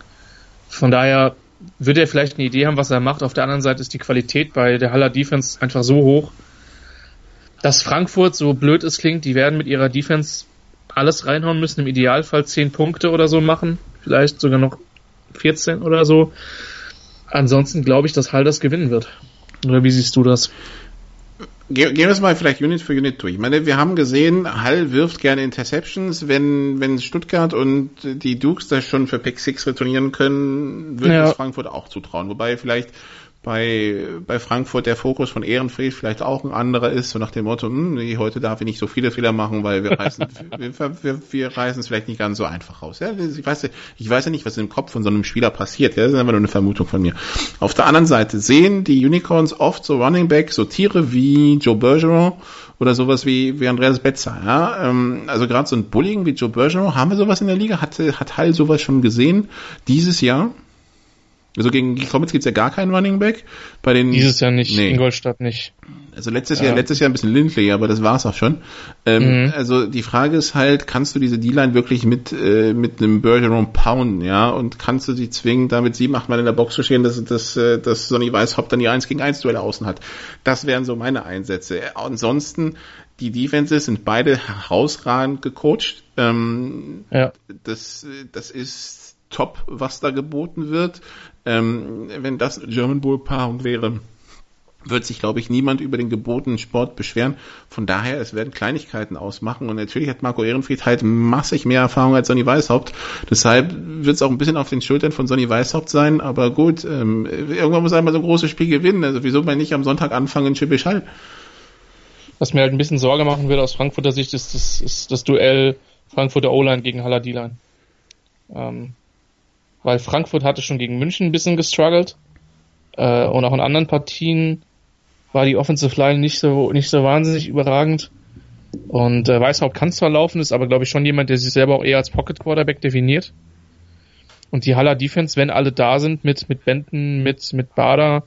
Speaker 4: von daher würde er vielleicht eine Idee haben, was er macht. Auf der anderen Seite ist die Qualität bei der Haller Defense einfach so hoch, dass Frankfurt, so blöd es klingt, die werden mit ihrer Defense alles reinhauen müssen, im Idealfall 10 Punkte oder so machen, vielleicht sogar noch 14 oder so. Ansonsten glaube ich, dass Hall das gewinnen wird. Oder wie siehst du das?
Speaker 3: Gehen wir es mal vielleicht Unit für Unit durch. Ich meine, wir haben gesehen, Hall wirft gerne Interceptions. Wenn, wenn Stuttgart und die Dukes das schon für Pick 6 retournieren können, würde ja. es Frankfurt auch zutrauen. Wobei vielleicht bei, bei Frankfurt der Fokus von Ehrenfried vielleicht auch ein anderer ist, so nach dem Motto, hm, nee, heute darf ich nicht so viele Fehler machen, weil wir reißen, [laughs] wir, wir, wir reißen es vielleicht nicht ganz so einfach raus. Ja, ich weiß, ich weiß ja nicht, was im Kopf von so einem Spieler passiert. Ja, das ist einfach nur eine Vermutung von mir. Auf der anderen Seite sehen die Unicorns oft so Running Back, so Tiere wie Joe Bergeron oder sowas wie, wie Andreas Betzer. Ja? Ähm, also gerade so ein Bullying wie Joe Bergeron, haben wir sowas in der Liga? Hat, hat Hall sowas schon gesehen dieses Jahr? Also gegen die Comets gibt's ja gar keinen Running Back. Bei den
Speaker 4: Dieses Jahr nicht, nee. Ingolstadt nicht.
Speaker 3: Also letztes ja. Jahr, letztes Jahr ein bisschen Lindley, aber das war's auch schon. Ähm, mhm. Also die Frage ist halt, kannst du diese D-Line wirklich mit äh, mit einem Bergeron pounden, ja? Und kannst du sie zwingen, damit sieben, acht Mal in der Box zu stehen, dass, dass, äh, dass Sonny Weishaupt dann die 1 gegen 1 Duelle außen hat. Das wären so meine Einsätze. Ansonsten, die Defenses sind beide herausragend gecoacht. Ähm, ja. Das, das ist top, was da geboten wird. Ähm, wenn das German Bowl Paarung wäre, wird sich, glaube ich, niemand über den gebotenen Sport beschweren. Von daher, es werden Kleinigkeiten ausmachen. Und natürlich hat Marco Ehrenfried halt massig mehr Erfahrung als Sonny Weishaupt. Deshalb wird es auch ein bisschen auf den Schultern von Sonny Weishaupt sein. Aber gut, ähm, irgendwann muss er mal so ein großes Spiel gewinnen. Also wieso mal nicht am Sonntag anfangen in Schippisch Hall?
Speaker 4: Was mir halt ein bisschen Sorge machen würde aus Frankfurter Sicht, ist das, ist das Duell Frankfurter O-Line gegen Haller D-Line. Ähm, weil Frankfurt hatte schon gegen München ein bisschen gestruggelt äh, und auch in anderen Partien war die Offensive Line nicht so nicht so wahnsinnig überragend. Und äh, Weißhaupt kann zwar laufen, ist aber glaube ich schon jemand, der sich selber auch eher als Pocket Quarterback definiert. Und die Haller Defense, wenn alle da sind, mit mit Benton, mit mit Bader,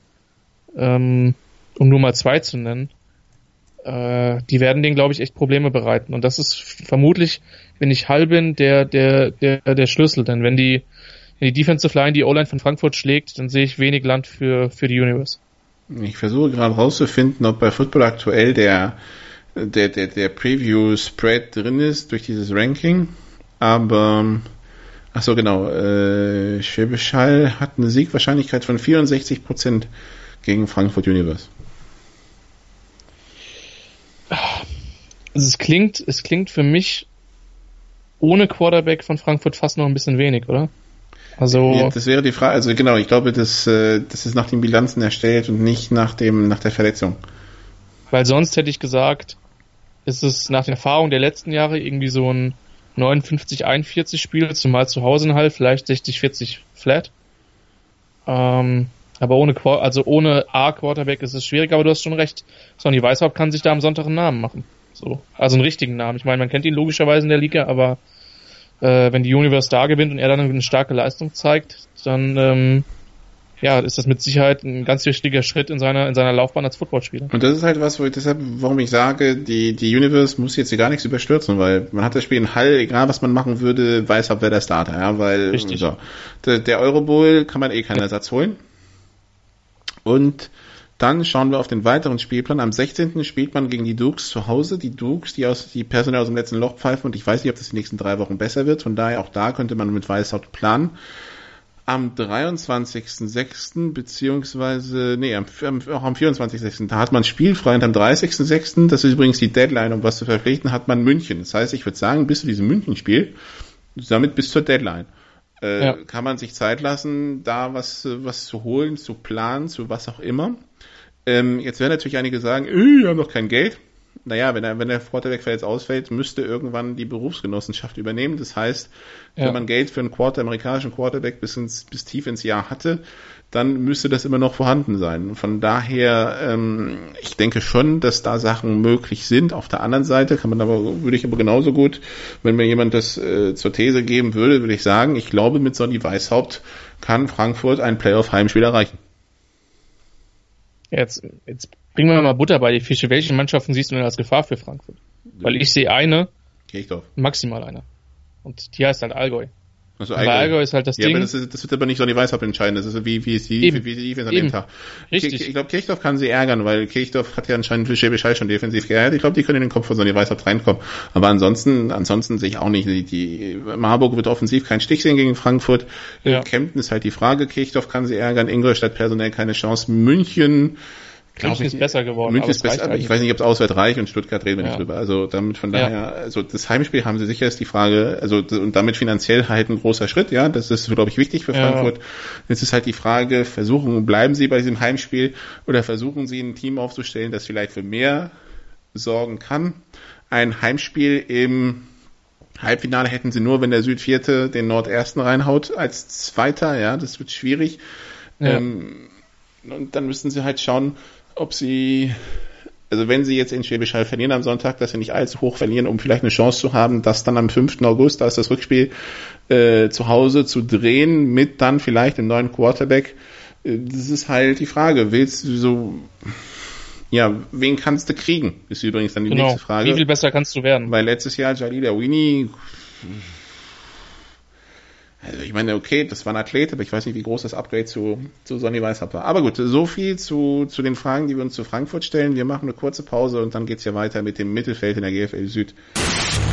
Speaker 4: ähm, um nur mal zwei zu nennen, äh, die werden denen glaube ich echt Probleme bereiten. Und das ist vermutlich, wenn ich Hall bin, der der der der Schlüssel, denn wenn die wenn die Defensive Line die O-Line von Frankfurt schlägt, dann sehe ich wenig Land für, für die Universe.
Speaker 3: Ich versuche gerade rauszufinden, ob bei Football aktuell der, der, der, der Preview-Spread drin ist durch dieses Ranking. Aber, ach so genau, äh, Schwäbisch Hall hat eine Siegwahrscheinlichkeit von 64% gegen Frankfurt Universe.
Speaker 4: Also es klingt, es klingt für mich ohne Quarterback von Frankfurt fast noch ein bisschen wenig, oder?
Speaker 3: Also ja, das wäre die Frage. Also genau, ich glaube, das, äh, das ist nach den Bilanzen erstellt und nicht nach dem nach der Verletzung.
Speaker 4: Weil sonst hätte ich gesagt, ist es nach den Erfahrungen der letzten Jahre irgendwie so ein 59-41 Spiel, zumal zu Hause in Hall, vielleicht 60-40 flat. Ähm, aber ohne also ohne A-Quarterback ist es schwierig, aber du hast schon recht. Sonny Weishaupt kann sich da am Sonntag einen Namen machen. So. Also einen richtigen Namen. Ich meine, man kennt ihn logischerweise in der Liga, aber äh, wenn die Universe da gewinnt und er dann eine starke Leistung zeigt, dann ähm, ja, ist das mit Sicherheit ein ganz wichtiger Schritt in seiner, in seiner Laufbahn als Footballspieler.
Speaker 3: Und das ist halt was, wo ich deshalb, warum ich sage, die, die Universe muss jetzt hier gar nichts überstürzen, weil man hat das Spiel in Hall, egal was man machen würde, weiß ab, wer der Starter, ja, weil, Richtig. so. Der, der Eurobowl kann man eh keinen Ersatz holen. Und dann schauen wir auf den weiteren Spielplan. Am 16. spielt man gegen die Dukes zu Hause. Die Dukes, die aus, die personell aus dem letzten Loch pfeifen und ich weiß nicht, ob das die nächsten drei Wochen besser wird. Von daher auch da könnte man mit Weißhaut planen. Am 23.06. beziehungsweise, nee, am, auch am 24.06. Da hat man spielfrei und am 30.06., das ist übrigens die Deadline, um was zu verpflichten, hat man München. Das heißt, ich würde sagen, bis zu diesem München-Spiel, damit bis zur Deadline, äh, ja. kann man sich Zeit lassen, da was, was zu holen, zu planen, zu was auch immer. Ähm, jetzt werden natürlich einige sagen, wir haben doch kein Geld. Naja, wenn, er, wenn der Quarterback jetzt ausfällt, müsste irgendwann die Berufsgenossenschaft übernehmen. Das heißt, ja. wenn man Geld für einen Quarter, amerikanischen Quarterback bis, ins, bis tief ins Jahr hatte, dann müsste das immer noch vorhanden sein. Von daher, ähm, ich denke schon, dass da Sachen möglich sind. Auf der anderen Seite kann man aber, würde ich aber genauso gut, wenn mir jemand das äh, zur These geben würde, würde ich sagen, ich glaube, mit Sonny Weishaupt kann Frankfurt ein Playoff-Heimspiel erreichen.
Speaker 4: Jetzt, jetzt bringen wir mal Butter bei die Fische. Welche Mannschaften siehst du denn als Gefahr für Frankfurt? Weil ich sehe eine,
Speaker 3: Kirchdorf.
Speaker 4: maximal eine. Und die heißt halt Allgäu.
Speaker 3: Also Allgäu.
Speaker 4: Allgäu ist halt das
Speaker 3: ja,
Speaker 4: Ding.
Speaker 3: Aber das, ist, das wird aber nicht so die Weisheit entscheiden. Das ist wie, wie ist die, Eben. wie, wie die Defense an dem Tag.
Speaker 4: Richtig.
Speaker 3: Ich, glaube, Kirchdorf kann sie ärgern, weil Kirchdorf hat ja anscheinend für Schäbisch schon defensiv geärgert. Ich glaube, die können in den Kopf von Sonny Weishaupt reinkommen. Aber ansonsten, ansonsten sehe ich auch nicht. Die, die Marburg wird offensiv keinen Stich sehen gegen Frankfurt. Ja. Kempten ist halt die Frage. Kirchdorf kann sie ärgern. Ingolstadt personell keine Chance. München,
Speaker 4: München ist besser geworden.
Speaker 3: München ist besser, aber ich weiß nicht, ob es auswärts reicht und Stuttgart reden wir ja. nicht drüber. Also damit von daher, ja. also das Heimspiel haben sie sicher ist die Frage, also und damit finanziell halt ein großer Schritt, ja, das ist glaube ich wichtig für Frankfurt. Ja. Jetzt ist halt die Frage, versuchen, bleiben sie bei diesem Heimspiel oder versuchen sie ein Team aufzustellen, das vielleicht für mehr sorgen kann. Ein Heimspiel im Halbfinale hätten sie nur, wenn der Südvierte den Nordersten reinhaut als Zweiter, ja, das wird schwierig. Ja. Ähm, und dann müssten sie halt schauen, ob sie, also wenn sie jetzt in Schwäbisch Hall verlieren am Sonntag, dass sie nicht allzu hoch verlieren, um vielleicht eine Chance zu haben, das dann am 5. August, da ist das Rückspiel, äh, zu Hause zu drehen, mit dann vielleicht dem neuen Quarterback. Äh, das ist halt die Frage. Willst du so, ja, wen kannst du kriegen? Ist übrigens dann die genau. nächste Frage.
Speaker 4: Wie viel besser kannst du werden?
Speaker 3: Weil letztes Jahr Jalila Winnie also ich meine, okay, das war ein Athlet, aber ich weiß nicht, wie groß das Upgrade zu, zu Sonny Weishaupt war. Aber gut, so viel zu, zu den Fragen, die wir uns zu Frankfurt stellen. Wir machen eine kurze Pause und dann geht's ja weiter mit dem Mittelfeld in der GFL Süd.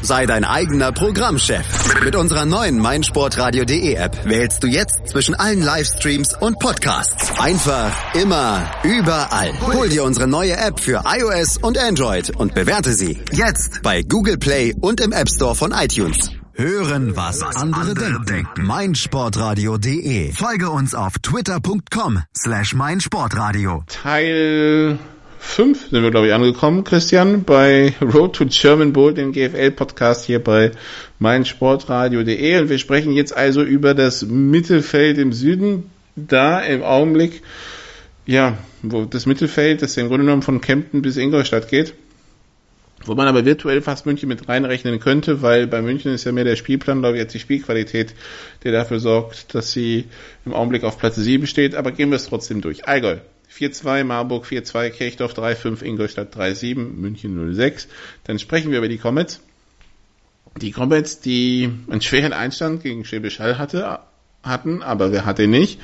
Speaker 2: Sei dein eigener Programmchef. Mit unserer neuen meinsportradio.de App wählst du jetzt zwischen allen Livestreams und Podcasts. Einfach, immer, überall. Hol dir unsere neue App für iOS und Android und bewerte sie jetzt bei Google Play und im App Store von iTunes. Hören, was, andere, denken. denken. meinsportradio.de. Folge uns auf twitter.com slash meinsportradio.
Speaker 3: Teil 5 sind wir, glaube ich, angekommen, Christian, bei Road to German Bowl, dem GFL-Podcast hier bei meinsportradio.de. Und wir sprechen jetzt also über das Mittelfeld im Süden, da im Augenblick, ja, wo das Mittelfeld, das im Grunde genommen von Kempten bis Ingolstadt geht wo man aber virtuell fast München mit reinrechnen könnte, weil bei München ist ja mehr der Spielplan, glaube ich, jetzt die Spielqualität, der dafür sorgt, dass sie im Augenblick auf Platz 7 steht. Aber gehen wir es trotzdem durch. Allgäu 4-2, Marburg 4-2, Kirchdorf 3-5, Ingolstadt 3-7, München 0-6. Dann sprechen wir über die Comets. Die Comets, die einen schweren Einstand gegen Schwäbisch Hall hatte, hatten, aber wer hatte nicht,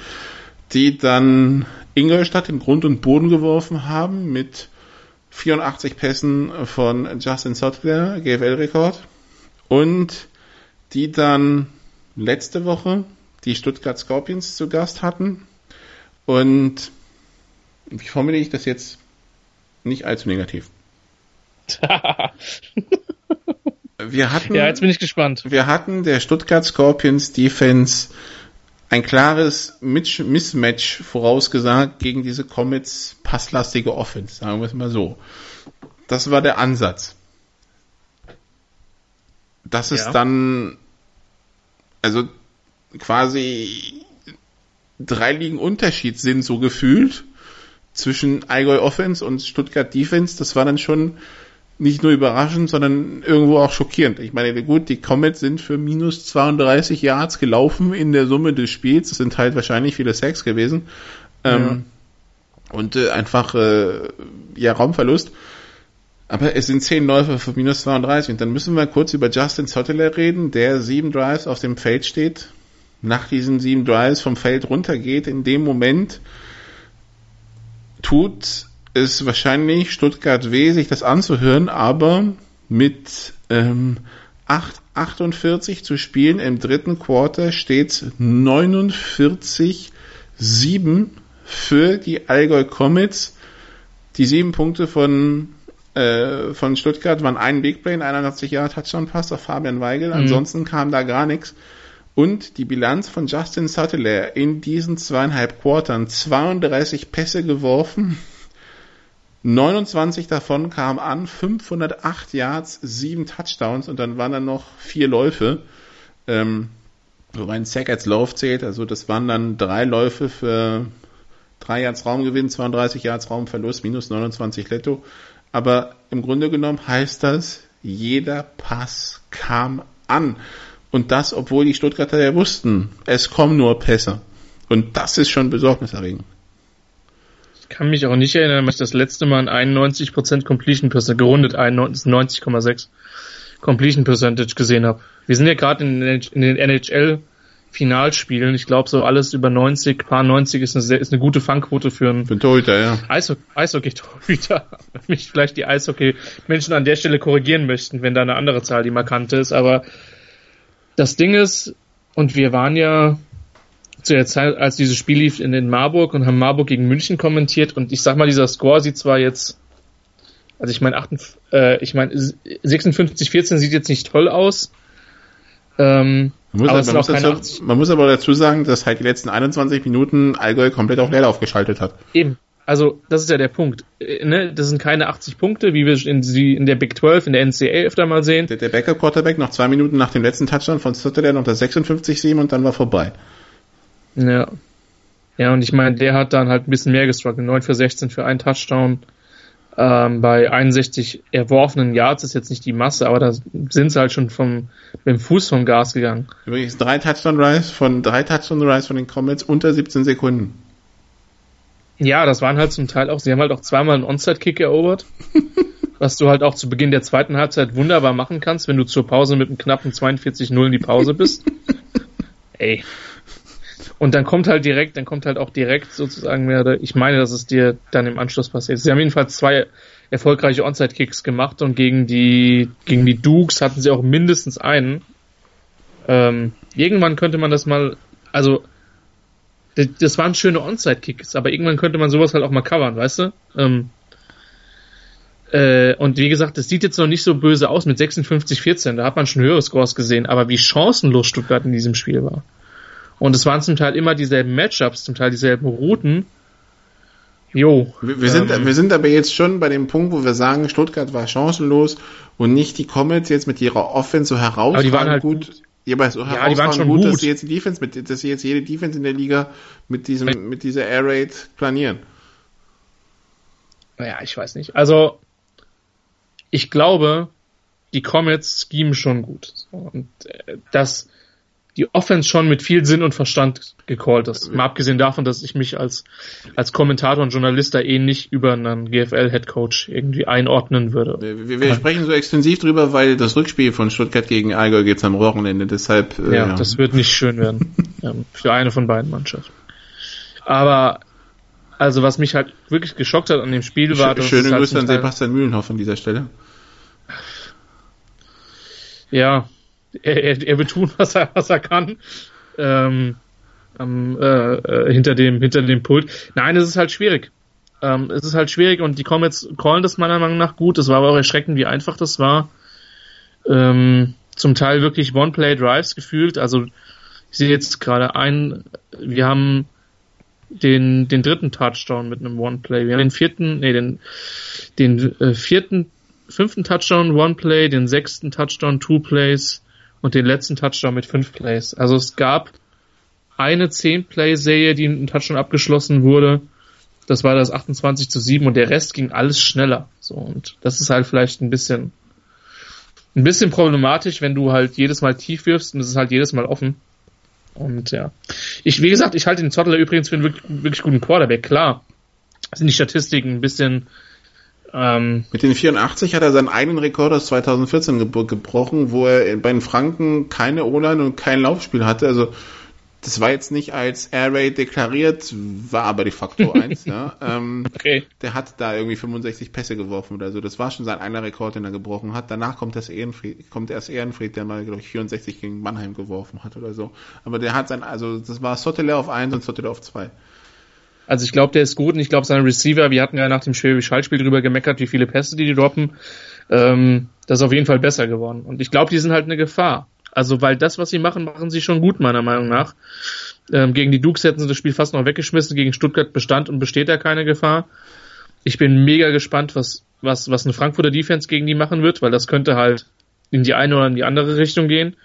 Speaker 3: die dann Ingolstadt in Grund und Boden geworfen haben mit 84 Pässen von Justin Sotler, GFL-Rekord. Und die dann letzte Woche die Stuttgart Scorpions zu Gast hatten. Und wie formuliere ich das jetzt nicht allzu negativ? [laughs] wir hatten,
Speaker 4: ja, jetzt bin ich gespannt.
Speaker 3: Wir hatten der Stuttgart Scorpions Defense ein klares Mismatch vorausgesagt gegen diese Comets passlastige Offense, sagen wir es mal so. Das war der Ansatz. Das ist ja. dann, also quasi drei Ligen Unterschied sind so gefühlt zwischen Allgäu Offense und Stuttgart Defense. Das war dann schon nicht nur überraschend, sondern irgendwo auch schockierend. Ich meine, gut, die Comets sind für minus 32 Yards gelaufen in der Summe des Spiels. Das sind halt wahrscheinlich viele Sacks gewesen. Ja. Ähm, und äh, einfach äh, ja Raumverlust. Aber es sind zehn Läufe für minus 32. Und dann müssen wir kurz über Justin Sotteler reden, der sieben Drives auf dem Feld steht, nach diesen sieben Drives vom Feld runtergeht. In dem Moment tut ist wahrscheinlich Stuttgart weh, sich das anzuhören, aber mit ähm, 8, 48 zu spielen im dritten Quarter steht 49 7 für die Allgäu Comets. Die sieben Punkte von äh, von Stuttgart waren ein Big Play, 81 Jahre Touchdown Pass auf Fabian Weigel. Mhm. Ansonsten kam da gar nichts. Und die Bilanz von Justin Sutteler in diesen zweieinhalb Quartern 32 Pässe geworfen, 29 davon kamen an, 508 Yards, 7 Touchdowns und dann waren dann noch vier Läufe. Ähm, wobei ein Sack als Lauf zählt, also das waren dann drei Läufe für drei Yards Raumgewinn, 32 Yards Raumverlust, minus 29 Letto. Aber im Grunde genommen heißt das, jeder Pass kam an. Und das, obwohl die Stuttgarter ja wussten, es kommen nur Pässe. Und das ist schon besorgniserregend
Speaker 4: kann mich auch nicht erinnern, dass ich das letzte Mal ein 91% Completion Percentage, gerundet 90,6 Completion Percentage gesehen habe. Wir sind ja gerade in, in, den NHL Finalspielen. Ich glaube, so alles über 90, paar 90 ist eine, ist eine gute Fangquote für einen
Speaker 3: für Torhüter, ja.
Speaker 4: Eishockey-Torhüter. [laughs] mich vielleicht die Eishockey-Menschen an der Stelle korrigieren möchten, wenn da eine andere Zahl die markante ist. Aber das Ding ist, und wir waren ja zu der Zeit, als dieses Spiel lief in den Marburg und haben Marburg gegen München kommentiert und ich sag mal, dieser Score sieht zwar jetzt, also ich meine, äh, ich meine, 56-14 sieht jetzt nicht toll aus,
Speaker 3: ähm, man, muss, aber, man, muss dazu, man muss aber dazu sagen, dass halt die letzten 21 Minuten Allgäu komplett auf Leerlauf geschaltet hat.
Speaker 4: Eben. Also, das ist ja der Punkt. Äh, ne? Das sind keine 80 Punkte, wie wir in, in der Big 12, in der NCA öfter mal sehen.
Speaker 3: Der, der Backup-Quarterback noch zwei Minuten nach dem letzten Touchdown von Sutherland noch das 56-7 und dann war vorbei.
Speaker 4: Ja. Ja, und ich meine, der hat dann halt ein bisschen mehr gestruggelt. 9 für 16 für einen Touchdown. Ähm, bei 61 erworfenen Yards ist jetzt nicht die Masse, aber da sind sie halt schon vom, mit dem Fuß vom Gas gegangen.
Speaker 3: Übrigens drei Touchdown Rise von drei Touchdown Rise von den Comets unter 17 Sekunden.
Speaker 4: Ja, das waren halt zum Teil auch, sie haben halt auch zweimal einen Onside-Kick erobert, [laughs] was du halt auch zu Beginn der zweiten Halbzeit wunderbar machen kannst, wenn du zur Pause mit einem knappen 42-0 in die Pause bist. [laughs] Ey. Und dann kommt halt direkt, dann kommt halt auch direkt sozusagen mehr, ich meine, dass es dir dann im Anschluss passiert. Sie haben jedenfalls zwei erfolgreiche Onside-Kicks gemacht und gegen die, gegen die Dukes hatten sie auch mindestens einen. Ähm, irgendwann könnte man das mal, also, das waren schöne Onside-Kicks, aber irgendwann könnte man sowas halt auch mal covern, weißt du? Ähm, äh, und wie gesagt, das sieht jetzt noch nicht so böse aus mit 56-14, da hat man schon höhere Scores gesehen, aber wie chancenlos Stuttgart in diesem Spiel war. Und es waren zum Teil immer dieselben Matchups, zum Teil dieselben Routen.
Speaker 3: Jo. Wir, wir sind, ähm, wir sind aber jetzt schon bei dem Punkt, wo wir sagen, Stuttgart war chancenlos und nicht die Comets jetzt mit ihrer Offense so herausragend aber die waren halt gut. gut. Ja, aber so ja, die waren schon gut, gut, dass sie jetzt die Defense mit, dass sie jetzt jede Defense in der Liga mit diesem, mit dieser Air Raid planieren.
Speaker 4: Naja, ich weiß nicht. Also, ich glaube, die Comets schemen schon gut. Und äh, das, die Offense schon mit viel Sinn und Verstand gecallt ist. Mal abgesehen davon, dass ich mich als, als Kommentator und Journalist da eh nicht über einen GFL-Headcoach irgendwie einordnen würde.
Speaker 3: Wir, wir sprechen so extensiv drüber, weil das Rückspiel von Stuttgart gegen Allgäu geht am Wochenende, deshalb.
Speaker 4: Äh, ja, ja, das wird nicht schön werden. [laughs] ähm, für eine von beiden Mannschaften. Aber, also was mich halt wirklich geschockt hat an dem Spiel war,
Speaker 3: dass. Schöne halt Grüße an Sebastian Mühlenhoff an dieser Stelle.
Speaker 4: Ja, er, er, er wird tun, was er, was er kann. Ähm, ähm, äh, hinter dem hinter dem Pult. Nein, es ist halt schwierig. Ähm, es ist halt schwierig und die Comets callen das meiner Meinung nach gut. Es war aber auch erschreckend, wie einfach das war. Ähm, zum Teil wirklich One-Play-Drives gefühlt. Also ich sehe jetzt gerade ein, wir haben den, den dritten Touchdown mit einem One-Play. Wir haben den vierten, nee, den, den äh, vierten, fünften Touchdown One-Play, den sechsten Touchdown Two Plays, und den letzten Touchdown mit fünf Plays. Also es gab eine 10-Play-Serie, die in Touchdown abgeschlossen wurde. Das war das 28 zu 7 und der Rest ging alles schneller. So, und das ist halt vielleicht ein bisschen, ein bisschen problematisch, wenn du halt jedes Mal tief wirfst und es ist halt jedes Mal offen. Und ja. Ich, wie gesagt, ich halte den Zottler übrigens für einen wirklich, wirklich guten Quarterback, klar. Sind die Statistiken ein bisschen,
Speaker 3: ähm, Mit den 84 hat er seinen eigenen Rekord aus 2014 ge gebrochen, wo er bei den Franken keine O-Line und kein Laufspiel hatte. Also das war jetzt nicht als Air Raid deklariert, war aber de facto [laughs] eins. ja. Ähm, okay. Der hat da irgendwie 65 Pässe geworfen oder so. Das war schon sein einer Rekord, den er gebrochen hat. Danach kommt das Ehrenfried, kommt erst Ehrenfried, der mal, glaube ich, 64 gegen Mannheim geworfen hat oder so. Aber der hat sein, also das war Sottele auf 1 und Sottele auf 2.
Speaker 4: Also ich glaube, der ist gut und ich glaube, seine Receiver, wir hatten ja nach dem Schwäbisch Hallspiel drüber gemeckert, wie viele Pässe die, die droppen. Ähm, das ist auf jeden Fall besser geworden. Und ich glaube, die sind halt eine Gefahr. Also, weil das, was sie machen, machen sie schon gut, meiner Meinung nach. Ähm, gegen die Dukes hätten sie das Spiel fast noch weggeschmissen. Gegen Stuttgart bestand und besteht da keine Gefahr. Ich bin mega gespannt, was, was, was eine Frankfurter Defense gegen die machen wird, weil das könnte halt in die eine oder in die andere Richtung gehen.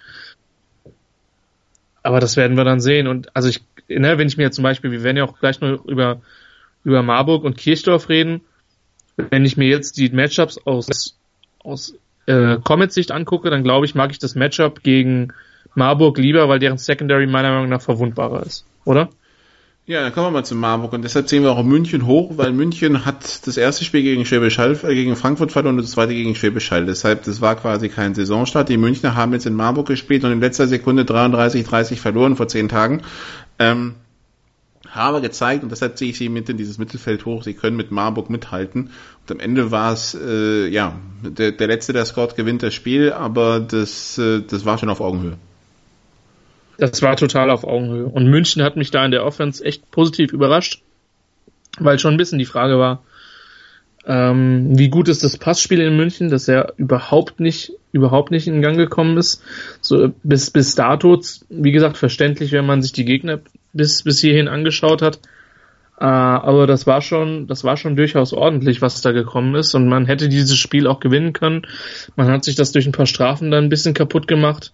Speaker 4: Aber das werden wir dann sehen. Und also ich ne, wenn ich mir jetzt zum Beispiel, wir werden ja auch gleich noch über, über Marburg und Kirchdorf reden, wenn ich mir jetzt die Matchups aus, aus äh, Comets-Sicht angucke, dann glaube ich, mag ich das Matchup gegen Marburg lieber, weil deren Secondary meiner Meinung nach verwundbarer ist, oder?
Speaker 3: Ja, dann kommen wir mal zu Marburg und deshalb sehen wir auch München hoch, weil München hat das erste Spiel gegen Schwäbisch Hall, äh, gegen Frankfurt verloren und das zweite gegen Schwäbisch Hall. Deshalb, das war quasi kein Saisonstart. Die Münchner haben jetzt in Marburg gespielt und in letzter Sekunde 33-30 verloren vor zehn Tagen. Ähm, habe gezeigt und deshalb sehe ich sie mit in dieses Mittelfeld hoch. Sie können mit Marburg mithalten. Und am Ende war es, äh, ja, der, der letzte, der Scott gewinnt das Spiel, aber das, äh, das war schon auf Augenhöhe.
Speaker 4: das war total auf Augenhöhe. Und München hat mich da in der Offense echt positiv überrascht, weil schon ein bisschen die Frage war, ähm, wie gut ist das Passspiel in München, dass er überhaupt nicht, überhaupt nicht in Gang gekommen ist. So bis bis dato, wie gesagt, verständlich, wenn man sich die Gegner bis bis hierhin angeschaut hat. Äh, aber das war schon, das war schon durchaus ordentlich, was da gekommen ist. Und man hätte dieses Spiel auch gewinnen können. Man hat sich das durch ein paar Strafen dann ein bisschen kaputt gemacht.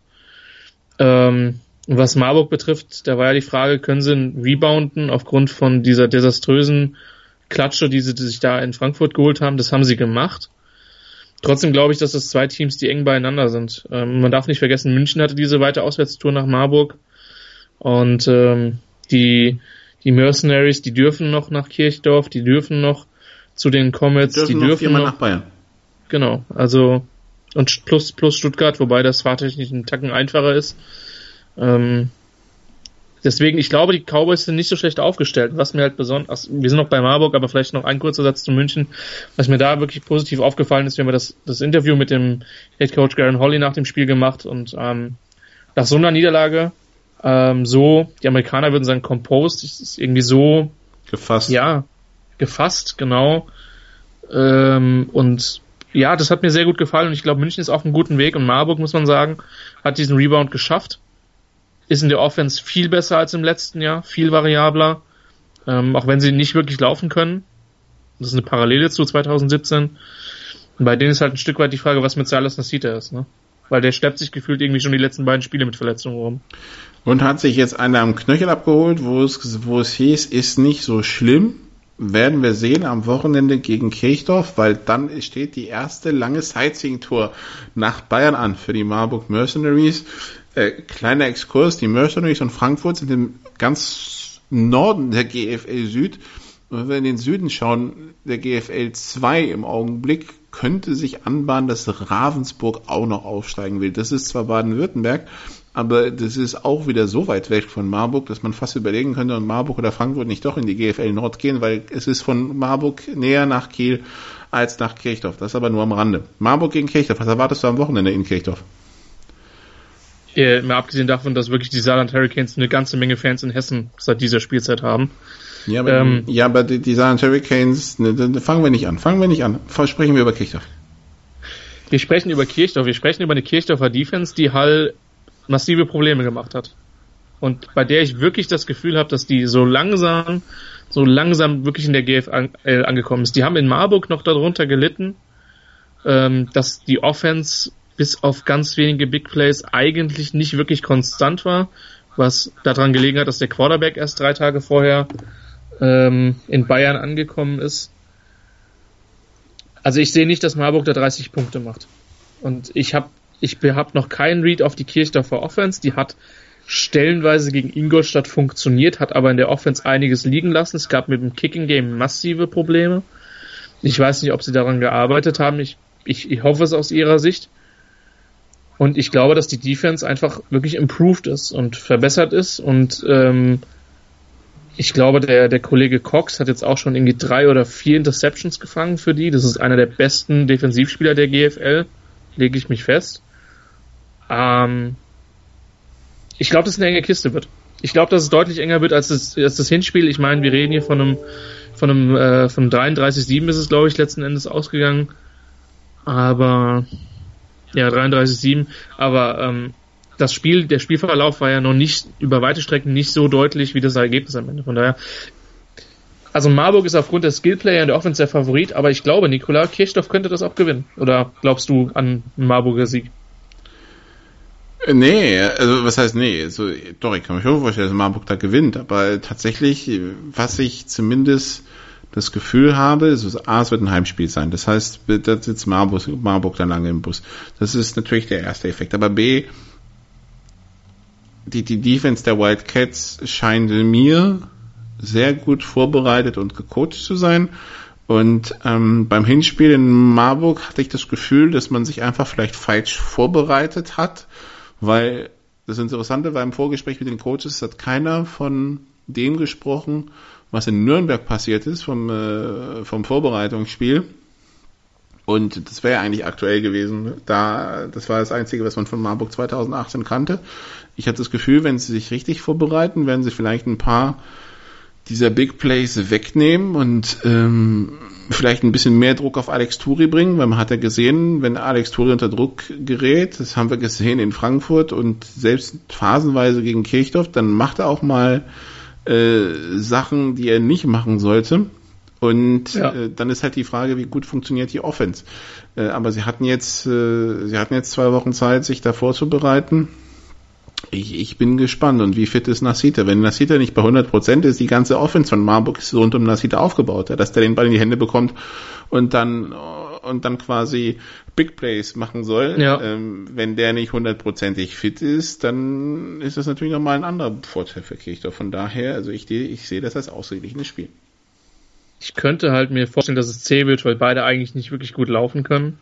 Speaker 4: Ähm, was Marburg betrifft, da war ja die Frage, können sie rebounden aufgrund von dieser desaströsen Klatsche, die sie sich da in Frankfurt geholt haben. Das haben sie gemacht. Trotzdem glaube ich, dass das zwei Teams, die eng beieinander sind. Ähm, man darf nicht vergessen, München hatte diese weite Auswärtstour nach Marburg. Und ähm, die, die Mercenaries, die dürfen noch nach Kirchdorf, die dürfen noch zu den Comets, die dürfen, die dürfen noch, nach Bayern. Genau, also und plus plus Stuttgart, wobei das fahrtechnisch einen Tacken einfacher ist. Ähm, deswegen, ich glaube, die Cowboys sind nicht so schlecht aufgestellt. Was mir halt besonders, wir sind noch bei Marburg, aber vielleicht noch ein kurzer Satz zu München. Was mir da wirklich positiv aufgefallen ist, wir haben das, das Interview mit dem Head Coach Garen Holly nach dem Spiel gemacht und ähm, nach so einer Niederlage ähm, so, die Amerikaner würden sagen, composed, ist irgendwie so
Speaker 3: gefasst.
Speaker 4: Ja, gefasst, genau. Ähm, und ja, das hat mir sehr gut gefallen und ich glaube, München ist auf einem guten Weg und Marburg, muss man sagen, hat diesen Rebound geschafft ist in der Offense viel besser als im letzten Jahr, viel variabler, ähm, auch wenn sie nicht wirklich laufen können. Das ist eine Parallele zu 2017. Und bei denen ist halt ein Stück weit die Frage, was mit Salas Nasita ist, ne? Weil der schleppt sich gefühlt irgendwie schon die letzten beiden Spiele mit Verletzungen rum.
Speaker 3: Und hat sich jetzt einer am Knöchel abgeholt, wo es, wo es hieß, ist nicht so schlimm. Werden wir sehen am Wochenende gegen Kirchdorf, weil dann steht die erste lange Sightseeing-Tour nach Bayern an für die Marburg Mercenaries. Äh, kleiner Exkurs, die Mercenaries und Frankfurt sind im ganz Norden der GFL Süd. Und wenn wir in den Süden schauen, der GFL 2 im Augenblick könnte sich anbahnen, dass Ravensburg auch noch aufsteigen will. Das ist zwar Baden-Württemberg, aber das ist auch wieder so weit weg von Marburg, dass man fast überlegen könnte, ob Marburg oder Frankfurt nicht doch in die GFL Nord gehen, weil es ist von Marburg näher nach Kiel als nach Kirchdorf. Das aber nur am Rande. Marburg gegen Kirchdorf, was erwartest du am Wochenende in Kirchdorf?
Speaker 4: Äh, mal abgesehen davon, dass wirklich die Saarland Hurricanes eine ganze Menge Fans in Hessen seit dieser Spielzeit haben.
Speaker 3: Ja, aber, ähm, ja, aber die, die Saarland Hurricanes, ne, ne, fangen wir nicht an. Fangen wir nicht an. Sprechen wir über Kirchdorf.
Speaker 4: Wir sprechen über Kirchdorf. Wir sprechen über eine Kirchdorfer Defense, die Hall massive Probleme gemacht hat. Und bei der ich wirklich das Gefühl habe, dass die so langsam, so langsam wirklich in der GFL angekommen ist. Die haben in Marburg noch darunter gelitten, ähm, dass die Offense bis auf ganz wenige Big Plays eigentlich nicht wirklich konstant war, was daran gelegen hat, dass der Quarterback erst drei Tage vorher ähm, in Bayern angekommen ist. Also ich sehe nicht, dass Marburg da 30 Punkte macht. Und ich habe ich hab noch keinen Read auf die Kirchdorfer Offense. Die hat stellenweise gegen Ingolstadt funktioniert, hat aber in der Offense einiges liegen lassen. Es gab mit dem Kicking Game massive Probleme. Ich weiß nicht, ob sie daran gearbeitet haben. Ich, ich, ich hoffe es aus ihrer Sicht. Und ich glaube, dass die Defense einfach wirklich improved ist und verbessert ist. Und ähm, ich glaube, der, der Kollege Cox hat jetzt auch schon irgendwie drei oder vier Interceptions gefangen für die. Das ist einer der besten Defensivspieler der GFL, lege ich mich fest. Ähm, ich glaube, dass es eine enge Kiste wird. Ich glaube, dass es deutlich enger wird als das, als das Hinspiel. Ich meine, wir reden hier von einem, von einem, äh, von 33-7 ist es, glaube ich, letzten Endes ausgegangen. Aber ja, 33-7. Aber ähm, das Spiel, der Spielverlauf war ja noch nicht über weite Strecken nicht so deutlich wie das Ergebnis am Ende. Von daher, also Marburg ist aufgrund der Skillplayer in der Offense der Favorit, aber ich glaube, Nikola Kirchdorf könnte das auch gewinnen. Oder glaubst du an einen Marburger Sieg?
Speaker 3: Nee, also was heißt nee? Also, doch, ich kann mir schon vorstellen, dass Marburg da gewinnt, aber tatsächlich, was ich zumindest das Gefühl habe, ist, A, es wird ein Heimspiel sein. Das heißt, da sitzt Marburg, Marburg dann lange im Bus. Das ist natürlich der erste Effekt. Aber B, die, die Defense der Wildcats scheint mir sehr gut vorbereitet und gecoacht zu sein. Und ähm, beim Hinspiel in Marburg hatte ich das Gefühl, dass man sich einfach vielleicht falsch vorbereitet hat, weil das Interessante war im Vorgespräch mit den Coaches, hat keiner von dem gesprochen, was in Nürnberg passiert ist vom, äh, vom Vorbereitungsspiel, Und das wäre eigentlich aktuell gewesen. Da, das war das Einzige, was man von Marburg 2018 kannte. Ich hatte das Gefühl, wenn sie sich richtig vorbereiten, werden sie vielleicht ein paar dieser Big Plays wegnehmen und ähm, vielleicht ein bisschen mehr Druck auf Alex Turi bringen, weil man hat ja gesehen, wenn Alex Turi unter Druck gerät, das haben wir gesehen in Frankfurt und selbst phasenweise gegen Kirchdorf, dann macht er auch mal äh, Sachen, die er nicht machen sollte. Und ja. äh, dann ist halt die Frage, wie gut funktioniert die Offense. Äh, aber sie hatten jetzt, äh, sie hatten jetzt zwei Wochen Zeit, sich da vorzubereiten. Ich, ich bin gespannt. Und wie fit ist Nasita? Wenn Nasita nicht bei 100 Prozent ist, die ganze Offense von Marburg ist rund um Nasita aufgebaut, ja, dass der den Ball in die Hände bekommt und dann und dann quasi Big Plays machen soll. Ja. Ähm, wenn der nicht hundertprozentig fit ist, dann ist das natürlich nochmal ein anderer Vorteil für Kirchdorf. Von daher, also ich, ich sehe das als ausgeglichenes Spiel.
Speaker 4: Ich könnte halt mir vorstellen, dass es zäh wird, weil beide eigentlich nicht wirklich gut laufen können.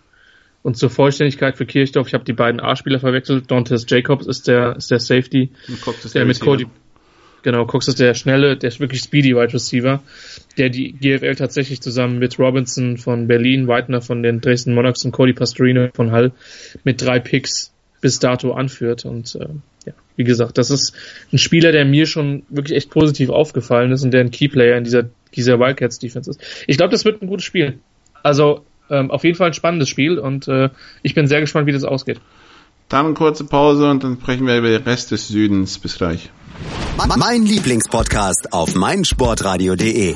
Speaker 4: Und zur Vollständigkeit für Kirchdorf, ich habe die beiden A-Spieler verwechselt. Dantes Jacobs ist der, ist der Safety, der, der mit Cody, genau, Cox ist der schnelle, der ist wirklich speedy Wide Receiver, der die GFL tatsächlich zusammen mit Robinson von Berlin, Weidner von den Dresden Monarchs und Cody Pastorino von Hall mit drei Picks bis dato anführt. Und äh, ja, wie gesagt, das ist ein Spieler, der mir schon wirklich echt positiv aufgefallen ist und der ein Keyplayer in dieser, dieser Wildcats Defense ist. Ich glaube, das wird ein gutes Spiel. Also ähm, auf jeden Fall ein spannendes Spiel und äh, ich bin sehr gespannt, wie das ausgeht.
Speaker 3: Dann eine kurze Pause und dann sprechen wir über den Rest des Südens. Bis gleich.
Speaker 2: Mein Lieblingspodcast auf meinsportradio.de.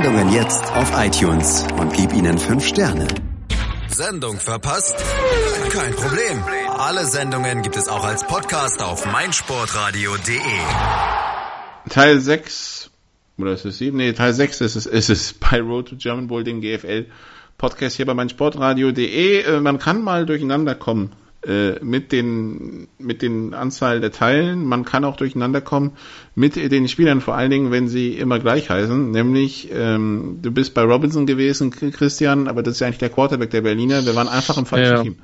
Speaker 2: Sendungen jetzt auf iTunes und gib ihnen fünf Sterne. Sendung verpasst? Kein Problem. Alle Sendungen gibt es auch als Podcast auf meinsportradio.de.
Speaker 3: Teil 6 oder ist es 7? Nee, Teil 6 ist es, ist es bei Road to German Bowl, dem GFL Podcast hier bei meinsportradio.de. Äh, man kann mal durcheinander kommen mit den mit den Anzahl der Teilen. Man kann auch durcheinander kommen mit den Spielern, vor allen Dingen, wenn sie immer gleich heißen. Nämlich, ähm, du bist bei Robinson gewesen, Christian, aber das ist ja eigentlich der Quarterback der Berliner. Wir waren einfach im falschen
Speaker 4: ja.
Speaker 3: Team.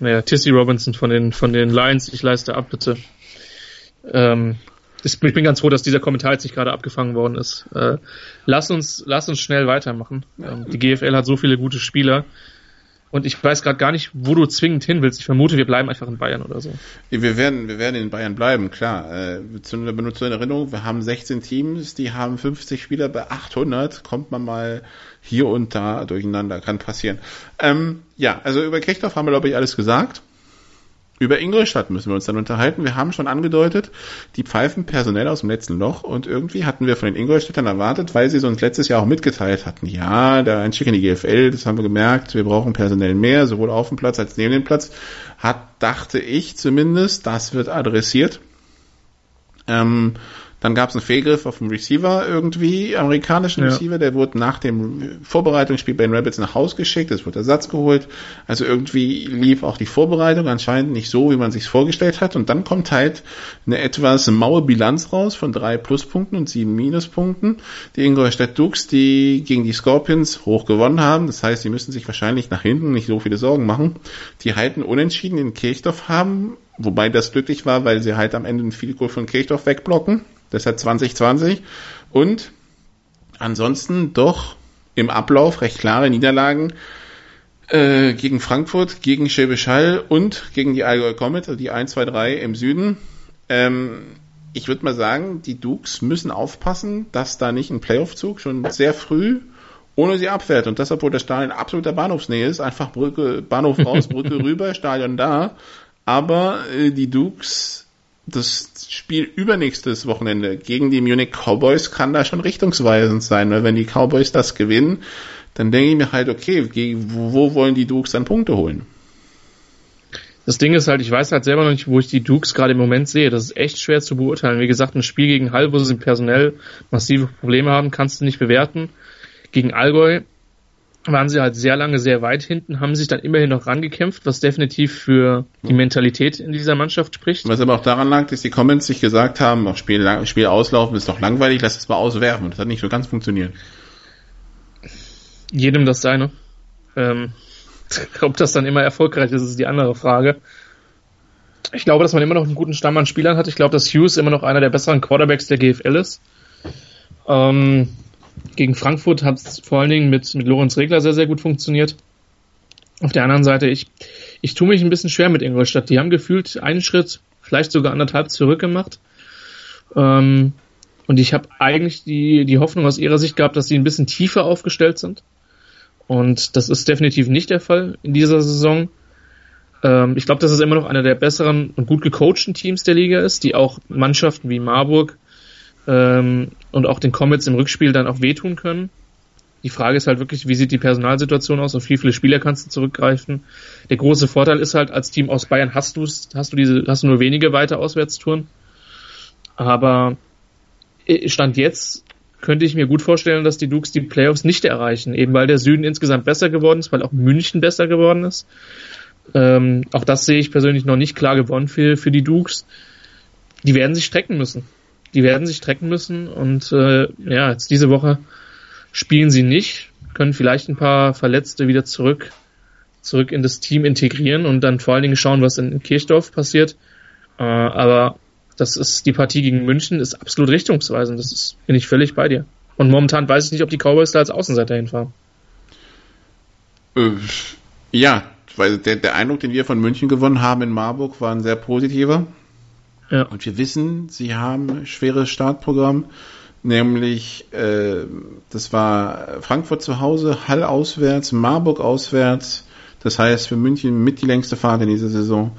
Speaker 4: Naja, Tissy Robinson von den von den Lions. Ich leiste ab, bitte. Ähm, ich bin ganz froh, dass dieser Kommentar jetzt nicht gerade abgefangen worden ist. Äh, lass uns, lass uns schnell weitermachen. Ähm, die GFL hat so viele gute Spieler. Und ich weiß gerade gar nicht, wo du zwingend hin willst. Ich vermute, wir bleiben einfach in Bayern oder so.
Speaker 3: Wir werden, wir werden in Bayern bleiben, klar. Äh, zu Benutzung in Erinnerung, wir haben 16 Teams, die haben 50 Spieler bei 800. Kommt man mal hier und da durcheinander, kann passieren. Ähm, ja, also über Kirchdorf haben wir, glaube ich, alles gesagt. Über Ingolstadt müssen wir uns dann unterhalten. Wir haben schon angedeutet, die pfeifen personell aus dem letzten Loch und irgendwie hatten wir von den Ingolstädtern erwartet, weil sie es uns letztes Jahr auch mitgeteilt hatten. Ja, der Einstieg in die GFL, das haben wir gemerkt, wir brauchen personell mehr, sowohl auf dem Platz als neben dem Platz. Hat, dachte ich zumindest, das wird adressiert. Ähm, dann gab es einen Fehlgriff auf dem Receiver irgendwie, amerikanischen ja. Receiver, der wurde nach dem Vorbereitungsspiel bei den Rabbits nach Haus geschickt, es wurde Ersatz geholt. Also irgendwie lief auch die Vorbereitung anscheinend nicht so, wie man sich vorgestellt hat. Und dann kommt halt eine etwas maue Bilanz raus von drei Pluspunkten und sieben Minuspunkten. Die Ingolstadt Dukes, die gegen die Scorpions hoch gewonnen haben. Das heißt, sie müssen sich wahrscheinlich nach hinten nicht so viele Sorgen machen. Die halten unentschieden in Kirchdorf haben, wobei das glücklich war, weil sie halt am Ende ein Field Goal von Kirchdorf wegblocken. Deshalb 2020. Und ansonsten doch im Ablauf recht klare Niederlagen äh, gegen Frankfurt, gegen Schwäbisch Hall und gegen die Allgäu Comet, also die 1, 2, 3 im Süden. Ähm, ich würde mal sagen, die Dukes müssen aufpassen, dass da nicht ein Playoff-Zug schon sehr früh ohne sie abfährt. Und das, obwohl der Stadion in absoluter Bahnhofsnähe ist. Einfach Brücke, Bahnhof raus, Brücke [laughs] rüber, Stadion da. Aber äh, die Dukes das Spiel übernächstes Wochenende gegen die Munich Cowboys kann da schon richtungsweisend sein, weil wenn die Cowboys das gewinnen, dann denke ich mir halt, okay, wo wollen die Dukes dann Punkte holen?
Speaker 4: Das Ding ist halt, ich weiß halt selber noch nicht, wo ich die Dukes gerade im Moment sehe. Das ist echt schwer zu beurteilen. Wie gesagt, ein Spiel gegen Hall, wo sie personell massive Probleme haben, kannst du nicht bewerten. Gegen Allgäu waren sie halt sehr lange sehr weit hinten, haben sich dann immerhin noch rangekämpft, was definitiv für die Mentalität in dieser Mannschaft spricht.
Speaker 3: Was aber auch daran lag, dass die Comments sich gesagt haben, auch Spiel, Spiel auslaufen ist doch langweilig, lass es mal auswerfen. Das hat nicht so ganz funktioniert.
Speaker 4: Jedem das seine. Ähm, [laughs] ob das dann immer erfolgreich ist, ist die andere Frage. Ich glaube, dass man immer noch einen guten Stamm an Spielern hat. Ich glaube, dass Hughes immer noch einer der besseren Quarterbacks der GFL ist. Ähm, gegen Frankfurt hat es vor allen Dingen mit, mit Lorenz Regler sehr, sehr gut funktioniert. Auf der anderen Seite, ich, ich tue mich ein bisschen schwer mit Ingolstadt. Die haben gefühlt einen Schritt, vielleicht sogar anderthalb zurück gemacht. Ähm, und ich habe eigentlich die, die Hoffnung aus ihrer Sicht gehabt, dass sie ein bisschen tiefer aufgestellt sind. Und das ist definitiv nicht der Fall in dieser Saison. Ähm, ich glaube, dass es immer noch einer der besseren und gut gecoachten Teams der Liga ist, die auch Mannschaften wie Marburg ähm, und auch den Comets im Rückspiel dann auch wehtun können. Die Frage ist halt wirklich, wie sieht die Personalsituation aus? Auf wie viele Spieler kannst du zurückgreifen? Der große Vorteil ist halt, als Team aus Bayern hast du hast du diese, hast du nur wenige weite Auswärtstouren. Aber äh, Stand jetzt könnte ich mir gut vorstellen, dass die Dukes die Playoffs nicht erreichen, eben weil der Süden insgesamt besser geworden ist, weil auch München besser geworden ist. Ähm, auch das sehe ich persönlich noch nicht klar gewonnen für, für die Dukes. Die werden sich strecken müssen die werden sich strecken müssen und äh, ja, jetzt diese Woche spielen sie nicht, können vielleicht ein paar Verletzte wieder zurück, zurück in das Team integrieren und dann vor allen Dingen schauen, was in Kirchdorf passiert. Äh, aber das ist die Partie gegen München ist absolut richtungsweisend. Das ist, bin ich völlig bei dir. Und momentan weiß ich nicht, ob die Cowboys da als Außenseiter hinfahren.
Speaker 3: Äh, ja, weil der, der Eindruck, den wir von München gewonnen haben in Marburg, war ein sehr positiver. Ja. Und wir wissen, sie haben ein schweres Startprogramm, nämlich äh, das war Frankfurt zu Hause, Hall auswärts, Marburg auswärts. Das heißt für München mit die längste Fahrt in dieser Saison.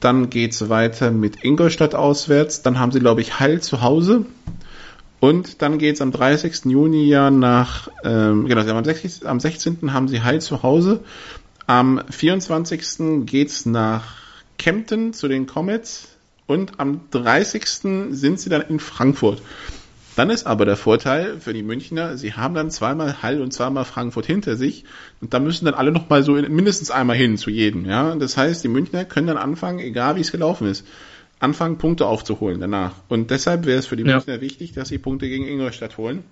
Speaker 3: Dann geht's weiter mit Ingolstadt auswärts. Dann haben sie, glaube ich, Hall zu Hause. Und dann geht's am 30. Juni ja nach, ähm, genau, am, 60, am 16. haben sie Hall zu Hause. Am 24. geht's nach Kempten zu den Comets und am 30. sind sie dann in Frankfurt. Dann ist aber der Vorteil für die Münchner, sie haben dann zweimal Hall und zweimal Frankfurt hinter sich und da müssen dann alle nochmal so in, mindestens einmal hin zu jedem. Ja? Das heißt, die Münchner können dann anfangen, egal wie es gelaufen ist, anfangen Punkte aufzuholen danach. Und deshalb wäre es für die ja. Münchner wichtig, dass sie Punkte gegen Ingolstadt holen,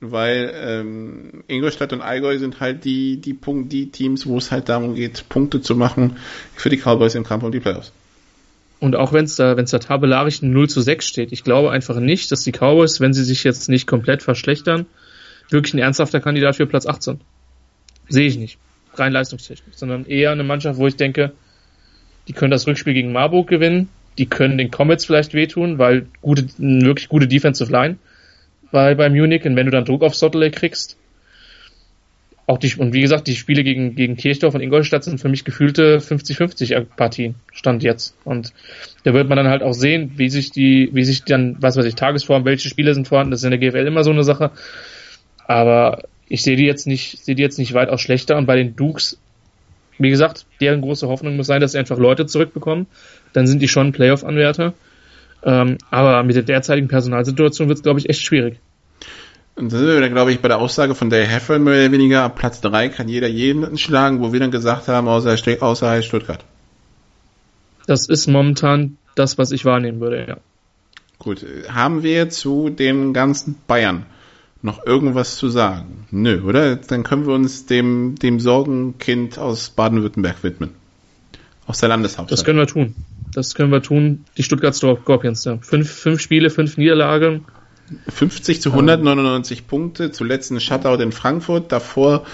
Speaker 3: weil ähm, Ingolstadt und Allgäu sind halt die, die, Punkt, die Teams, wo es halt darum geht, Punkte zu machen für die Cowboys im Kampf um die Playoffs.
Speaker 4: Und auch wenn es da, wenn es da tabellarisch 0 zu 6 steht, ich glaube einfach nicht, dass die Cowboys, wenn sie sich jetzt nicht komplett verschlechtern, wirklich ein ernsthafter Kandidat für Platz 18. Sehe ich nicht. Rein leistungstechnisch. Sondern eher eine Mannschaft, wo ich denke, die können das Rückspiel gegen Marburg gewinnen, die können den Comets vielleicht wehtun, weil gute, wirklich gute Defensive Line bei, bei Munich und wenn du dann Druck auf Sottle kriegst, auch die, und wie gesagt, die Spiele gegen, gegen Kirchdorf und Ingolstadt sind für mich gefühlte 50-50 Partien, Stand jetzt. Und da wird man dann halt auch sehen, wie sich die, wie sich dann, was weiß ich, Tagesform, welche Spiele sind vorhanden, das ist in der GFL immer so eine Sache. Aber ich sehe die jetzt nicht, sehe die jetzt nicht weitaus schlechter und bei den Dukes, wie gesagt, deren große Hoffnung muss sein, dass sie einfach Leute zurückbekommen. Dann sind die schon Playoff-Anwärter. Ähm, aber mit der derzeitigen Personalsituation wird es, glaube ich, echt schwierig.
Speaker 3: Und da sind wir dann, glaube ich, bei der Aussage von Dale Heffern mehr oder weniger, ab Platz 3 kann jeder jeden schlagen, wo wir dann gesagt haben, außer, außer Stuttgart.
Speaker 4: Das ist momentan das, was ich wahrnehmen würde, ja.
Speaker 3: Gut, haben wir zu dem ganzen Bayern noch irgendwas zu sagen? Nö, oder? Dann können wir uns dem, dem Sorgenkind aus Baden-Württemberg widmen. Aus der Landeshauptstadt.
Speaker 4: Das können wir tun. Das können wir tun. Die Stuttgart Scorpions, ja. Fünf, fünf Spiele, fünf Niederlagen
Speaker 3: 50 zu 199 ähm. Punkte, zuletzt ein Shutout in Frankfurt, davor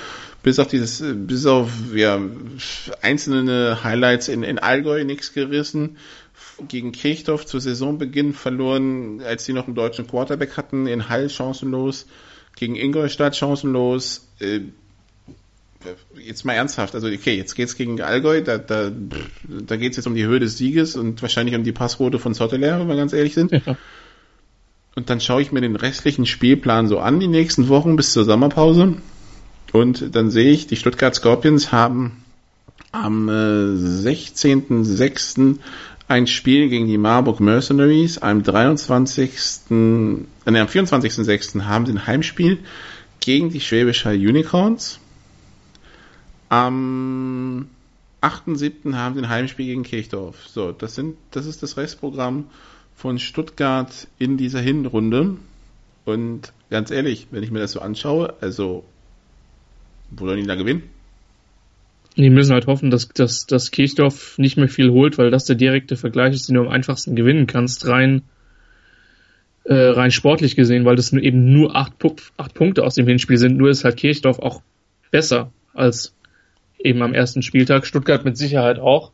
Speaker 3: bis auf dieses, bis auf ja, einzelne Highlights in, in Allgäu nichts gerissen. Gegen Kirchdorf zu Saisonbeginn verloren, als sie noch einen deutschen Quarterback hatten, in Hall chancenlos, gegen Ingolstadt chancenlos. Äh, jetzt mal ernsthaft, also okay, jetzt geht's gegen Allgäu, da, da, da geht's jetzt um die Höhe des Sieges und wahrscheinlich um die Passquote von Sotteler, wenn wir ganz ehrlich sind. Ja. Und dann schaue ich mir den restlichen Spielplan so an, die nächsten Wochen bis zur Sommerpause. Und dann sehe ich, die Stuttgart Scorpions haben am äh, 16.06. ein Spiel gegen die Marburg Mercenaries. Am 23. Äh, nee, am 24.06. haben sie ein Heimspiel gegen die Schwäbischer Unicorns. Am 8.7. haben sie ein Heimspiel gegen Kirchdorf. So, das sind, das ist das Restprogramm von Stuttgart in dieser Hinrunde. Und ganz ehrlich, wenn ich mir das so anschaue, also, wo sollen die da gewinnen?
Speaker 4: Die müssen halt hoffen, dass, dass, dass Kirchdorf nicht mehr viel holt, weil das der direkte Vergleich ist, den du am einfachsten gewinnen kannst, rein, äh, rein sportlich gesehen, weil das eben nur acht, acht Punkte aus dem Hinspiel sind. Nur ist halt Kirchdorf auch besser als eben am ersten Spieltag. Stuttgart mit Sicherheit auch.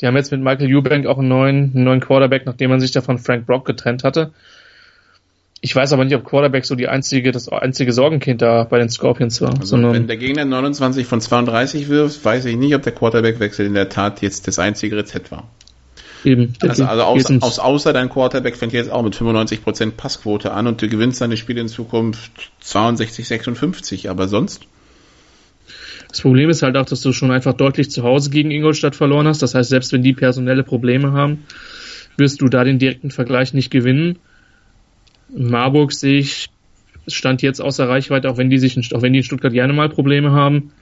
Speaker 4: Die haben jetzt mit Michael Eubank auch einen neuen, einen neuen Quarterback, nachdem man sich da von Frank Brock getrennt hatte. Ich weiß aber nicht, ob Quarterback so die einzige, das einzige Sorgenkind da bei den Scorpions war.
Speaker 3: Also wenn der Gegner 29 von 32 wirft, weiß ich nicht, ob der Quarterback-Wechsel in der Tat jetzt das einzige Rezept war. Eben. Also, also aus, aus, außer dein Quarterback fängt jetzt auch mit 95% Passquote an und du gewinnst deine Spiele in Zukunft 62, 56, aber sonst?
Speaker 4: Das Problem ist halt auch, dass du schon einfach deutlich zu Hause gegen Ingolstadt verloren hast. Das heißt, selbst wenn die personelle Probleme haben, wirst du da den direkten Vergleich nicht gewinnen. Marburg sehe ich, stand jetzt außer Reichweite, auch wenn die sich, auch wenn die in Stuttgart gerne mal Probleme haben.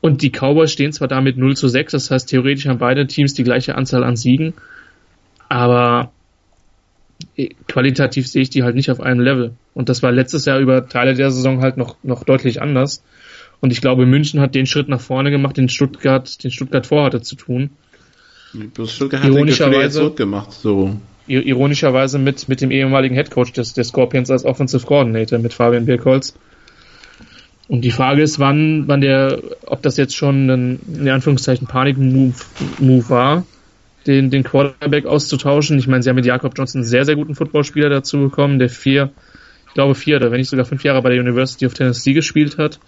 Speaker 4: Und die Cowboys stehen zwar damit 0 zu 6, das heißt, theoretisch haben beide Teams die gleiche Anzahl an Siegen, aber äh, qualitativ sehe ich die halt nicht auf einem Level. Und das war letztes Jahr über Teile der Saison halt noch, noch deutlich anders. Und ich glaube, München hat den Schritt nach vorne gemacht, den Stuttgart, den Stuttgart vorhatte zu tun.
Speaker 3: Stuttgart hat ironischerweise, den zurückgemacht, so.
Speaker 4: Ironischerweise mit, mit dem ehemaligen Headcoach des, des Scorpions als Offensive Coordinator, mit Fabian Birkholz. Und die Frage ist, wann, wann der, ob das jetzt schon ein, in Anführungszeichen, Panik-Move Move war, den, den Quarterback auszutauschen. Ich meine, sie haben mit Jakob Johnson einen sehr, sehr guten Footballspieler dazu bekommen, der vier, ich glaube vier oder wenn nicht sogar fünf Jahre bei der University of Tennessee gespielt hat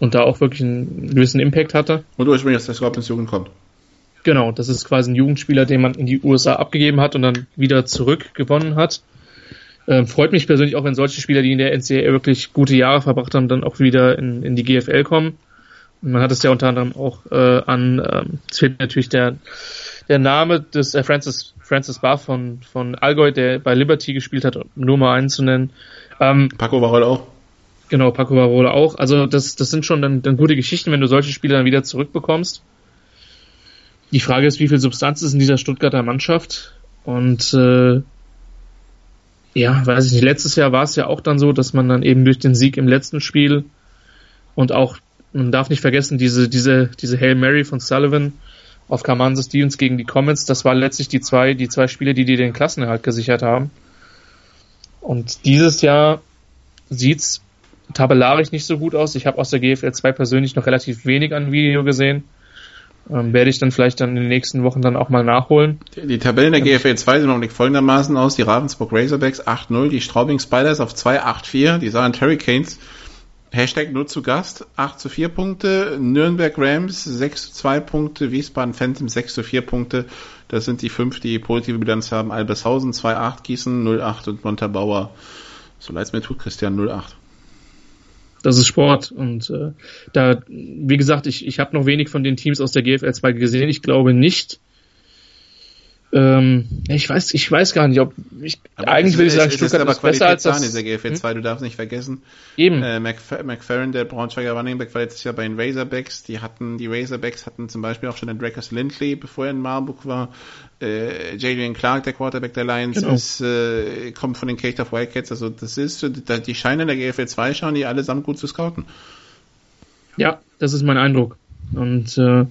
Speaker 4: und da auch wirklich einen gewissen Impact hatte.
Speaker 3: Und ursprünglich aus der Scorpions Jugend kommt.
Speaker 4: Genau, das ist quasi ein Jugendspieler, den man in die USA abgegeben hat und dann wieder zurückgewonnen hat. Ähm, freut mich persönlich auch, wenn solche Spieler, die in der NCAA wirklich gute Jahre verbracht haben, dann auch wieder in, in die GFL kommen. Und man hat es ja unter anderem auch äh, an, ähm, es fehlt natürlich der, der Name des äh, Francis, Francis Barr von, von Allgäu, der bei Liberty gespielt hat, nur mal einen zu nennen.
Speaker 3: Ähm, Paco Barol auch.
Speaker 4: Genau, Paco Barola auch. Also das, das sind schon dann, dann gute Geschichten, wenn du solche Spieler dann wieder zurückbekommst. Die Frage ist, wie viel Substanz ist in dieser Stuttgarter Mannschaft? Und äh, ja, weiß ich nicht. Letztes Jahr war es ja auch dann so, dass man dann eben durch den Sieg im letzten Spiel und auch, man darf nicht vergessen, diese, diese, diese Hail Mary von Sullivan auf Kamanse Stevens gegen die Comets, das waren letztlich die zwei, die zwei Spiele, die dir den Klassenerhalt gesichert haben. Und dieses Jahr sieht's tabellarisch nicht so gut aus. Ich habe aus der GFL 2 persönlich noch relativ wenig an Video gesehen. Ähm, werde ich dann vielleicht dann in den nächsten Wochen dann auch mal nachholen.
Speaker 3: Die, die Tabellen der GFL 2 sehen noch folgendermaßen aus. Die Ravensburg Razorbacks 8-0, die Straubing Spiders auf 2-8-4, die Saarland Hurricanes Hashtag nur zu Gast, 8 zu 4 Punkte, Nürnberg Rams 6 zu 2 Punkte, Wiesbaden Phantom 6 zu 4 Punkte. Das sind die fünf, die positive Bilanz haben. Albershausen 2-8, Gießen 0-8 und Montabaur, so leid es mir tut, Christian 0-8
Speaker 4: das ist Sport. Und äh, da, wie gesagt, ich, ich habe noch wenig von den Teams aus der GFL 2 gesehen. Ich glaube nicht. Ähm, ich weiß, ich weiß gar nicht, ob ich
Speaker 3: aber eigentlich will ich sagen, Stuttgart ist, ist besser als das. In dieser GFL 2, hm? du darfst nicht vergessen.
Speaker 4: Eben.
Speaker 3: Äh, McF McFerrin, der Braunschweiger Running Back, war letztes Jahr bei den Razorbacks. Die hatten, die Razorbacks hatten zum Beispiel auch schon den Dracus Lindley, bevor er in Marburg war. Äh, Jalen Clark, der Quarterback der Lions, genau. ist, äh, kommt von den Cage of Wildcats. Also das ist, die scheinen in der GFL 2 schauen die allesamt gut zu scouten.
Speaker 4: Ja, das ist mein Eindruck. Und äh,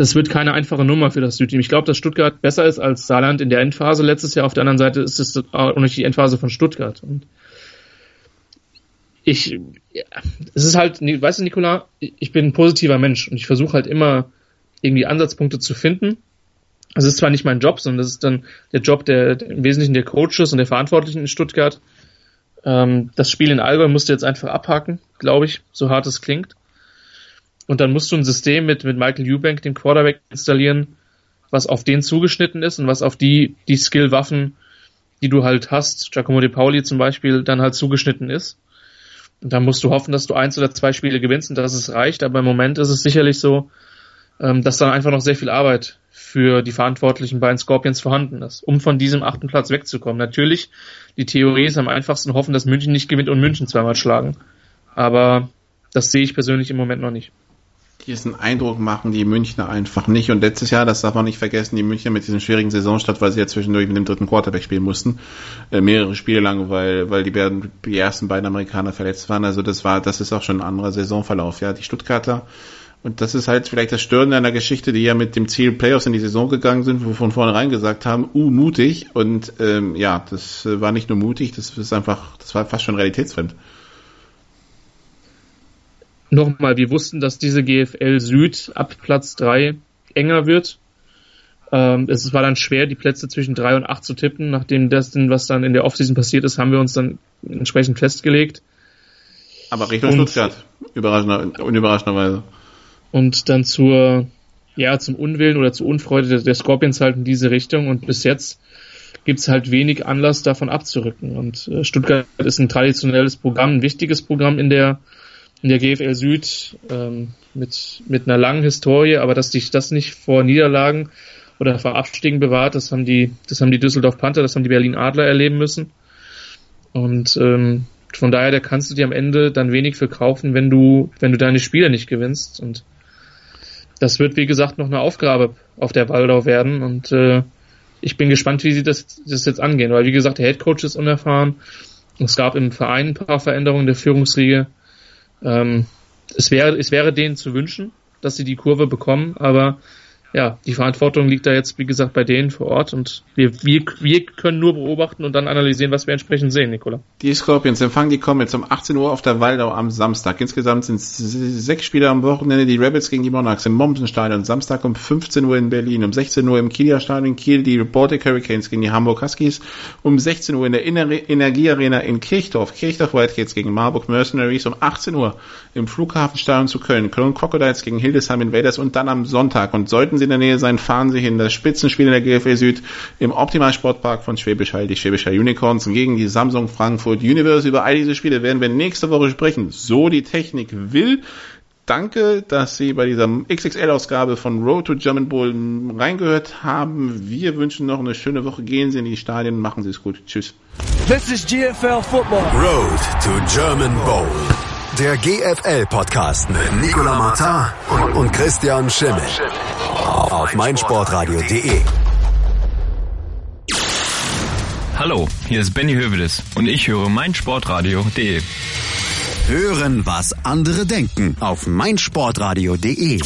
Speaker 4: das wird keine einfache Nummer für das Südteam. Ich glaube, dass Stuttgart besser ist als Saarland in der Endphase letztes Jahr. Auf der anderen Seite ist es auch nicht die Endphase von Stuttgart. Und ich, ja, es ist halt, weißt du, Nikola, ich bin ein positiver Mensch und ich versuche halt immer irgendwie Ansatzpunkte zu finden. Es ist zwar nicht mein Job, sondern das ist dann der Job der, der im Wesentlichen der Coaches und der Verantwortlichen in Stuttgart. Ähm, das Spiel in Allgäu musst du jetzt einfach abhaken, glaube ich, so hart es klingt. Und dann musst du ein System mit, mit Michael Eubank, dem Quarterback, installieren, was auf den zugeschnitten ist und was auf die, die Skill-Waffen, die du halt hast, Giacomo De Pauli zum Beispiel, dann halt zugeschnitten ist. Und dann musst du hoffen, dass du eins oder zwei Spiele gewinnst und dass es reicht. Aber im Moment ist es sicherlich so, ähm, dass dann einfach noch sehr viel Arbeit für die Verantwortlichen bei den Scorpions vorhanden ist, um von diesem achten Platz wegzukommen. Natürlich, die Theorie ist am einfachsten hoffen, dass München nicht gewinnt und München zweimal schlagen. Aber das sehe ich persönlich im Moment noch nicht.
Speaker 3: Diesen Eindruck machen die Münchner einfach nicht. Und letztes Jahr, das darf man nicht vergessen, die Münchner mit diesem schwierigen Saisonstart, weil sie ja zwischendurch mit dem dritten Quarterback spielen mussten, äh, mehrere Spiele lang, weil, weil die, beiden, die ersten beiden Amerikaner verletzt waren. Also das war, das ist auch schon ein anderer Saisonverlauf. Ja, die Stuttgarter, und das ist halt vielleicht das Störende der Geschichte, die ja mit dem Ziel Playoffs in die Saison gegangen sind, wo wir von vornherein gesagt haben, uh, mutig. Und ähm, ja, das war nicht nur mutig, das ist einfach, das war fast schon realitätsfremd
Speaker 4: nochmal, wir wussten, dass diese GFL Süd ab Platz 3 enger wird. Ähm, es war dann schwer, die Plätze zwischen 3 und 8 zu tippen. Nachdem das, denn, was dann in der Offseason passiert ist, haben wir uns dann entsprechend festgelegt.
Speaker 3: Aber Richtung und, Stuttgart, überraschender, unüberraschenderweise.
Speaker 4: Und dann zur, ja, zum Unwillen oder zur Unfreude der, der Scorpions halt in diese Richtung. Und bis jetzt gibt's halt wenig Anlass, davon abzurücken. Und äh, Stuttgart ist ein traditionelles Programm, ein wichtiges Programm in der in der GFL Süd ähm, mit, mit einer langen Historie, aber dass sich das nicht vor Niederlagen oder vor Abstiegen bewahrt, das haben die, das haben die Düsseldorf Panther, das haben die Berlin Adler erleben müssen. Und ähm, von daher, da kannst du dir am Ende dann wenig verkaufen, wenn du, wenn du deine Spiele nicht gewinnst. Und das wird, wie gesagt, noch eine Aufgabe auf der Waldau werden. Und äh, ich bin gespannt, wie sie das, das jetzt angehen. Weil, wie gesagt, der Head Coach ist unerfahren. Es gab im Verein ein paar Veränderungen der Führungsriege. Ähm, es wäre, es wäre denen zu wünschen, dass sie die Kurve bekommen, aber ja, die Verantwortung liegt da jetzt, wie gesagt, bei denen vor Ort und wir, wir, wir können nur beobachten und dann analysieren, was wir entsprechend sehen, Nicola.
Speaker 3: Die Scorpions empfangen die Comets um 18 Uhr auf der Waldau am Samstag. Insgesamt sind sechs Spiele am Wochenende. Die Rebels gegen die Monarchs im Mommsenstadion. Samstag um 15 Uhr in Berlin. Um 16 Uhr im Kieler Stadion Kiel die Baltic Hurricanes gegen die Hamburg Huskies. Um 16 Uhr in der Energiearena in Kirchdorf. Kirchdorf Wildcats gegen Marburg Mercenaries. Um 18 Uhr im Flughafenstadion zu Köln. Köln Crocodiles gegen Hildesheim Invaders und dann am Sonntag. Und sollten Sie in der Nähe sein, fahren Sie hin. Das Spitzenspiel in der GFL Süd im Optimalsportpark von Schwäbisch Hall. Die Schwäbisch Hall Unicorns gegen die Samsung Frankfurt Universe. Über all diese Spiele werden wir nächste Woche sprechen. So die Technik will. Danke, dass Sie bei dieser XXL-Ausgabe von Road to German Bowl reingehört haben. Wir wünschen noch eine schöne Woche. Gehen Sie in die Stadien, machen Sie es gut. Tschüss.
Speaker 2: This is GFL Football. Road to German Bowl. Der GFL-Podcast mit Nicola Martin und, und Christian Schimmel. Auf meinsportradio.de.
Speaker 5: Hallo, hier ist Benny Hövedes und ich höre meinsportradio.de.
Speaker 2: Hören, was andere denken auf meinsportradio.de.